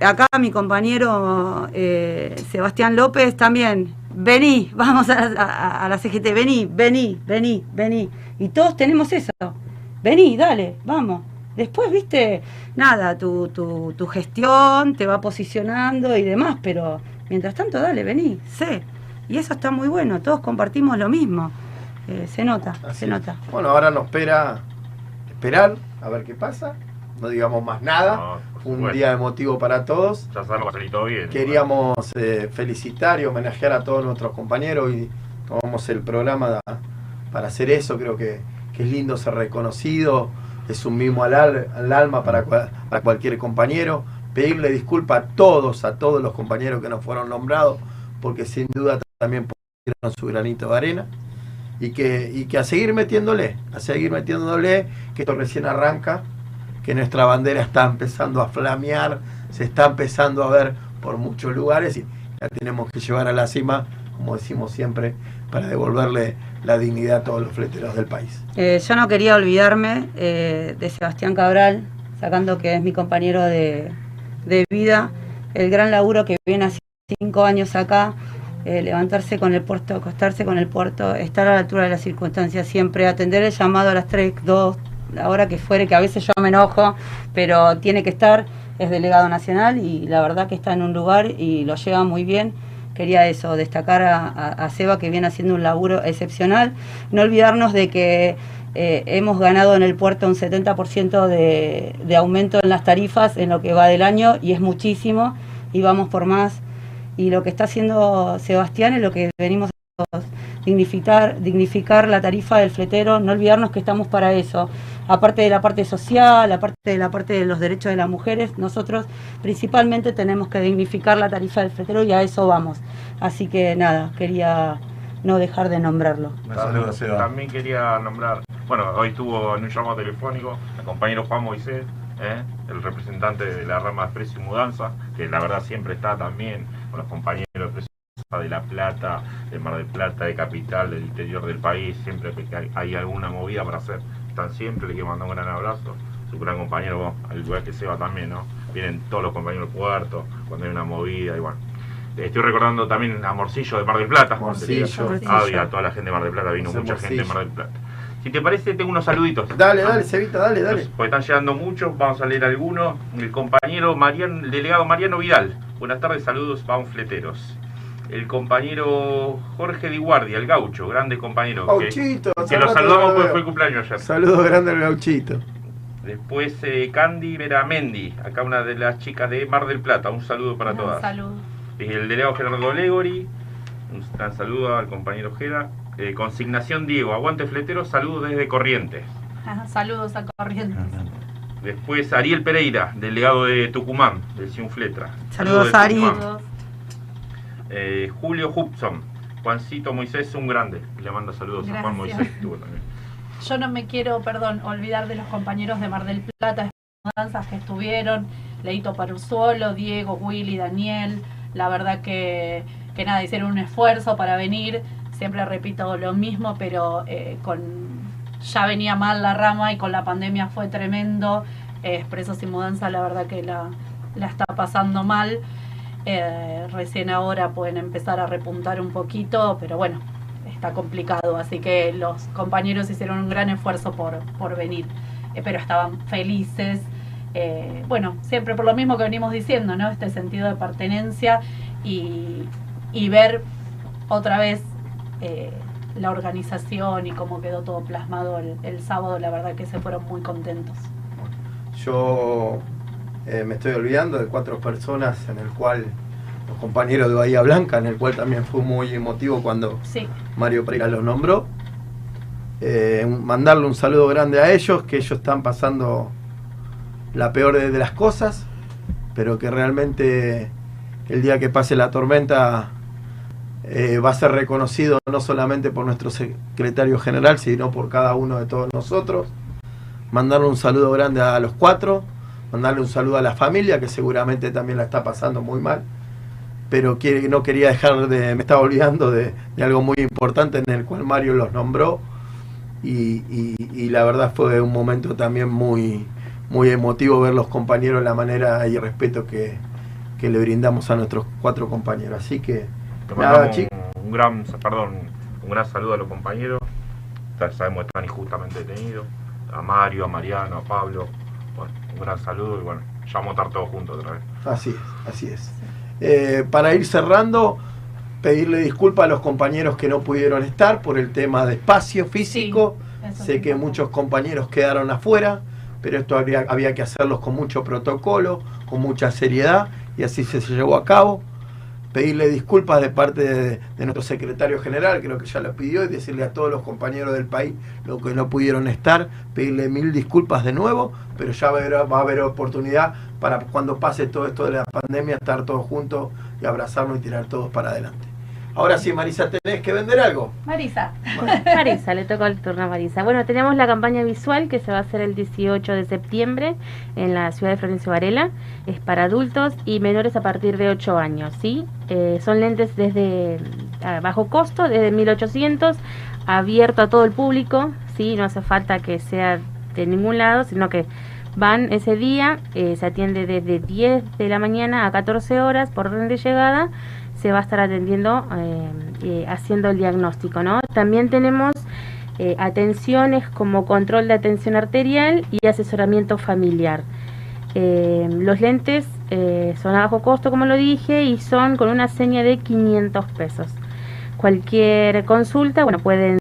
acá mi compañero eh, Sebastián López también, vení, vamos a, a- la CGT, vení, vení, vení, vení. Y todos tenemos eso. Vení, dale, vamos. Después, viste, nada, tu, tu, tu gestión te va posicionando y demás, pero mientras tanto, dale, vení, sé. Y eso está muy bueno, todos compartimos lo mismo. Eh, se nota, se nota. Bueno, ahora nos espera esperar a ver qué pasa. No digamos más nada. Un día emotivo para todos. Ya sabemos que va a salir todo bien. Queríamos eh, felicitar y homenajear a todos nuestros compañeros y tomamos el programa da- para hacer eso. Creo que, que es lindo ser reconocido. Es un mimo al, al- al alma para, para cualquier compañero. Pedirle disculpas a todos, a todos los compañeros que nos fueron nombrados, porque sin duda también pusieron su granito de arena. Y que, y que a seguir metiéndole, a seguir metiéndole, que esto recién arranca, que nuestra bandera está empezando a flamear, se está empezando a ver por muchos lugares y la tenemos que llevar a la cima, como decimos siempre, para devolverle la dignidad a todos los fleteros del país. Eh, yo no quería olvidarme eh, de Sebastián Cabral, sacando que es mi compañero de, de vida, el gran laburo que viene hace cinco años acá, eh, levantarse con el puerto, acostarse con el puerto, estar a la altura de las circunstancias siempre, atender el llamado a las 3, 2, la hora que fuere, que a veces yo me enojo, pero tiene que estar, es delegado nacional y la verdad que está en un lugar y lo lleva muy bien. Quería eso, destacar a, a- Seba que viene haciendo un laburo excepcional. No olvidarnos de que eh, hemos ganado en el puerto un 70% de, de aumento en las tarifas en lo que va del año y es muchísimo y vamos por más. Y lo que está haciendo Sebastián es lo que venimos haciendo, dignificar, dignificar la tarifa del fletero, no olvidarnos que estamos para eso. Aparte de la parte social, aparte de la parte de los derechos de las mujeres, nosotros principalmente tenemos que dignificar la tarifa del fletero y a eso vamos. Así que nada, quería no dejar de nombrarlo. También, también quería nombrar, bueno, hoy estuvo en un llamado telefónico el compañero Juan Moisés, ¿eh? el representante de la rama de Precio y Mudanza, que la verdad siempre está también con los compañeros de La Plata, de Mar del Plata, de Capital, del interior del país, siempre que hay, hay alguna movida para hacer, están siempre, le quiero mandar un gran abrazo, su gran compañero, bueno, al igual que Seba también, ¿no? Vienen todos los compañeros del puerto, cuando hay una movida y bueno. Estoy recordando también a Morcillo de Mar del Plata. Morcillo. Avi, a toda la gente de Mar del Plata, vino Ese mucha gente de Morcillo. Mar del Plata. Si te parece, tengo unos saluditos. Dale, dale, Cevita, dale, dale. Pues están llegando muchos, vamos a leer algunos. El compañero Mariano, el delegado Mariano Vidal. Buenas tardes, saludos, panfleteros. El compañero Jorge Di Guardia, el gaucho, grande compañero. que- Gauchito, que, hace lo saludamos porque fue el cumpleaños ayer. Saludo grande al gauchito. Después eh, Candy Veramendi, acá una de las chicas de Mar del Plata. Un saludo para todas. Salud. Y el delegado Gerardo Legori, un gran saludo al compañero Gera. Eh, consignación Diego, aguante fletero, saludos desde Corrientes. Saludos a Corrientes. Después Ariel Pereira, delegado de Tucumán, del Ciunfletra. Saludos, Ari. Tucumán. Eh, Julio Hubson, Juancito Moisés, un grande. Le manda saludos a Juan. Moisés. Yo no me quiero, perdón, olvidar de los compañeros de Mar del Plata, mudanzas que estuvieron, Leito Paruzuolo, Diego, Willy, Daniel, la verdad que, que nada, hicieron un esfuerzo para venir, siempre repito lo mismo, pero eh, con ya venía mal la rama y con la pandemia fue tremendo, eh, Expresos Mudanza la verdad que la, la está pasando mal, Eh, recién ahora pueden empezar a repuntar un poquito, pero bueno, está complicado, así que los compañeros hicieron un gran esfuerzo por, por venir, eh, pero estaban felices. bueno, siempre por lo mismo que venimos diciendo, ¿no? Este sentido de pertenencia y, y ver otra vez eh, la organización y cómo quedó todo plasmado el, el sábado, la verdad que se fueron muy contentos. Yo eh, me estoy olvidando de cuatro personas en el cual los compañeros de Bahía Blanca, en el cual también fue muy emotivo cuando Sí. Mario Pereira los nombró. Eh, mandarle un saludo grande a ellos, que ellos están pasando la peor de, de las cosas, pero que realmente el día que pase la tormenta eh, va a ser reconocido no solamente por nuestro secretario general, sino por cada uno de todos nosotros. Mandarle un saludo grande a los cuatro, mandarle un saludo a la familia, que seguramente también la está pasando muy mal pero que no quería dejar de, me estaba olvidando de, de algo muy importante en el cual Mario los nombró y, y- y la verdad fue un momento también muy, muy emotivo ver los compañeros, la manera y respeto que, que le brindamos a nuestros cuatro compañeros. Así que, Nada, un, un gran, perdón, un gran saludo a los compañeros. Ya sabemos que están injustamente detenidos. A Mario, a Mariano, a Pablo. Bueno, un gran saludo y bueno, ya vamos a estar todos juntos otra vez. Así es, así es. Eh, para ir cerrando, pedirle disculpas a los compañeros que no pudieron estar por el tema de espacio físico. sé que muchos compañeros quedaron afuera, pero esto habría, había que hacerlos con mucho protocolo, con mucha seriedad, y así se llevó a cabo. Pedirle disculpas de parte de, nuestro secretario general, creo que ya lo pidió, y decirle a todos los compañeros del país lo que no pudieron estar, pedirle mil disculpas de nuevo, pero ya va a haber oportunidad para cuando pase todo esto de la pandemia estar todos juntos y abrazarnos y tirar todos para adelante. Ahora sí, Marisa, tenés que vender algo. Marisa. Marisa, le tocó el turno a Marisa. Bueno, tenemos la campaña visual que se va a hacer el 18 de septiembre en la ciudad de Florencio Varela. Es para adultos y menores a partir de 8 años, ¿sí? Eh, son lentes desde a bajo costo, desde 1800, abierto a todo el público, ¿sí? No hace falta que sea de ningún lado, sino que van ese día, eh, se atiende desde 10 de la mañana a 14 horas por orden de llegada se va a estar atendiendo, eh, eh, haciendo el diagnóstico, ¿no? También tenemos eh, atenciones como control de atención arterial y asesoramiento familiar. Eh, los lentes son a bajo costo, como lo dije, y son con una seña de 500 pesos. Cualquier consulta, bueno, pueden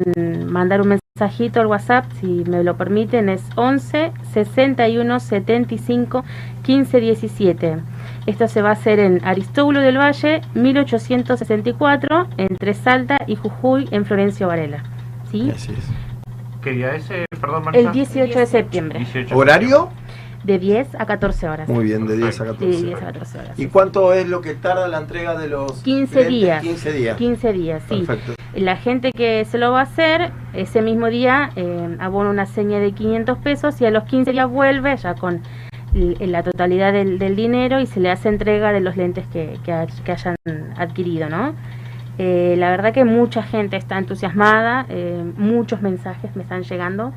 mandar un mensajito al WhatsApp, si me lo permiten, es 11 61 75 15 17. Esto se va a hacer en Aristóbulo del Valle, 1864, entre Salta y Jujuy, en Florencio Varela. ¿Sí? ¿Qué día es, eh, perdón, Marisa? El 18 de septiembre. 18. ¿Horario? De 10 a 14 horas. Muy bien, de 10 a De 14. 10 a 14 horas. ¿Y cuánto es lo que tarda la entrega de los 15 lentes? días. 15 días. 15 días, sí. Perfecto. La gente que se lo va a hacer, ese mismo día eh, abona una seña de 500 pesos y a los 15 días vuelve ya con la totalidad del, del dinero y se le hace entrega de los lentes que, que hayan adquirido, ¿no? Eh, la verdad que mucha gente está entusiasmada, eh, muchos mensajes me están llegando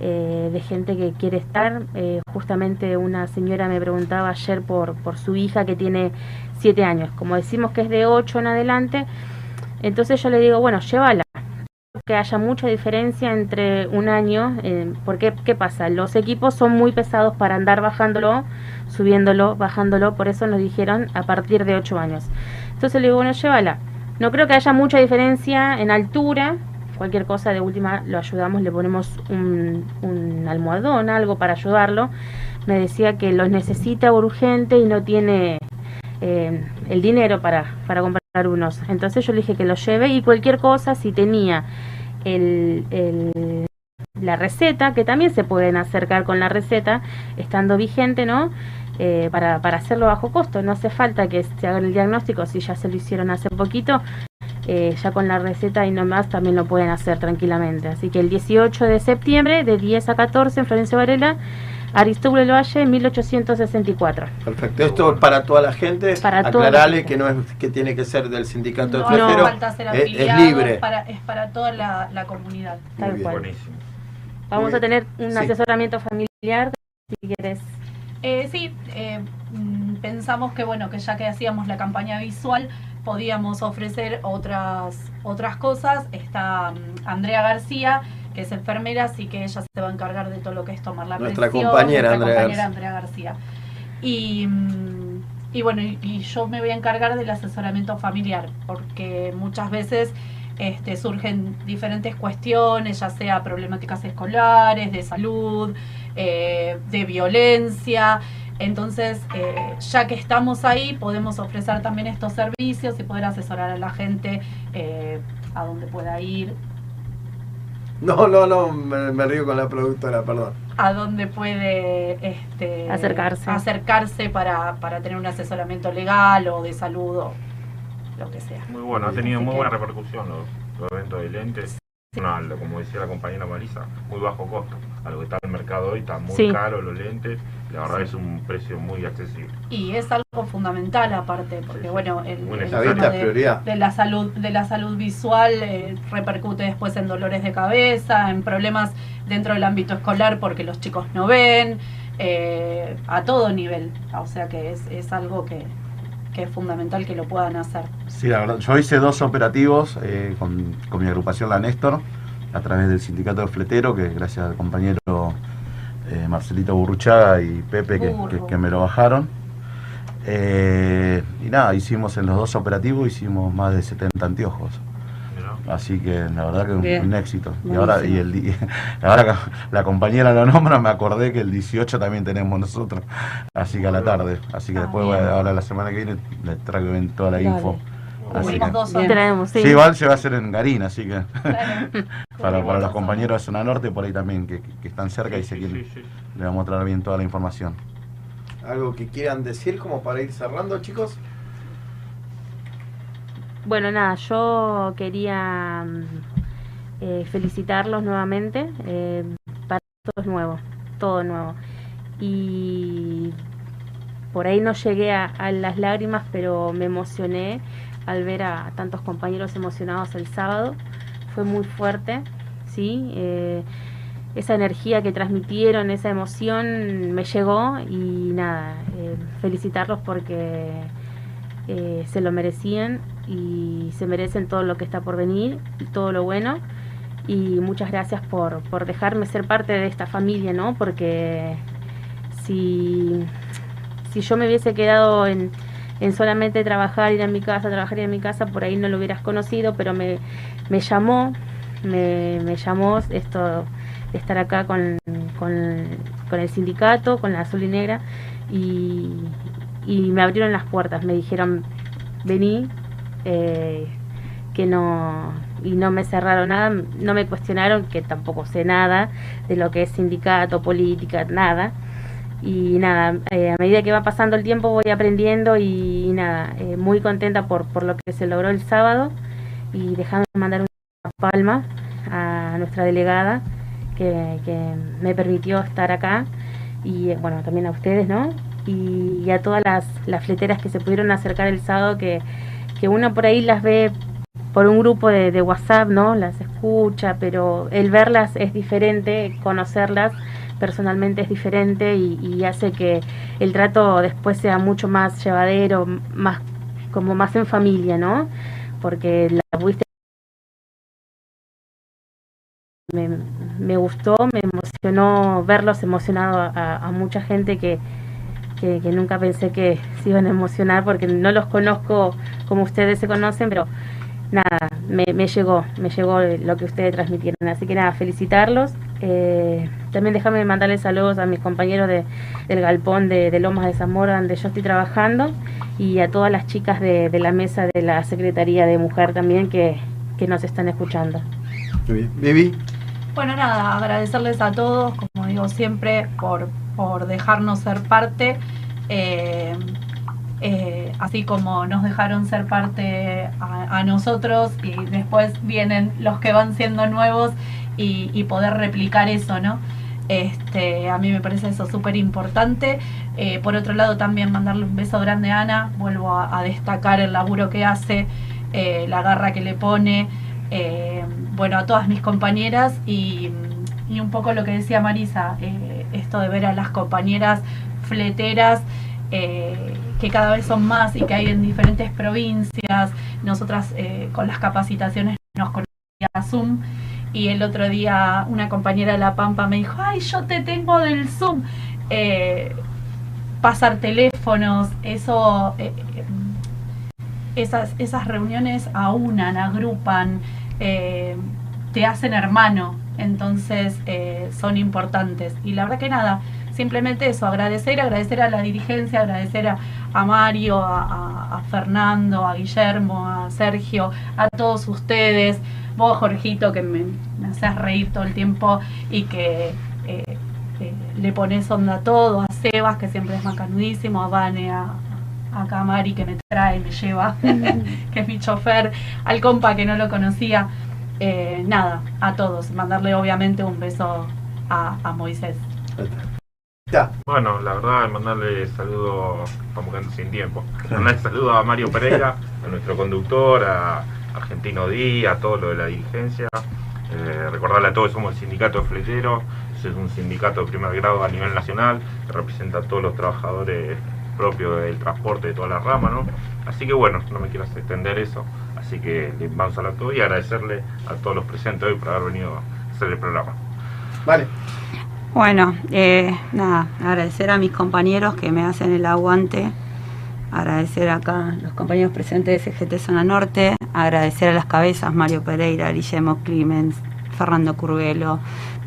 eh, de gente que quiere estar. Eh, justamente una señora me preguntaba ayer por, por su hija que tiene 7 años. Como decimos que es de 8 en adelante, entonces yo le digo, bueno, llévala. Que haya mucha diferencia entre un año, eh, porque ¿qué pasa? Los equipos son muy pesados para andar bajándolo, subiéndolo, bajándolo, por eso nos dijeron a partir de 8 años. Entonces le digo, bueno, llévala. No creo que haya mucha diferencia en altura, cualquier cosa de última lo ayudamos, le ponemos un, un almohadón, algo para ayudarlo. Me decía que los necesita urgente y no tiene eh, el dinero para, para comprar unos. Entonces yo le dije que lo lleve y cualquier cosa, si tenía el, la receta, que también se pueden acercar con la receta, estando vigente, ¿no? Eh, para, para hacerlo bajo costo. No hace falta que se haga el diagnóstico, si ya se lo hicieron hace poquito, eh, ya con la receta y no más también lo pueden hacer tranquilamente. Así que el 18 de septiembre, de 10 a 14, en Florencio Varela, Aristóbulo del Valle, 1864. Perfecto. Esto es para toda la gente. Para gente. que no es que tiene que ser del sindicato No de hace fleteros. falta ser es, es afiliado, libre. Es para, es para toda la, la comunidad. Tal bien. cual. Buenísimo. Vamos Muy a tener un Sí. asesoramiento familiar, si quieres. Eh, sí, eh, mm, pensamos que bueno, que ya que hacíamos la campaña visual, podíamos ofrecer otras, otras cosas. Está mm, Andrea García, que es enfermera, así que ella se va a encargar de todo lo que es tomar la Nuestra presión. compañera nuestra Andrea compañera. Andrea García. Y, mm, y bueno, y, y yo me voy a encargar del asesoramiento familiar, porque muchas veces este, surgen diferentes cuestiones, ya sea problemáticas escolares, de salud, eh, de violencia. Entonces, eh, ya que estamos ahí, podemos ofrecer también estos servicios y poder asesorar a la gente eh, a donde pueda ir, No, no, no, me, me río con la productora, perdón. a donde puede este, Acercarse. acercarse para, para tener un asesoramiento legal o de salud o lo que sea. Muy bueno, ha tenido Así muy que- buena repercusión los, los eventos de lentes. Lo- como decía la compañera Marisa, muy bajo costo. A lo que está en el mercado hoy está muy Sí. caro los lentes. La verdad es un precio muy accesible. Y es algo fundamental aparte, porque bueno, el, el tema de, prioridad. de la salud, de la salud visual eh, repercute después en dolores de cabeza, en problemas dentro del ámbito escolar porque los chicos no ven, eh, a todo nivel. O sea que es, es algo que, que es fundamental que lo puedan hacer. Sí, la verdad, yo hice dos operativos eh, con, con mi agrupación La Néstor, a través del sindicato de fletero, que gracias al compañero eh, Marcelito Burruchaga y Pepe que, que- que me lo bajaron. Eh, y nada, hicimos en los dos operativos, hicimos más de 70 anteojos. Así que la verdad que un, Bien. un éxito. Y ahora, y el, di- ahora que la compañera lo nombra, me acordé que el 18 también tenemos nosotros. Así que a la tarde. Así que después, bien. bueno, ahora la semana que viene, les traigo bien toda la Dale. info. Así que- dos Sí, traemos, sí. Sí, igual se va a hacer en Garín, así que Claro. para, para los compañeros de Zona Norte por ahí también, que, que- están cerca y se quieren, le vamos a traer bien toda la información. ¿Algo que quieran decir como para ir cerrando, chicos? Bueno, nada, yo quería mm, eh, felicitarlos nuevamente. eh, para todo es nuevo, todo nuevo. Y por ahí no llegué a, las lágrimas, pero me emocioné al ver a tantos compañeros emocionados el sábado. Fue muy fuerte, ¿sí? Eh, esa energía que transmitieron, esa emoción me llegó y nada, felicitarlos porque eh, se lo merecían y se merecen todo lo que está por venir y todo lo bueno. Y muchas gracias por, por dejarme ser parte de esta familia, ¿no? Porque si, si yo me hubiese quedado en, en solamente trabajar, ir a mi casa, trabajar, ir a mi casa, por ahí no lo hubieras conocido, pero me, me llamó, me, me llamó esto de estar acá con, con, con el sindicato, con la azul y negra, y, y me abrieron las puertas, me dijeron, vení, eh, que no, y no me cerraron nada, no me cuestionaron, que tampoco sé nada de lo que es sindicato, política, nada. Y nada, eh, a medida que va pasando el tiempo voy aprendiendo y, nada, eh, muy contenta por, por lo que se logró el sábado y dejando mandar una palma a nuestra delegada que, que me permitió estar acá y eh, bueno, también a ustedes, ¿no? Y, a todas las, fleteras que se pudieron acercar el sábado, que, que uno por ahí las ve por un grupo de, WhatsApp, ¿no? Las escucha, pero el verlas es diferente, conocerlas personalmente es diferente y, hace que el trato después sea mucho más llevadero, más como más en familia, ¿no? Porque la pudiste me, me gustó, me emocionó verlos emocionado a mucha gente que, que, que nunca pensé que se iban a emocionar porque no los conozco como ustedes se conocen, pero nada, me, me llegó, me llegó lo que ustedes transmitieron. Así que nada, felicitarlos. Eh, también déjame mandarles saludos a mis compañeros de, del galpón de, de Lomas de Zamora, donde yo estoy trabajando, y a todas las chicas de, de la mesa de la Secretaría de Mujer también que, que nos están escuchando. Muy bien. Vivi. Bueno, nada, agradecerles a todos, como digo siempre, por, por dejarnos ser parte. eh, eh, así como nos dejaron ser parte a, nosotros y después vienen los que van siendo nuevos y, poder replicar eso, ¿no? Este, a mí me parece eso súper importante. Eh, por otro lado, también mandarle un beso grande a Ana. Vuelvo a, destacar el laburo que hace, la garra que le pone. bueno, a todas mis compañeras y, un poco lo que decía Marisa, esto de ver a las compañeras fleteras eh, que cada vez son más y que hay en diferentes provincias. Nosotras eh, con las capacitaciones nos conocíamos a Zoom y el otro día una compañera de La Pampa me dijo, ay, yo te tengo del Zoom. Eh, pasar teléfonos, eso, esas, esas reuniones aunan, agrupan, te hacen hermano, entonces eh, son importantes. Y la verdad que nada, simplemente eso, agradecer, agradecer a la dirigencia, agradecer a, a Mario, a, Fernando, a Guillermo, a Sergio, a todos ustedes, vos Jorgito que me, me haces reír todo el tiempo y que eh, eh, le pones onda a todo, a Sebas que siempre es macanudísimo, a Vane, a, a Camari que me trae, me lleva, que es mi chofer, al compa que no lo conocía, eh, nada, a todos, mandarle obviamente un beso a, a Moisés. Bueno, la verdad, mandarle saludo, estamos quedando sin tiempo. Mandarle saludo a Mario Pereira, a nuestro conductor, a Argentino Díaz, a todo lo de la dirigencia. Eh, recordarle a todos, somos el sindicato de fleteros, ese es un sindicato de primer grado a nivel nacional, que representa a todos los trabajadores propios del transporte de toda la rama, ¿no? Así que bueno, no me quiero extender eso, así que les vamos a hablar todo y agradecerle a todos los presentes hoy por haber venido a hacer el programa. Vale. Bueno, eh, nada, agradecer a mis compañeros que me hacen el aguante, agradecer acá a los compañeros presentes de CGT Zona Norte, agradecer a las cabezas Mario Pereira, Guillermo Clemens, Fernando Curvelo,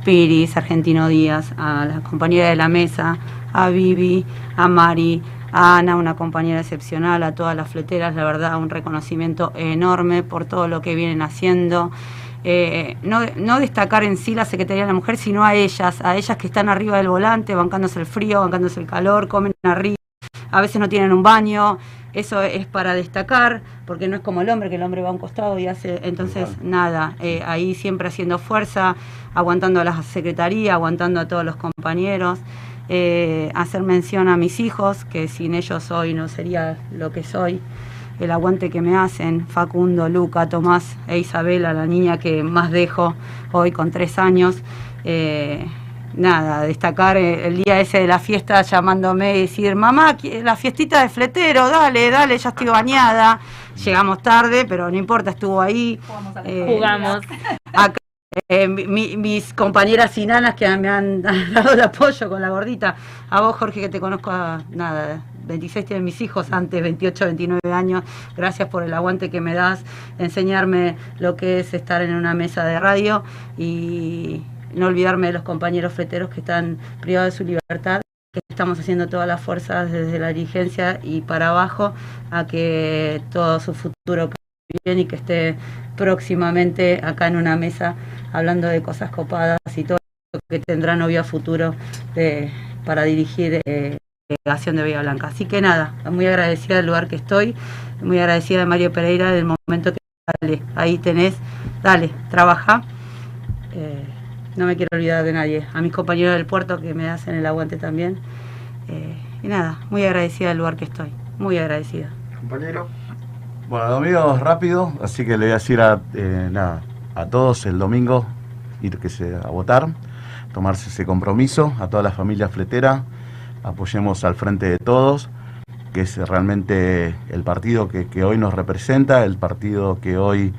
Piris, Argentino Díaz, a las compañeras de la mesa, a Vivi, a Mari, a Ana, una compañera excepcional, a todas las fleteras, la verdad, un reconocimiento enorme por todo lo que vienen haciendo. Eh, no, no destacar en sí la Secretaría de la Mujer, sino a ellas, a ellas que están arriba del volante, bancándose el frío, bancándose el calor, comen arriba, a veces no tienen un baño, eso es para destacar, porque no es como el hombre, que el hombre va a un costado y hace, entonces nada, eh, ahí siempre haciendo fuerza, aguantando a la Secretaría, aguantando a todos los compañeros. Eh, hacer mención a mis hijos, que sin ellos hoy no sería lo que soy el aguante que me hacen, Facundo, Luca, Tomás e Isabela, la niña que más dejo hoy con tres años, eh, nada, destacar eh, el día ese de la fiesta llamándome y decir, mamá, la fiestita de fletero, dale, dale, ya estoy bañada. Llegamos tarde, pero no importa, estuvo ahí. Eh, Jugamos. Acá, eh, mi- mis compañeras inanas que me han dado el apoyo con la gordita. A vos, Jorge, que te conozco a nada, 26 tienen mis hijos, antes 28, 29 años. Gracias por el aguante que me das, enseñarme lo que es estar en una mesa de radio y no olvidarme de los compañeros fleteros que están privados de su libertad que estamos haciendo todas las fuerzas desde la dirigencia y para abajo a que todo su futuro bien y que esté próximamente acá en una mesa hablando de cosas copadas y todo lo que tendrá novio a futuro para dirigir eh, delegación de Bahía Blanca. Así que nada, muy agradecida del lugar que estoy, muy agradecida de Mario Pereira del momento que dale, ahí tenés, dale, trabaja. Eh, no me quiero olvidar de nadie. A mis compañeros del puerto que me hacen el aguante también. Eh, y nada, muy agradecida del lugar que estoy. Muy agradecida. Compañero. Bueno, domingo rápido, así que le voy a decir a, eh, nada, a todos el domingo ir que se, a votar, tomarse ese compromiso, a toda la familia fletera, apoyemos al frente de todos, que es realmente el partido que, que hoy nos representa, el partido que hoy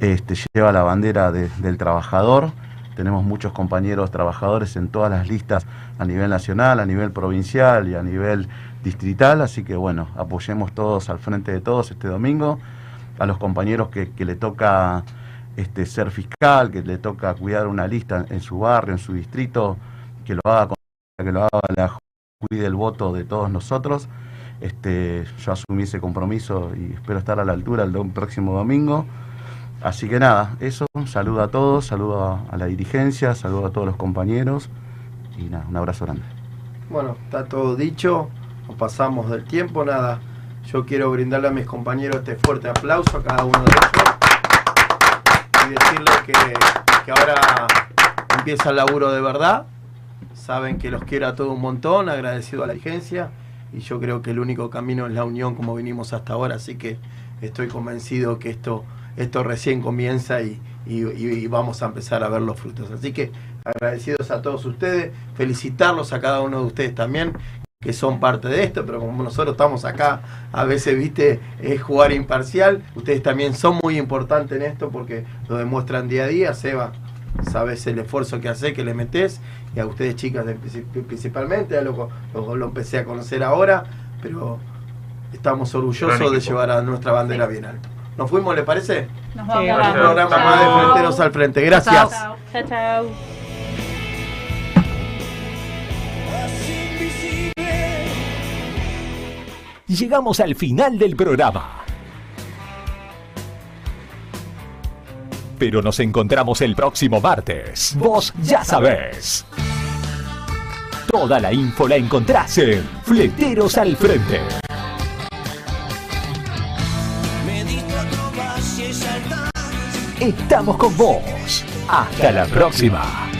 este, lleva la bandera de- del trabajador. Tenemos muchos compañeros trabajadores en todas las listas a nivel nacional, a nivel provincial y a nivel distrital, así que bueno, apoyemos todos al frente de todos este domingo, a los compañeros que, que le toca este, ser fiscal, que le toca cuidar una lista en su barrio, en su distrito, que lo haga que lo haga la cuide el voto de todos nosotros. Este, yo asumí ese compromiso y espero estar a la altura el próximo domingo. Así que nada, eso, saludo a todos, saludo a, a la dirigencia, saludo a todos los compañeros y nada, un abrazo grande. Bueno, está todo dicho, nos pasamos del tiempo, nada. Yo quiero brindarle a mis compañeros este fuerte aplauso a cada uno de ellos decirles que, que ahora empieza el laburo de verdad. Saben que los quiero a todos un montón, agradecido a la agencia y yo creo que el único camino es la unión como vinimos hasta ahora, así que estoy convencido que esto, esto recién comienza y- y vamos a empezar a ver los frutos. Así que agradecidos a todos ustedes, felicitarlos a cada uno de ustedes también que son parte de esto, pero como nosotros estamos acá, a veces, viste, es jugar imparcial, ustedes también son muy importantes en esto porque lo demuestran día a día, Seba, sabes el esfuerzo que hace, que le metes, y a ustedes chicas de- principalmente, lo, lo- lo empecé a conocer ahora, pero estamos orgullosos de llevar a nuestra bandera bien alto. ¿Nos fuimos, le parece? Nos vamos. Un Gracias. programa Chao. más de Fronteros al Frente. Gracias. Chao, chao. Llegamos al final del programa. Pero nos encontramos el próximo martes. Vos ya sabés. Toda la info la encontrás en Fleteros al Frente. Estamos con vos. Hasta la próxima.